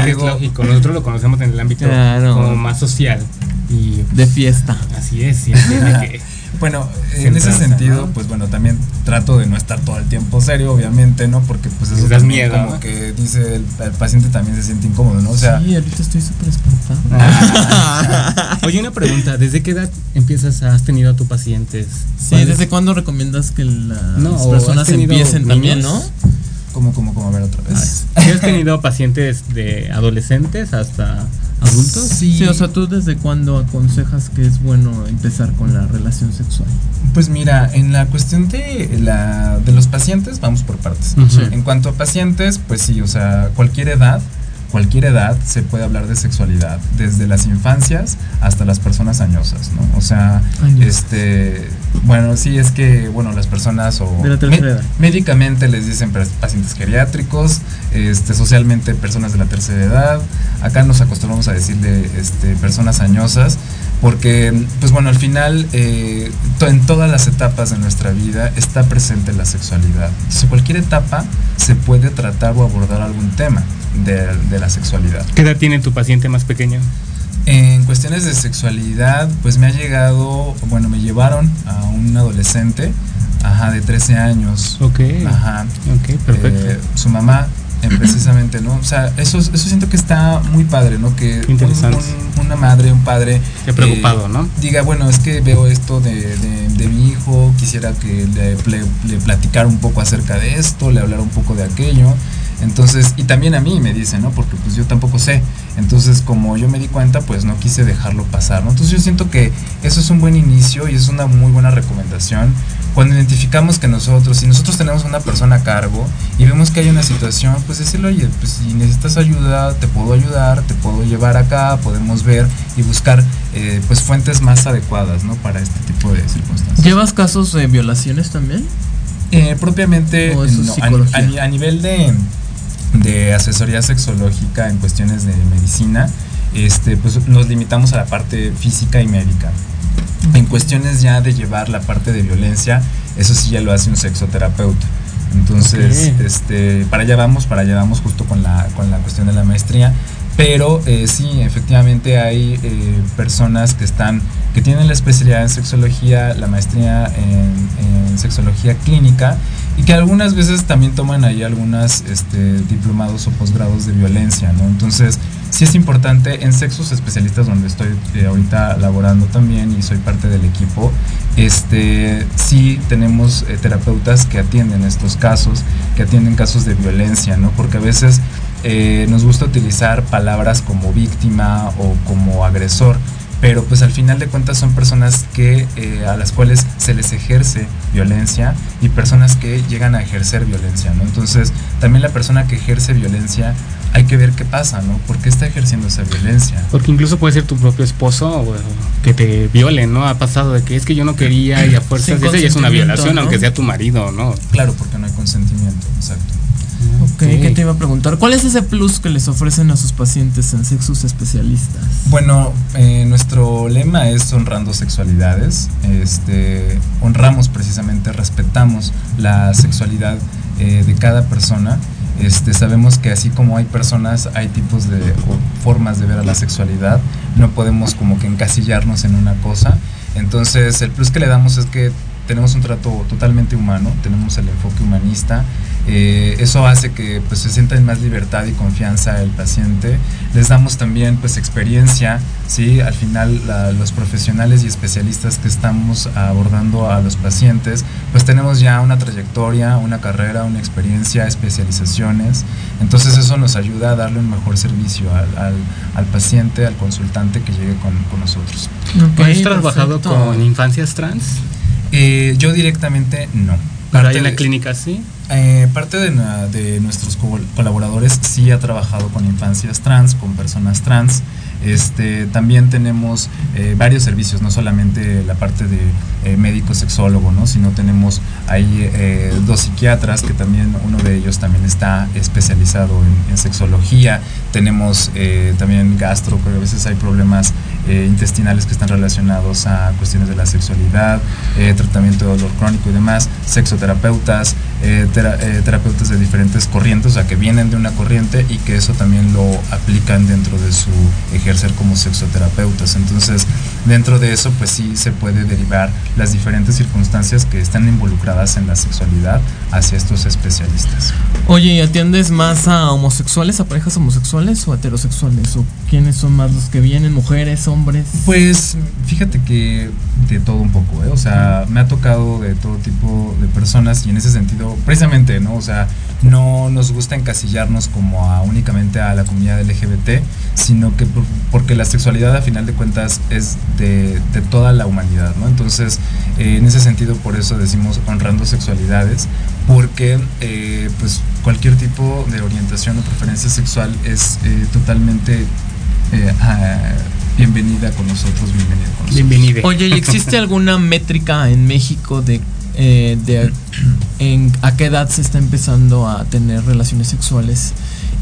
Y digo, lógico, nosotros lo conocemos en el ámbito Claro. como más social. Y De fiesta. así es, siempre de que Bueno, en ese sentido, ¿no? pues bueno, también trato de no estar todo el tiempo serio, obviamente, ¿no? Porque pues eso también miedo, como ¿no? que dice el, el paciente también se siente incómodo, ¿no? O sea, sí, ahorita estoy súper espantada. Ah. Oye, una pregunta, ¿desde qué edad empiezas, has tenido a tus pacientes? Sí, ¿Cuál es? ¿desde cuándo recomiendas que las No, personas empiecen también, no? Como, como, a ver otra vez. ¿Sí has tenido pacientes de adolescentes hasta adultos? Sí, Sí, o sea, ¿tú desde cuándo aconsejas que es bueno empezar con la relación sexual? Pues mira, en la cuestión de, la, de los pacientes, vamos por partes. En cuanto a pacientes, pues sí, o sea, cualquier edad, cualquier edad se puede hablar de sexualidad, desde las infancias hasta las personas añosas, ¿no? O sea, este, bueno, sí es que, bueno, las personas o De la tercera edad. médicamente les dicen pa- pacientes geriátricos, este, socialmente personas de la tercera edad, acá nos acostumbramos a decirle, este, personas añosas, porque, pues bueno, al final, eh, en todas las etapas de nuestra vida está presente la sexualidad. Entonces, cualquier etapa se puede tratar o abordar algún tema de, de la sexualidad. ¿Qué edad tiene tu paciente más pequeño? En cuestiones de sexualidad, pues me ha llegado, bueno, me llevaron a un adolescente, ajá, de 13 años. Ok. Ajá. Ok, perfecto. Eh, su mamá, eh, precisamente, ¿no? O sea, eso, eso siento que está muy padre, ¿no? Que Interesante. un- una madre, un padre. Qué preocupado, ¿no? Diga, bueno, es que veo esto de, de- de mi hijo, quisiera que le, ple- le platicara un poco acerca de esto, le hablara un poco de aquello. Entonces, y también a mí me dicen, ¿no? Porque pues yo tampoco sé. Entonces, como yo me di cuenta, pues no quise dejarlo pasar, ¿no? Entonces yo siento que eso es un buen inicio y es una muy buena recomendación. Cuando identificamos que nosotros, si nosotros tenemos una persona a cargo y vemos que hay una situación, pues decirle, oye, pues si necesitas ayuda, te puedo ayudar, te puedo llevar acá, podemos ver y buscar eh, pues fuentes más adecuadas, ¿no? Para este tipo de circunstancias. ¿Llevas casos de violaciones también? Eh, propiamente ¿O eso es no, a a nivel de, de asesoría sexológica en cuestiones de medicina, este, pues nos limitamos a la parte física y médica. En cuestiones ya de llevar la parte de violencia, eso sí ya lo hace un sexoterapeuta. Entonces, este, para allá vamos, para allá vamos justo con la, con la cuestión de la maestría. Pero eh, sí, efectivamente hay eh, personas que están, que tienen la especialidad en sexología, la maestría en, en sexología clínica y que algunas veces también toman ahí algunas este, diplomados o posgrados de violencia, ¿no? Entonces, sí es importante en sexos especialistas donde estoy eh, ahorita laborando también y soy parte del equipo, este, sí tenemos eh, terapeutas que atienden estos casos, que atienden casos de violencia, ¿no? Porque a veces eh, nos gusta utilizar palabras como víctima o como agresor, pero pues al final de cuentas son personas que eh, a las cuales se les ejerce violencia y personas que llegan a ejercer violencia, ¿no? Entonces también la persona que ejerce violencia hay que ver qué pasa, ¿no? ¿Por qué está ejerciendo esa violencia? Porque incluso puede ser tu propio esposo o, que te violen, ¿no? Ha pasado de que es que yo no quería y a fuerzas Sin de eso ya es una violación, ¿no? aunque sea tu marido, ¿no? Claro, porque no hay consentimiento, exacto. Ok, ¿qué te iba a preguntar? ¿Cuál es ese plus que les ofrecen a sus pacientes en sexos especialistas? Bueno, eh, nuestro lema es honrando sexualidades. Este, honramos precisamente, respetamos la sexualidad eh, de cada persona. Este, sabemos que así como hay personas, hay tipos de o formas de ver a la sexualidad. No podemos como que encasillarnos en una cosa. Entonces, el plus que le damos es que tenemos un trato totalmente humano, tenemos el enfoque humanista. Eh, eso hace que pues, se sienta en más libertad y confianza el paciente. Les damos también pues experiencia, ¿sí? Al final la- los profesionales y especialistas que estamos abordando a los pacientes, pues tenemos ya una trayectoria, una carrera, una experiencia, especializaciones. Entonces eso nos ayuda a darle un mejor servicio al, al- al paciente, al consultante que llegue con, con nosotros. Ok, ¿Has trabajado perfecto. con infancias trans? Eh, yo directamente no. Pero Parte ahí en la de- clínica sí. Eh, parte de, nuestros co- colaboradores sí ha trabajado con infancias trans, con personas trans. Este, también tenemos eh, varios servicios, no solamente la parte de eh, médico sexólogo, ¿no? sino tenemos ahí eh, dos psiquiatras que también uno de ellos también está especializado en, en sexología. Tenemos también gastro, porque a veces hay problemas intestinales que están relacionados a cuestiones de la sexualidad, tratamiento de dolor crónico y demás, sexoterapeutas, eh, tera- eh, terapeutas de diferentes corrientes, o sea, que vienen de una corriente y que eso también lo aplican dentro de su ejercer como sexoterapeutas. Entonces, dentro de eso, pues sí se puede derivar las diferentes circunstancias que están involucradas en la sexualidad hacia estos especialistas. Oye, ¿y atiendes más a homosexuales, a parejas homosexuales o heterosexuales? ¿O quiénes son más los que vienen? ¿Mujeres, hombres? Pues fíjate que de todo un poco, ¿eh? o sea, me ha tocado de todo tipo de personas y en ese sentido, precisamente, ¿no? O sea, no nos gusta encasillarnos como a únicamente a la comunidad LGBT, sino que por- porque la sexualidad a final de cuentas es de, de toda la humanidad, ¿no? Entonces, eh, en ese sentido, por eso decimos honrando sexualidades, porque eh, pues cualquier tipo de orientación o preferencia sexual es eh, totalmente ah, bienvenida con nosotros, bienvenida con nosotros. Bienvenida. Oye, ¿y existe alguna métrica en México de, eh, de en, a qué edad se está empezando a tener relaciones sexuales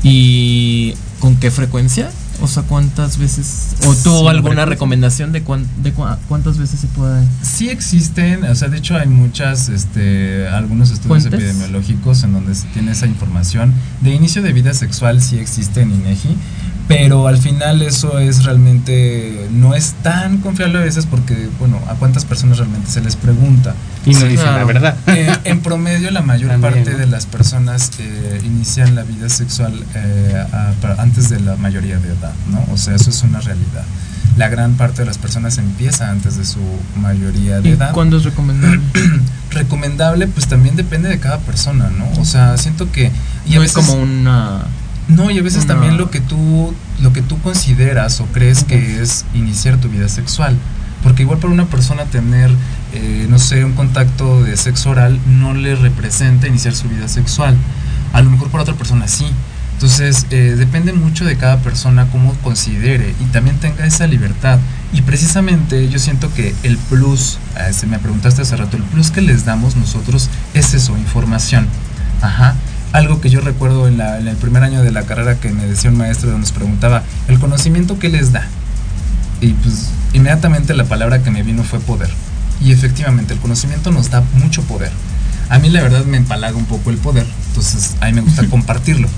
y con qué frecuencia? O sea, ¿cuántas veces? ¿O tú Sí, alguna recomendación de, cuán- de cua- cuántas veces se puede? Sí existen, o sea, de hecho hay muchas, este, algunos estudios ¿Fuentes? epidemiológicos en donde se tiene esa información. De inicio de vida sexual sí existe en INEGI, pero al final eso es realmente, no es tan confiable a veces porque, bueno, a cuántas personas realmente se les pregunta. Y no dicen la verdad. Eh, en promedio la mayor También, parte ¿no? de las personas eh, inician la vida sexual eh, a- antes de la mayoría de edad, ¿no? O sea, eso es una realidad. La gran parte de las personas empieza antes de su mayoría de ¿Y edad. cuándo es recomendable? Recomendable, pues también depende de cada persona, ¿no? O sea, siento que... y a no es como una... no, y a veces también lo que tú lo que tú consideras o crees que es iniciar tu vida sexual. Porque igual para una persona tener, eh, no sé, un contacto de sexo oral no le representa iniciar su vida sexual. A lo mejor para otra persona sí. Entonces, eh, depende mucho de cada persona cómo considere y también tenga esa libertad. Y precisamente yo siento que el plus, eh, se me preguntaste hace rato, el plus que les damos nosotros es eso, información. Ajá. Algo que yo recuerdo en, la- en el primer año de la carrera que me decía un maestro donde nos preguntaba, el conocimiento que les da. Y pues inmediatamente la palabra que me vino fue poder. Y efectivamente el conocimiento nos da mucho poder. A mí la verdad me empalaga un poco el poder, entonces a mí me gusta compartirlo.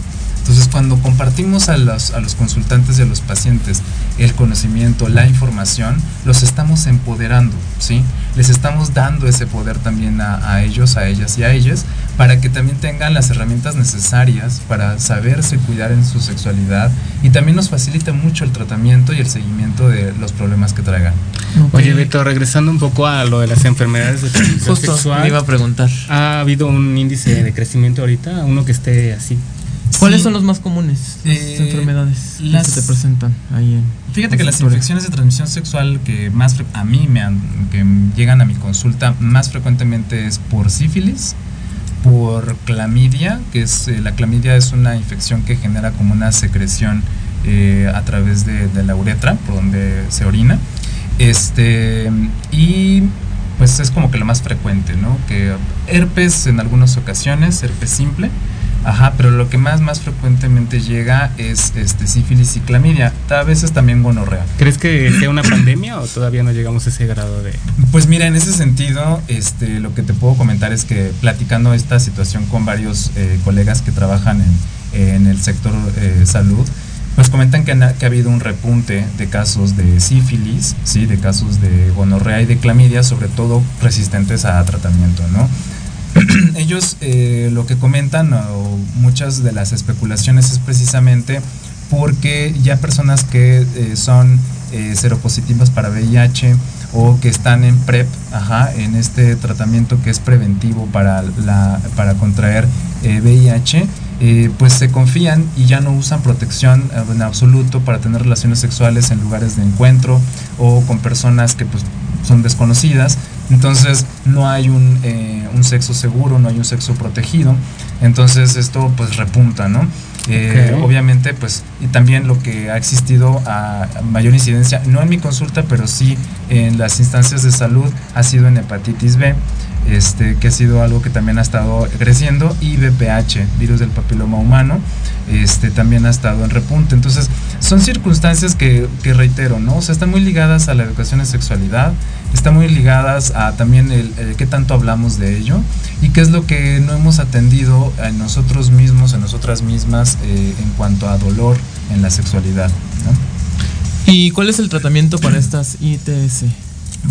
Entonces cuando compartimos a los, a los consultantes y a los pacientes el conocimiento, la información, los estamos empoderando, ¿sí? Les estamos dando ese poder también a, a ellos, a ellas y a ellas, para que también tengan las herramientas necesarias para saberse cuidar en su sexualidad y también nos facilita mucho el tratamiento y el seguimiento de los problemas que traigan. Oye, Beto, regresando un poco a lo de las enfermedades de transmisión Justo, sexual. me iba a preguntar. ¿Ha habido un índice de crecimiento ahorita? Uno que esté así. ¿Cuáles Sí. son los más comunes? Las Eh, enfermedades las- que se te presentan ahí en Fíjate que las infecciones de transmisión sexual que más a mí me han, que llegan a mi consulta más frecuentemente es por sífilis, por clamidia, que es eh, la clamidia es una infección que genera como una secreción eh, a través de, de la uretra, por donde se orina. Este, y pues es como que lo más frecuente, ¿no? Que herpes en algunas ocasiones, herpes simple, Ajá, pero lo que más más frecuentemente llega es este sífilis y clamidia, a veces también gonorrea. ¿Crees que sea una pandemia o todavía no llegamos a ese grado de... Pues mira, en ese sentido, este, lo que te puedo comentar es que platicando esta situación con varios eh, colegas que trabajan en, en el sector eh, salud, pues comentan que, ha habido un repunte de casos de sífilis, sí, de casos de gonorrea y de clamidia, sobre todo resistentes a tratamiento, ¿no? Ellos eh, lo que comentan o muchas de las especulaciones es precisamente porque ya personas que eh, son eh, seropositivas para VIH o que están en PrEP, ajá, en este tratamiento que es preventivo para, la, para contraer VIH, eh, pues se confían y ya no usan protección en absoluto para tener relaciones sexuales en lugares de encuentro o con personas que pues son desconocidas Entonces no hay un, eh, un sexo seguro, no hay un sexo protegido. Entonces esto pues repunta, ¿no? Eh. Obviamente pues y también lo que ha existido a mayor incidencia, no en mi consulta, pero sí en las instancias de salud, ha sido en hepatitis B. Este, que ha sido algo que también ha estado creciendo y VPH, virus del papiloma humano, este, también ha estado en repunte. Entonces, son circunstancias que, que reitero, ¿no? O sea, están muy ligadas a la educación en sexualidad, están muy ligadas a también el, el qué tanto hablamos de ello y qué es lo que no hemos atendido en nosotros mismos, en nosotras mismas, eh, en cuanto a dolor en la sexualidad, ¿no? ¿Y cuál es el tratamiento para estas ITS?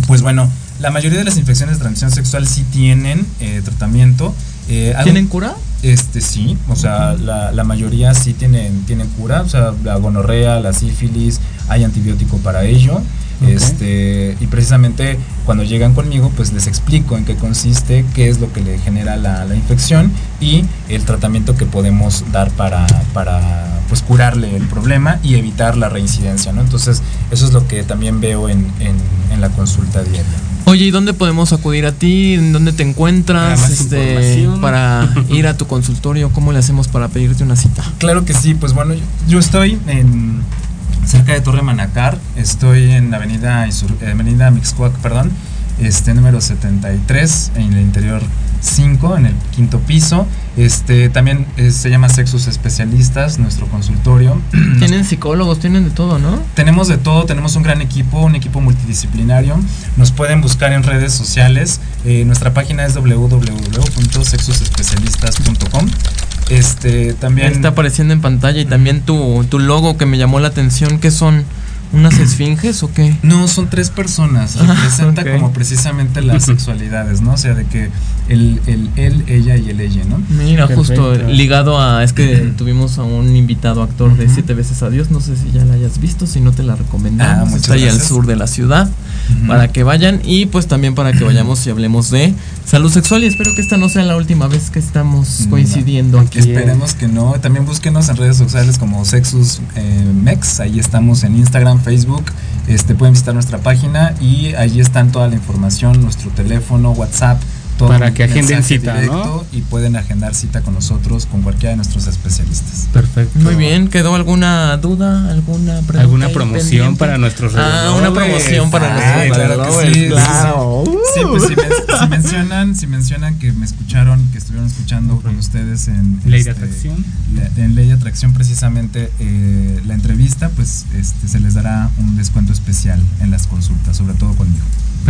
Pues bueno, la mayoría de las infecciones de transmisión sexual sí tienen eh, tratamiento. Eh, ¿Tienen cura? Este sí, o sea, la, la mayoría sí tienen, tienen cura, o sea, la gonorrea, la sífilis, hay antibiótico para ello. Este, y precisamente cuando llegan conmigo, pues les explico en qué consiste, qué es lo que le genera la, la infección y el tratamiento que podemos dar para, para pues curarle el problema y evitar la reincidencia, ¿no? Entonces, eso es lo que también veo en, en, en la consulta diaria. Oye, ¿y dónde podemos acudir a ti? ¿En dónde te encuentras? Este, para ir a tu consultorio, ¿cómo le hacemos para pedirte una cita? Claro que sí, pues bueno, yo, yo estoy en cerca de Torre Manacar, estoy en la avenida, Isur- eh, avenida Mixcoac, perdón, este número 73, en el interior 5, en el quinto piso. Este también eh, se llama Sexos Especialistas, nuestro consultorio. Tienen psicólogos, tienen de todo, ¿no? Tenemos de todo, tenemos un gran equipo, un equipo multidisciplinario. Nos pueden buscar en redes sociales. Eh, nuestra página es www.sexosespecialistas.com. Este también Está apareciendo en pantalla y también tu, tu logo que me llamó la atención, que son unas esfinges o qué? No, son tres personas. Ah, Representa como precisamente las sexualidades, ¿no? O sea, de que el, el él, ella y el ella, ¿no? Mira, justo Perfecto. ligado a. Es que tuvimos a un invitado actor de Siete veces a Dios. No sé si ya la hayas visto, si no te la recomendamos. Ah, muchas Está ahí al sur de la ciudad. Para que vayan y pues también para que vayamos y hablemos de salud sexual. Y espero que esta no sea la última vez que estamos coincidiendo aquí. Esperemos que no. También búsquenos en redes sociales como Sexus eh, Mex. Ahí estamos en Instagram, Facebook. Este, pueden visitar nuestra página y allí están toda la información, nuestro teléfono, WhatsApp. Todo Para que agenden cita, directo Y pueden agendar cita con nosotros, con cualquiera de nuestros especialistas. Perfecto. Muy bien, ¿quedó alguna duda? ¿Alguna pregunta ¿Alguna promoción pendiente? para nuestros Ah, una promoción para Ah, nuestros claro que sí, claro. Sí, pues si, men- si mencionan, si mencionan que me escucharon, que estuvieron escuchando con ustedes en Ley de Atracción. la- en Ley de Atracción precisamente eh, la entrevista, pues este, se les dará un descuento especial en las consultas, sobre todo conmigo.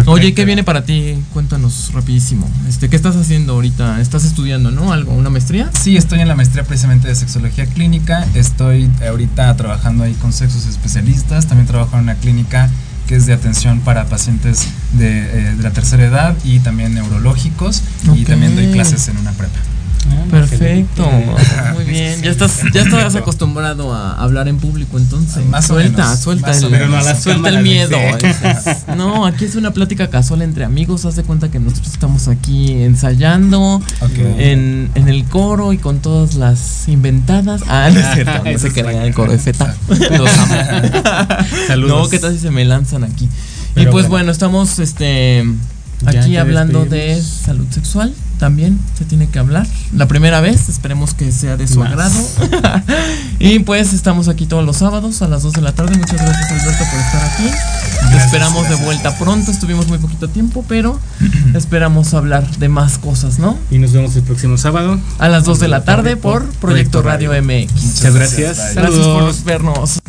Oye, ¿qué viene para ti? Cuéntanos rapidísimo. Este, ¿qué estás haciendo ahorita? ¿Estás estudiando, no? ¿Algo? ¿Una maestría? Sí, estoy en la maestría precisamente de sexología clínica. Estoy ahorita trabajando ahí con sexos especialistas. También trabajo en una clínica que es de atención para pacientes de, eh, de la tercera edad y también neurológicos. Y también doy clases en una prepa. Perfecto. Muy bien. Ya estás, ya estás acostumbrado a hablar en público, entonces. Más o suelta, menos, suelta más el, o menos. Suelta el miedo. Es- No, aquí es una plática casual entre amigos. Haz de cuenta que nosotros estamos aquí ensayando en, en el coro y con todas las inventadas. Ah, no es cierto, no se crean el coro de feta. Los amo. Saludos. No, ¿qué tal si se me lanzan aquí? y pues bueno. bueno, estamos este aquí hablando de salud sexual. También se tiene que hablar. La primera vez, esperemos que sea de su Más. agrado. y pues estamos aquí todos los sábados a las 2 de la tarde. Muchas gracias Alberto por estar aquí. Te Gracias, esperamos de gracias. vuelta pronto. Estuvimos muy poquito tiempo, pero esperamos hablar de más cosas, ¿no? Y nos vemos el próximo sábado. A las 2 de la tarde por Proyecto Radio MX. Muchas gracias. Gracias por Saludos. vernos.